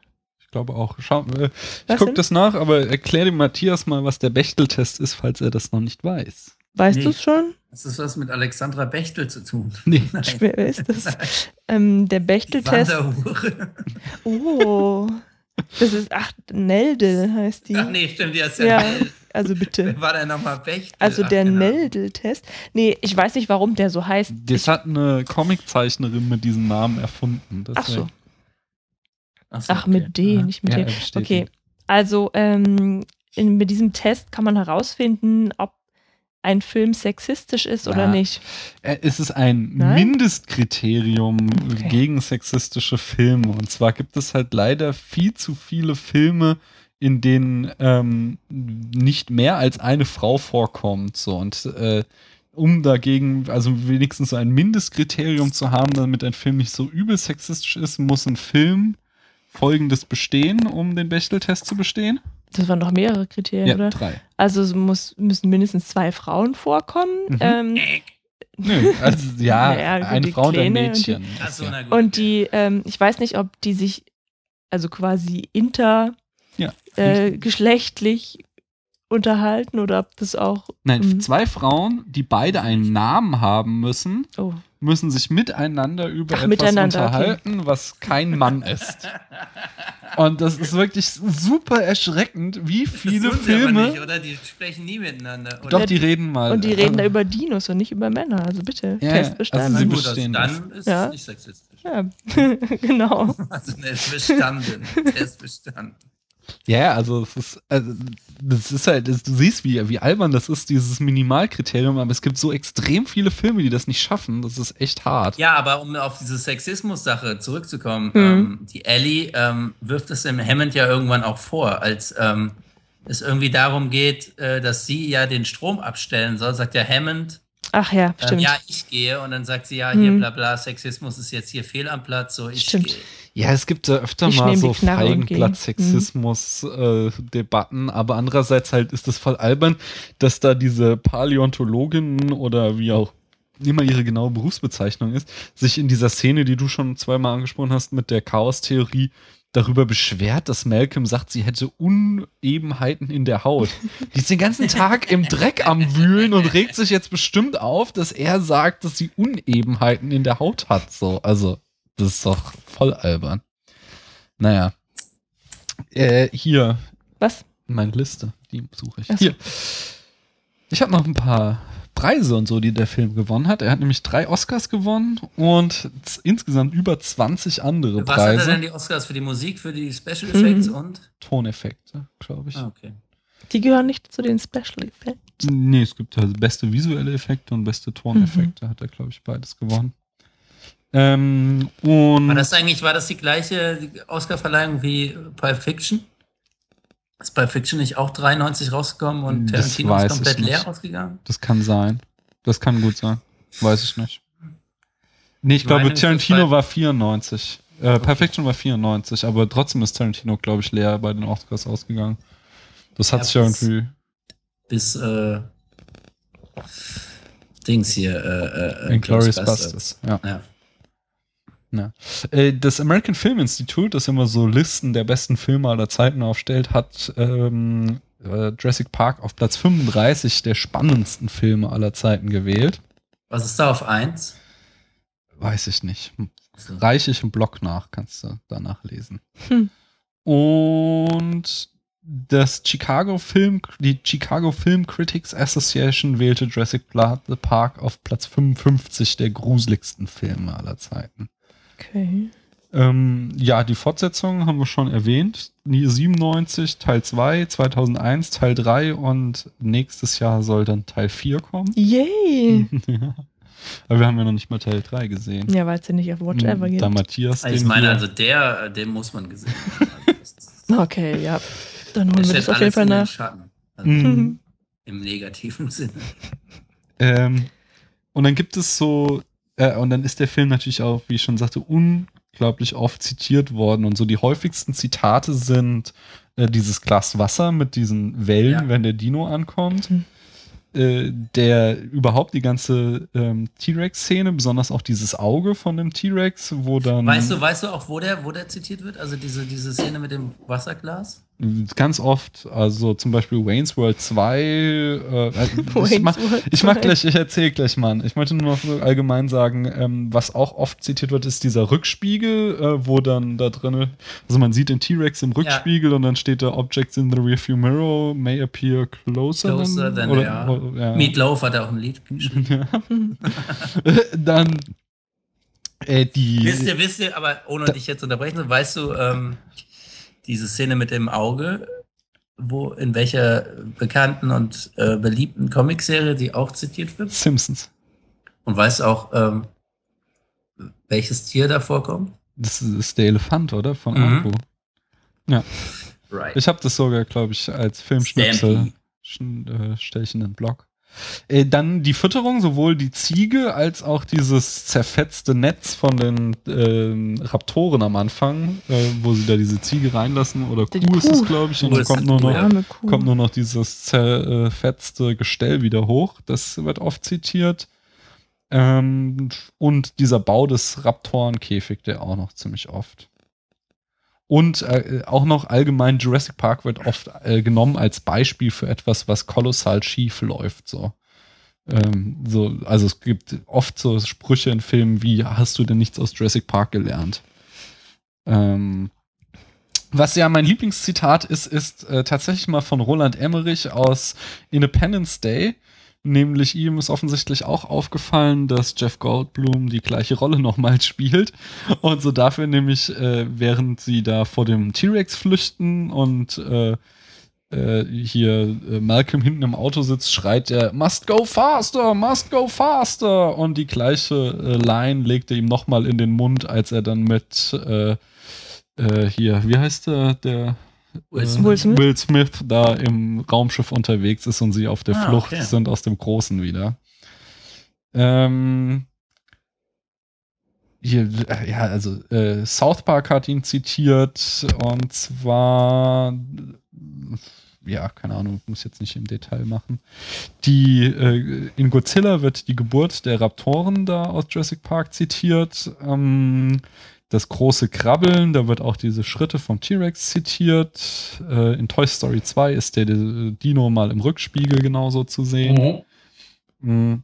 Ich glaube auch. Schau, äh, ich Was guck denn? das nach, aber erklär dem Matthias mal, was der Bechteltest ist, falls er das noch nicht weiß. Weißt Nee. du es schon? das ist was mit Alexandra Bechtel zu tun. Nee. Nein. Wer ist das? Ähm, der Bechteltest. Oh. Das ist, ach, Nelde heißt die. Ach nee, stimmt, die ist ja. Ja, also bitte. Wer war denn nochmal Bechtel? Also der Ahnung. Neldel-Test. Nee, ich weiß nicht, warum der so heißt. Das hat eine Comiczeichnerin mit diesem Namen erfunden. Ach so. Ach, so, Ach, mit D, Ja, nicht mit ja, D. Okay, also ähm, in, mit diesem Test kann man herausfinden, ob ein Film sexistisch ist oder Ja. nicht. Äh, Es ist ein Nein? Mindestkriterium Okay. gegen sexistische Filme. Und zwar gibt es halt leider viel zu viele Filme, in denen ähm, nicht mehr als eine Frau vorkommt. So und äh, um dagegen, also wenigstens so ein Mindestkriterium zu haben, damit ein Film nicht so übel sexistisch ist, muss ein Film folgendes bestehen, um den Bechteltest zu bestehen. Das waren doch mehrere Kriterien, Ja, oder? drei. Also es muss, müssen mindestens zwei Frauen vorkommen. Mhm. Ähm, Nö, also ja, Naja, eine Frau und ein Kleine und die- Mädchen. Ach so, Ja. na gut. und die, ähm, ich weiß nicht, ob die sich also quasi inter Ja, äh, geschlechtlich unterhalten oder ob das auch. Nein, Mhm. zwei Frauen, die beide einen Namen haben müssen, Oh, müssen sich miteinander über Ach, etwas miteinander, unterhalten, was kein Mann ist. Und das ist wirklich super erschreckend, wie Das viele aber Filme. nicht, oder? Die sprechen nie miteinander. Oder? Doch, die reden mal. und die reden da über Dinos und nicht über Männer. Also bitte, Ja, Test bestanden. also sie gut, bestehen also dann ist Ja. nicht sexistisch. ja, genau. Also ne, bestanden. Test bestanden. Ja, also es ist, also, das ist halt, das, du siehst, wie, wie albern das ist, dieses Minimalkriterium, aber es gibt so extrem viele Filme, die das nicht schaffen. Das ist echt hart. Ja, aber um auf diese Sexismus-Sache zurückzukommen, Mhm. ähm, die Ellie ähm, wirft es im Hammond ja irgendwann auch vor, als ähm, es irgendwie darum geht, äh, dass sie ja den Strom abstellen soll, sagt der Hammond, Ach ja, ähm, stimmt. ja, ich gehe und dann sagt sie, ja, hier Mhm. bla bla, Sexismus ist jetzt hier fehl am Platz, so ich Stimmt. gehe. Ja, es gibt ja öfter Ich mal so Knarre und geh. Feigenblatt-Sexismus-Debatten, aber andererseits halt ist es voll albern, dass da diese Paläontologinnen oder wie auch immer ihre genaue Berufsbezeichnung ist, sich in dieser Szene, die du schon zweimal angesprochen hast, mit der Chaos-Theorie darüber beschwert, dass Malcolm sagt, sie hätte Unebenheiten in der Haut. Die ist den ganzen Tag im Dreck am Wühlen und regt sich jetzt bestimmt auf, dass er sagt, dass sie Unebenheiten in der Haut hat. So, also, das ist doch voll albern. Naja. Äh, hier, Was? meine Liste, die suche ich. So. Hier. Ich habe noch ein paar Preise und so, die der Film gewonnen hat. Er hat nämlich drei Oscars gewonnen und insgesamt über 20 andere Was hat er Preise. denn die Oscars für die Musik, für die Special Effects Mhm. und? Toneffekte, glaube ich. Ah, okay. Die gehören nicht zu den Special Effects. Nee, es gibt also beste visuelle Effekte und beste Toneffekte, hat er, glaube ich, beides gewonnen. Ähm, und War das eigentlich, war das die gleiche Oscar-Verleihung wie Pulp Fiction? Ist Pulp Fiction nicht auch 93 rausgekommen und Tarantino ist komplett leer ausgegangen? das kann sein. Das kann gut sein. Weiß ich nicht. Nee, ich glaube, Tarantino war 94. Äh, Perfection war 94, aber trotzdem ist Tarantino, glaube ich, leer bei den Oscars ausgegangen. Das hat Ja, sich ja irgendwie. Bis äh, Dings hier, äh, äh, Inglourious Ghostbusters. Bastards. Ja. Ja. Ja. Äh, Das American Film Institute, das immer so Listen der besten Filme aller Zeiten aufstellt, hat ähm, äh, Jurassic Park auf Platz 35 der spannendsten Filme aller Zeiten gewählt. Was ist da auf 1? Weiß ich nicht. So. Reich ich im Blog nach, kannst du danach lesen. Hm. Und das Chicago Film, die Chicago Film Critics Association wählte Jurassic Park auf Platz 55 der gruseligsten Filme aller Zeiten. Okay. Ähm, ja, die Fortsetzung haben wir schon erwähnt. Nie 97, Teil 2, 2001, Teil 3 und nächstes Jahr soll dann Teil 4 kommen. Yay! ja. Aber wir haben ja noch nicht mal Teil 3 gesehen. Ja, weil es ja nicht auf Watch Ever Da gibt. Matthias Ich den meine, hier- also der, den muss man gesehen haben. Okay, ja. Dann holen wir das auf jeden Fall nach. Schatten. Also Mhm. Im negativen Sinne. Ähm, und dann gibt es so, äh, und dann ist der Film natürlich auch, wie ich schon sagte, unglaublich oft zitiert worden. Und so die häufigsten Zitate sind äh, dieses Glas Wasser mit diesen Wellen, Ja. wenn der Dino ankommt. Mhm. Äh, der überhaupt die ganze ähm, T-Rex-Szene, besonders auch dieses Auge von dem T-Rex, wo dann Weißt du, weißt du auch, wo der, wo der zitiert wird? Also diese, diese Szene mit dem Wasserglas? Ganz oft, also zum Beispiel Wayne's World 2, äh, ich, mach, ich mach 2. gleich, ich erzähle gleich mal. Ich möchte nur noch so allgemein sagen, ähm, was auch oft zitiert wird, ist dieser Rückspiegel, äh, wo dann da drin, also man sieht den T-Rex im Rückspiegel und dann steht da Objects in the rearview mirror may appear closer, Closer than they are. oder, ja. Meatloaf hat auch ein Lied geschrieben. dann äh, die wisst ihr, wisst ihr, aber ohne dich jetzt unterbrechen, weißt du, ähm, diese Szene mit dem Auge, wo in welcher bekannten und äh, beliebten Comicserie die auch zitiert wird? Simpsons. Und weißt du auch, ähm, welches Tier da vorkommt? Das ist der Elefant, oder? Von Mhm. Arco. Ja. Right. Ich habe das sogar, glaube ich, als Filmschnipsel Stampy. äh, stelle ich in den Blog. Äh, dann die Fütterung, sowohl die Ziege als auch dieses zerfetzte Netz von den ähm, Raptoren am Anfang, äh, wo sie da diese Ziege reinlassen oder Die Kuh, ist es, Kuh. glaube ich, und Kuh dann kommt nur Kuh, noch Kuh. kommt nur noch dieses zerfetzte Gestell wieder hoch. Das wird oft zitiert. Ähm, und dieser Bau des Raptorenkäfig, der auch noch ziemlich oft. Und äh, auch noch allgemein Jurassic Park wird oft äh, genommen als Beispiel für etwas, was kolossal schief läuft. So. Ähm, so, also es gibt oft so Sprüche in Filmen wie, hast du denn nichts aus Jurassic Park gelernt? Ähm, was ja mein Lieblingszitat ist, ist äh, tatsächlich mal von Roland Emmerich aus Independence Day. Nämlich ihm ist offensichtlich auch aufgefallen, dass Jeff Goldblum die gleiche Rolle nochmal spielt. Und so dafür nämlich, äh, während sie da vor dem T-Rex flüchten und äh, äh, hier äh, Malcolm hinten im Auto sitzt, schreit er, must go faster, must go faster. Und die gleiche äh, Line legt er ihm nochmal in den Mund, als er dann mit äh, hier, wie heißt der, der Will äh, Smith. Will Smith. Da im Raumschiff unterwegs ist und sie auf der Ah, Flucht okay. sind aus dem Großen wieder. Ähm, hier, ja, also äh, South Park hat ihn zitiert und zwar, ja, keine Ahnung, muss jetzt nicht im Detail machen. Die äh, in Godzilla wird die Geburt der Raptoren da aus Jurassic Park zitiert. Ähm, das große Krabbeln, da wird auch diese Schritte vom T-Rex zitiert. Äh, in Toy Story 2 ist der, der Dino mal im Rückspiegel genauso zu sehen. Mhm. Mhm.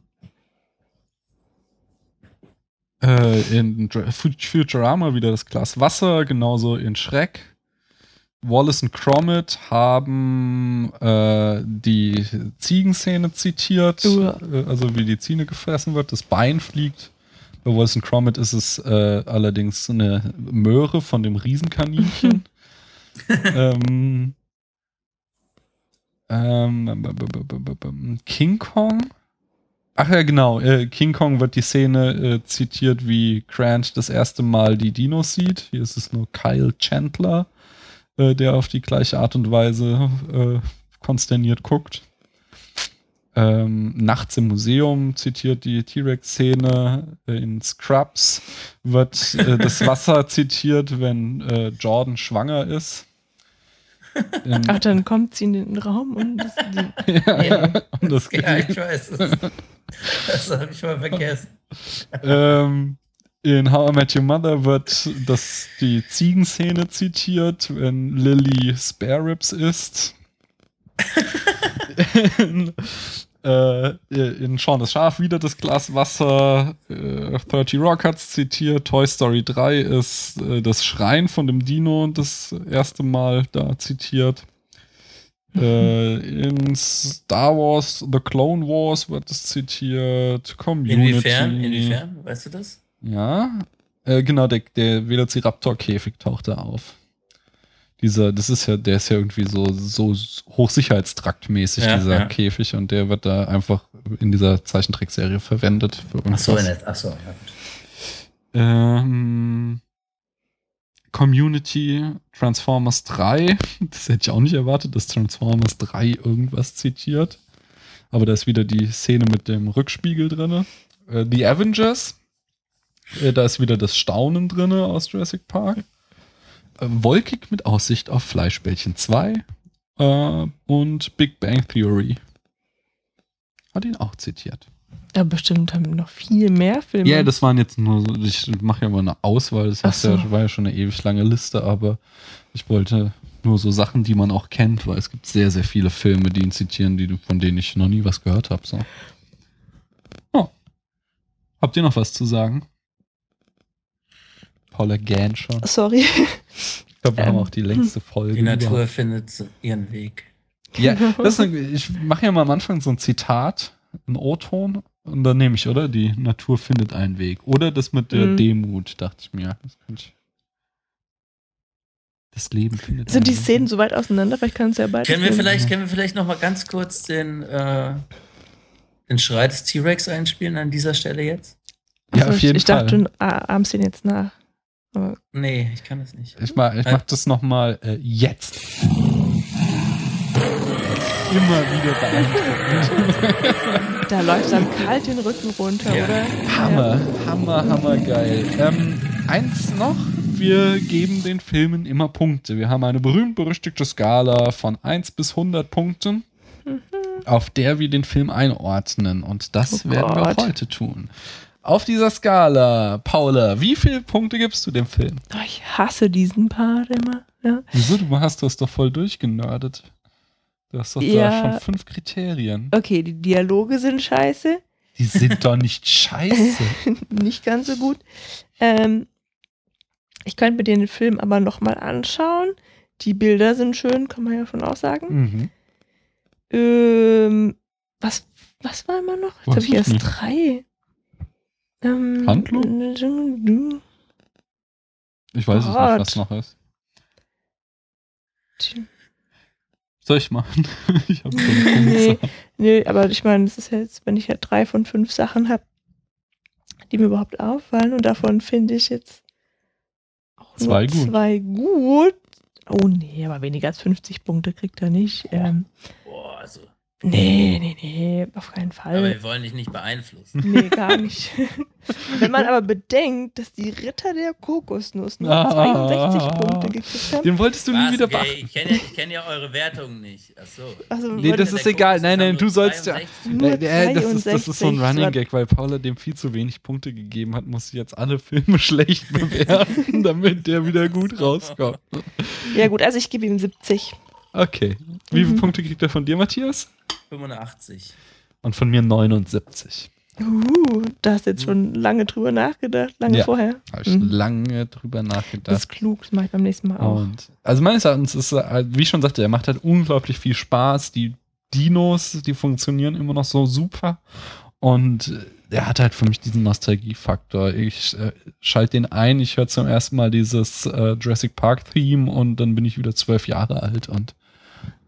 Äh, in Futurama wieder das Glas Wasser, genauso in Shrek. Wallace und Gromit haben äh, die Ziegenszene zitiert, Uah. äh, also wie die Ziege gefressen wird, das Bein fliegt. Bei Wallace und Gromit ist es äh, allerdings eine Möhre von dem Riesenkaninchen. ähm, Ähm, King Kong? Ach ja, genau. Äh, King Kong wird die Szene äh, zitiert, wie Grant das erste Mal die Dinos sieht. Hier ist es nur Kyle Chandler, äh, der auf die gleiche Art und Weise äh, konsterniert guckt. Ähm, Nachts im Museum zitiert die T-Rex-Szene. Äh, In Scrubs wird äh, das Wasser zitiert, wenn äh, Jordan schwanger ist. In, Ach, dann kommt sie in den Raum und das, die, ja, ja, und das ja, ich weiß. Das, das habe ich mal vergessen. ähm, in How I Met Your Mother wird das, die Ziegenszene zitiert, wenn Lily Spare Ribs isst. in, äh, in Shaun das Schaf wieder das Glas Wasser. Äh, 30 Rock hat's zitiert. Toy Story 3 ist äh, das Schreien von dem Dino das erste Mal da zitiert. Äh, in Star Wars The Clone Wars wird es zitiert. Community. Inwiefern? Inwiefern? Weißt du das? Ja, äh, genau, der, der Velociraptor-Käfig taucht da auf. Dieser, das ist ja, der ist ja irgendwie so, so hochsicherheitstraktmäßig, Ja, dieser ja. Käfig, und der wird da einfach in dieser Zeichentrickserie verwendet. Ach so. Ach so, ja. gut. Ähm, Community, Transformers 3. Das hätte ich auch nicht erwartet, dass Transformers 3 irgendwas zitiert. Aber da ist wieder die Szene mit dem Rückspiegel drin. Äh, The Avengers. Äh, da ist wieder das Staunen drin aus Jurassic Park. Wolkig mit Aussicht auf Fleischbällchen 2. Äh, und Big Bang Theory. Hat ihn auch zitiert. ja, bestimmt haben noch viel mehr Filme. Ja, das waren jetzt nur so, ich mache ja mal eine Auswahl, das heißt ja, so. war ja schon eine ewig lange Liste, aber ich wollte nur so Sachen, die man auch kennt, weil es gibt sehr, sehr viele Filme, die ihn zitieren, die, von denen ich noch nie was gehört habe. So. Oh. Habt ihr noch was zu sagen? Paula Gann schon. Sorry. Ich glaube, wir haben Ähm. auch die längste Folge. Die Natur überhaupt. findet so ihren Weg. Ja, das ist eine, ich mache ja mal am Anfang so ein Zitat, einen O-Ton, und dann nehme ich, oder? Die Natur findet einen Weg. Oder das mit der Mhm. Demut, dachte ich mir. Das, könnte ich das Leben findet Sind die Weg. Szenen so weit auseinander? Vielleicht kann es ja beides Können wir vielleicht, können wir vielleicht noch mal ganz kurz den, äh, den Schrei des T-Rex einspielen an dieser Stelle jetzt? Ja, Also auf jeden ich, ich Fall. dachte, du ah, ahmst den jetzt nach. Aber Nee, ich kann das nicht. ich mach, ich mach das nochmal äh, jetzt. Immer wieder beeindruckend. da läuft dann kalt den Rücken runter, Ja. oder? Hammer, Hammer, Hammer geil. Ähm, eins noch, wir geben den Filmen immer Punkte. Wir haben eine berühmt-berüchtigte Skala von 1 bis 100 Punkten, auf der wir den Film einordnen. Und das Oh werden wir auch Gott. heute tun. Auf dieser Skala, Paula, wie viele Punkte gibst du dem Film? Oh, ich hasse diesen Part immer. Ja. Wieso? Du hast das doch voll durchgenördet. Du hast doch Ja. da schon fünf Kriterien. Okay, die Dialoge sind scheiße. Die sind doch nicht scheiße. Nicht ganz so gut. Ähm, ich könnte mir den Film aber nochmal anschauen. Die Bilder sind schön, kann man ja schon auch sagen. mhm. Ähm, was, was war immer noch? Jetzt habe ich ich erst nicht. drei. Ähm, Handlung? Ich weiß es nicht, was noch ist. Soll ich machen? ich habe so eine Nee, nee, aber ich meine, das ist jetzt, wenn ich ja drei von fünf Sachen habe, die mir überhaupt auffallen und davon finde ich jetzt auch Zwei nur gut. zwei gut. Oh nee, aber weniger als 50 Punkte kriegt er nicht. Ähm, Boah, also. Nee, nee, nee, auf keinen Aber Fall. wir wollen dich nicht beeinflussen. Nee, gar nicht. Wenn man aber bedenkt, dass die Ritter der Kokosnuss nur Ah. 62 Punkte gekriegt haben. Den wolltest du nie Was? wieder Okay, beachten. ich kenne ja, kenn ja eure Wertungen nicht. Achso. Also, Nee, das ist egal. Nein, nein, du sollst ja- Nur Äh, das, ist, das ist so ein 62, Running Gag, weil Paula dem viel zu wenig Punkte gegeben hat, muss sie jetzt alle Filme schlecht bewerten, damit der wieder gut rauskommt. Ja gut, also ich gebe ihm 70. Okay. Wie viele Mhm. Punkte kriegt er von dir, Matthias? 85. Und von mir 79. Uh, da hast du jetzt schon lange drüber nachgedacht, lange Ja. vorher. Habe ich Mhm. lange drüber nachgedacht. Das ist klug, das mache ich beim nächsten Mal auch. Und also meines Erachtens ist, halt, wie ich schon sagte, er macht halt unglaublich viel Spaß. Die Dinos, die funktionieren immer noch so super. Und äh, er hat halt für mich diesen Nostalgiefaktor. Ich äh, schalte den ein, ich höre zum ersten Mal dieses äh, Jurassic Park Theme und dann bin ich wieder zwölf Jahre alt und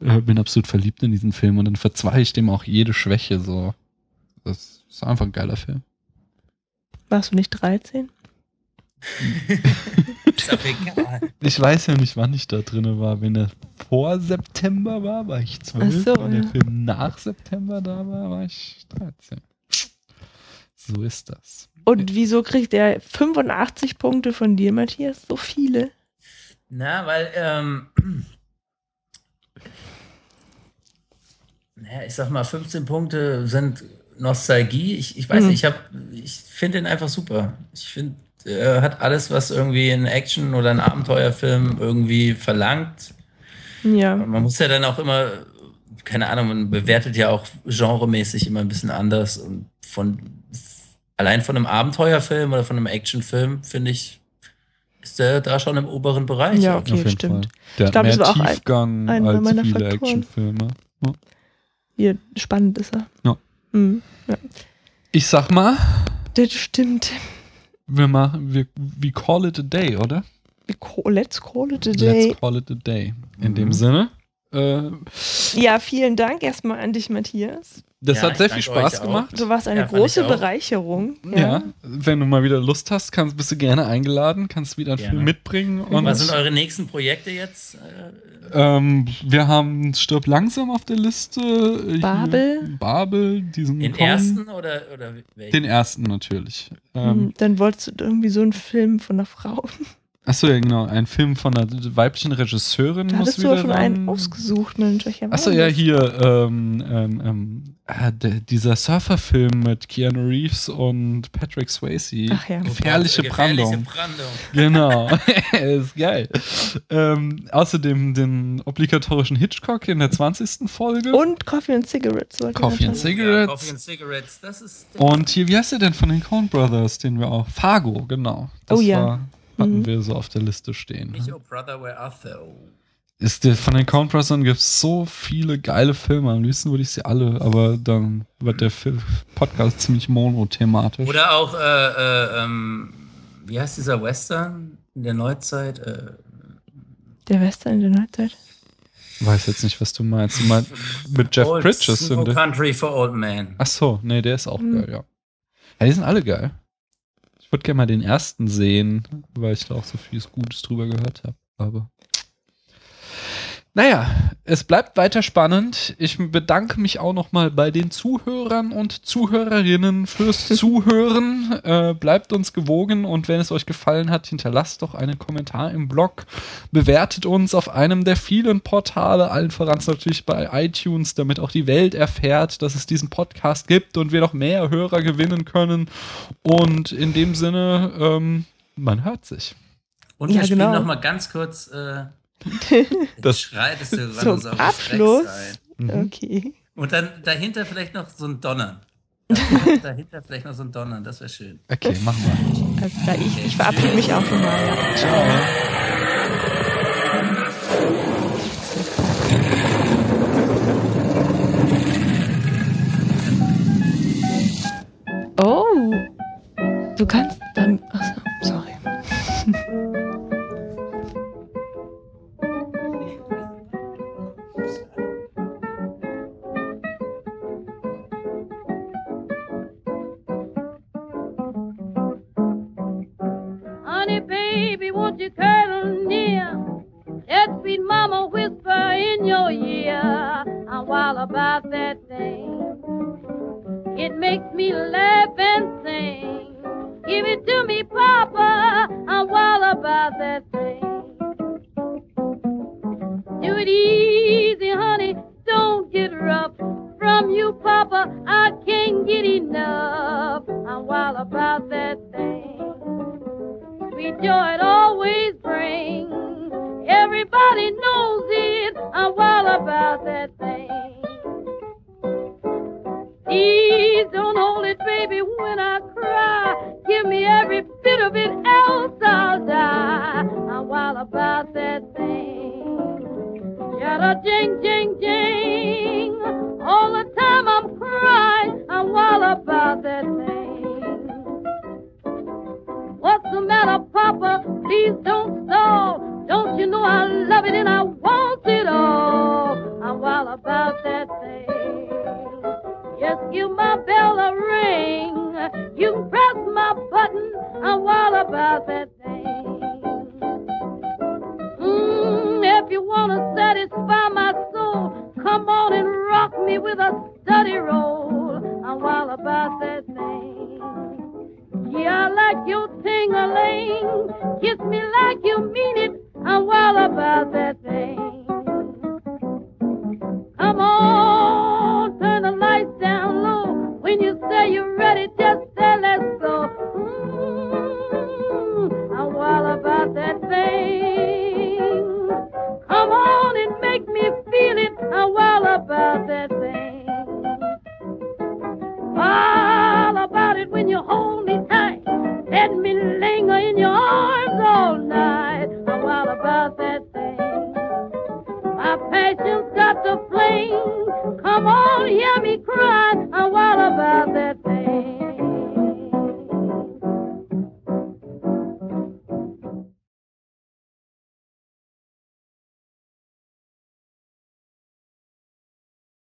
äh, bin absolut verliebt in diesen Film und dann verzeihe ich dem auch jede Schwäche so. Das ist einfach ein geiler Film. Warst du nicht 13? Ist doch egal. Ich weiß ja nicht, wann ich da drin war. Wenn er vor September war, war ich 12. Ach so, Wenn der ja. Film nach September da war, war ich 13. So ist das. Und wieso kriegt er 85 Punkte von dir, Matthias? So viele. Na, weil, ähm, naja, ich sag mal, 15 Punkte sind Nostalgie. Ich, ich weiß Mhm. nicht, ich, hab- ich finde ihn einfach super. Ich finde, er hat alles, was irgendwie ein Action- oder ein Abenteuerfilm irgendwie verlangt. Ja. Man muss ja dann auch immer, keine Ahnung, man bewertet ja auch genremäßig immer ein bisschen anders. Und von allein von einem Abenteuerfilm oder von einem Actionfilm, finde ich, ist der da schon im oberen Bereich. Ja, okay, stimmt. Fall. Der Ich glaub, hat das mehr war auch ein- Tiefgang einer als meiner viele Faktoren. Actionfilme. Ja. Hier, spannend ist er. Ja. Mhm. Ich sag mal, Das stimmt. wir machen, wir, we call it a day, oder? Call- Let's call it a day. Let's call it a day. In Mhm. dem Sinne, äh, Ja, vielen Dank erstmal an dich, Matthias. Das Ja, hat sehr viel Spaß gemacht. Du warst eine Ja, große. Bereicherung. Ja. wenn du mal wieder Lust hast, kannst, bist du gerne eingeladen, kannst wieder einen Gerne. Film mitbringen. Und Was sind eure nächsten Projekte jetzt? Äh, ähm, wir haben Stirb langsam auf der Liste. Hier- Babel. Babel, diesen Den kommen- ersten oder, oder welchen? Den ersten natürlich. Ähm, Hm, Dann wolltest du irgendwie so einen Film von einer Frau. Achso, ja, genau. Ein Film von einer weiblichen Regisseurin Da muss hattest du wieder ja schon einen ausgesucht, Mensch. Ich Achso, ja, hier, ähm, ähm, der, dieser Surferfilm mit Keanu Reeves und Patrick Swayze. Ach ja. Gefährliche Gefährliche Brandung. Brandung. Genau, ist geil. Ähm, außerdem den obligatorischen Hitchcock in der 20. Folge. Und Coffee and Cigarettes. Coffee and Cigarettes. Ja, Coffee and Cigarettes, das ist. Und hier, wie heißt der denn von den Coen Brothers, den wir auch? Fargo, genau. Das Oh ja. war, hatten Mhm. wir so auf der Liste stehen. Nicht Oh Brother, where art thou? Ist der, von den Coen Brothers gibt es so viele geile Filme. Am liebsten würde ich sie alle, aber dann wird der Podcast ziemlich monothematisch. Oder auch, äh, äh, ähm, wie heißt dieser Western in der Neuzeit? Äh, Der Western in der Neuzeit. Weiß jetzt nicht, was du meinst. Du meinst mit Jeff Old Bridges. No Country for Old Men. Ach so, nee, der ist auch Mhm. geil, ja. Ja, die sind alle geil. Ich würde gerne mal den ersten sehen, weil ich da auch so vieles Gutes drüber gehört habe. Aber. Naja, es bleibt weiter spannend. Ich bedanke mich auch nochmal bei den Zuhörern und Zuhörerinnen fürs Zuhören. Äh, bleibt uns gewogen und wenn es euch gefallen hat, hinterlasst doch einen Kommentar im Blog. Bewertet uns auf einem der vielen Portale, allen voran natürlich bei iTunes, damit auch die Welt erfährt, dass es diesen Podcast gibt und wir noch mehr Hörer gewinnen können. Und in dem Sinne, ähm, man hört sich. Und Ja, wir spielen genau. noch mal ganz kurz äh, Das- Schrei des Zum Tyrannosaurus Rex Abschluss. ein. Mhm. Okay. Und dann dahinter vielleicht noch so ein Donnern. Dahinter, vielleicht noch so ein Donnern, das wäre schön. Okay, machen wir. Also, ja, ich, ich verabschiede mich auch schon mal. Ja. Ciao. Oh. Du kannst dann. Achso, sorry. about that thing. It makes me laugh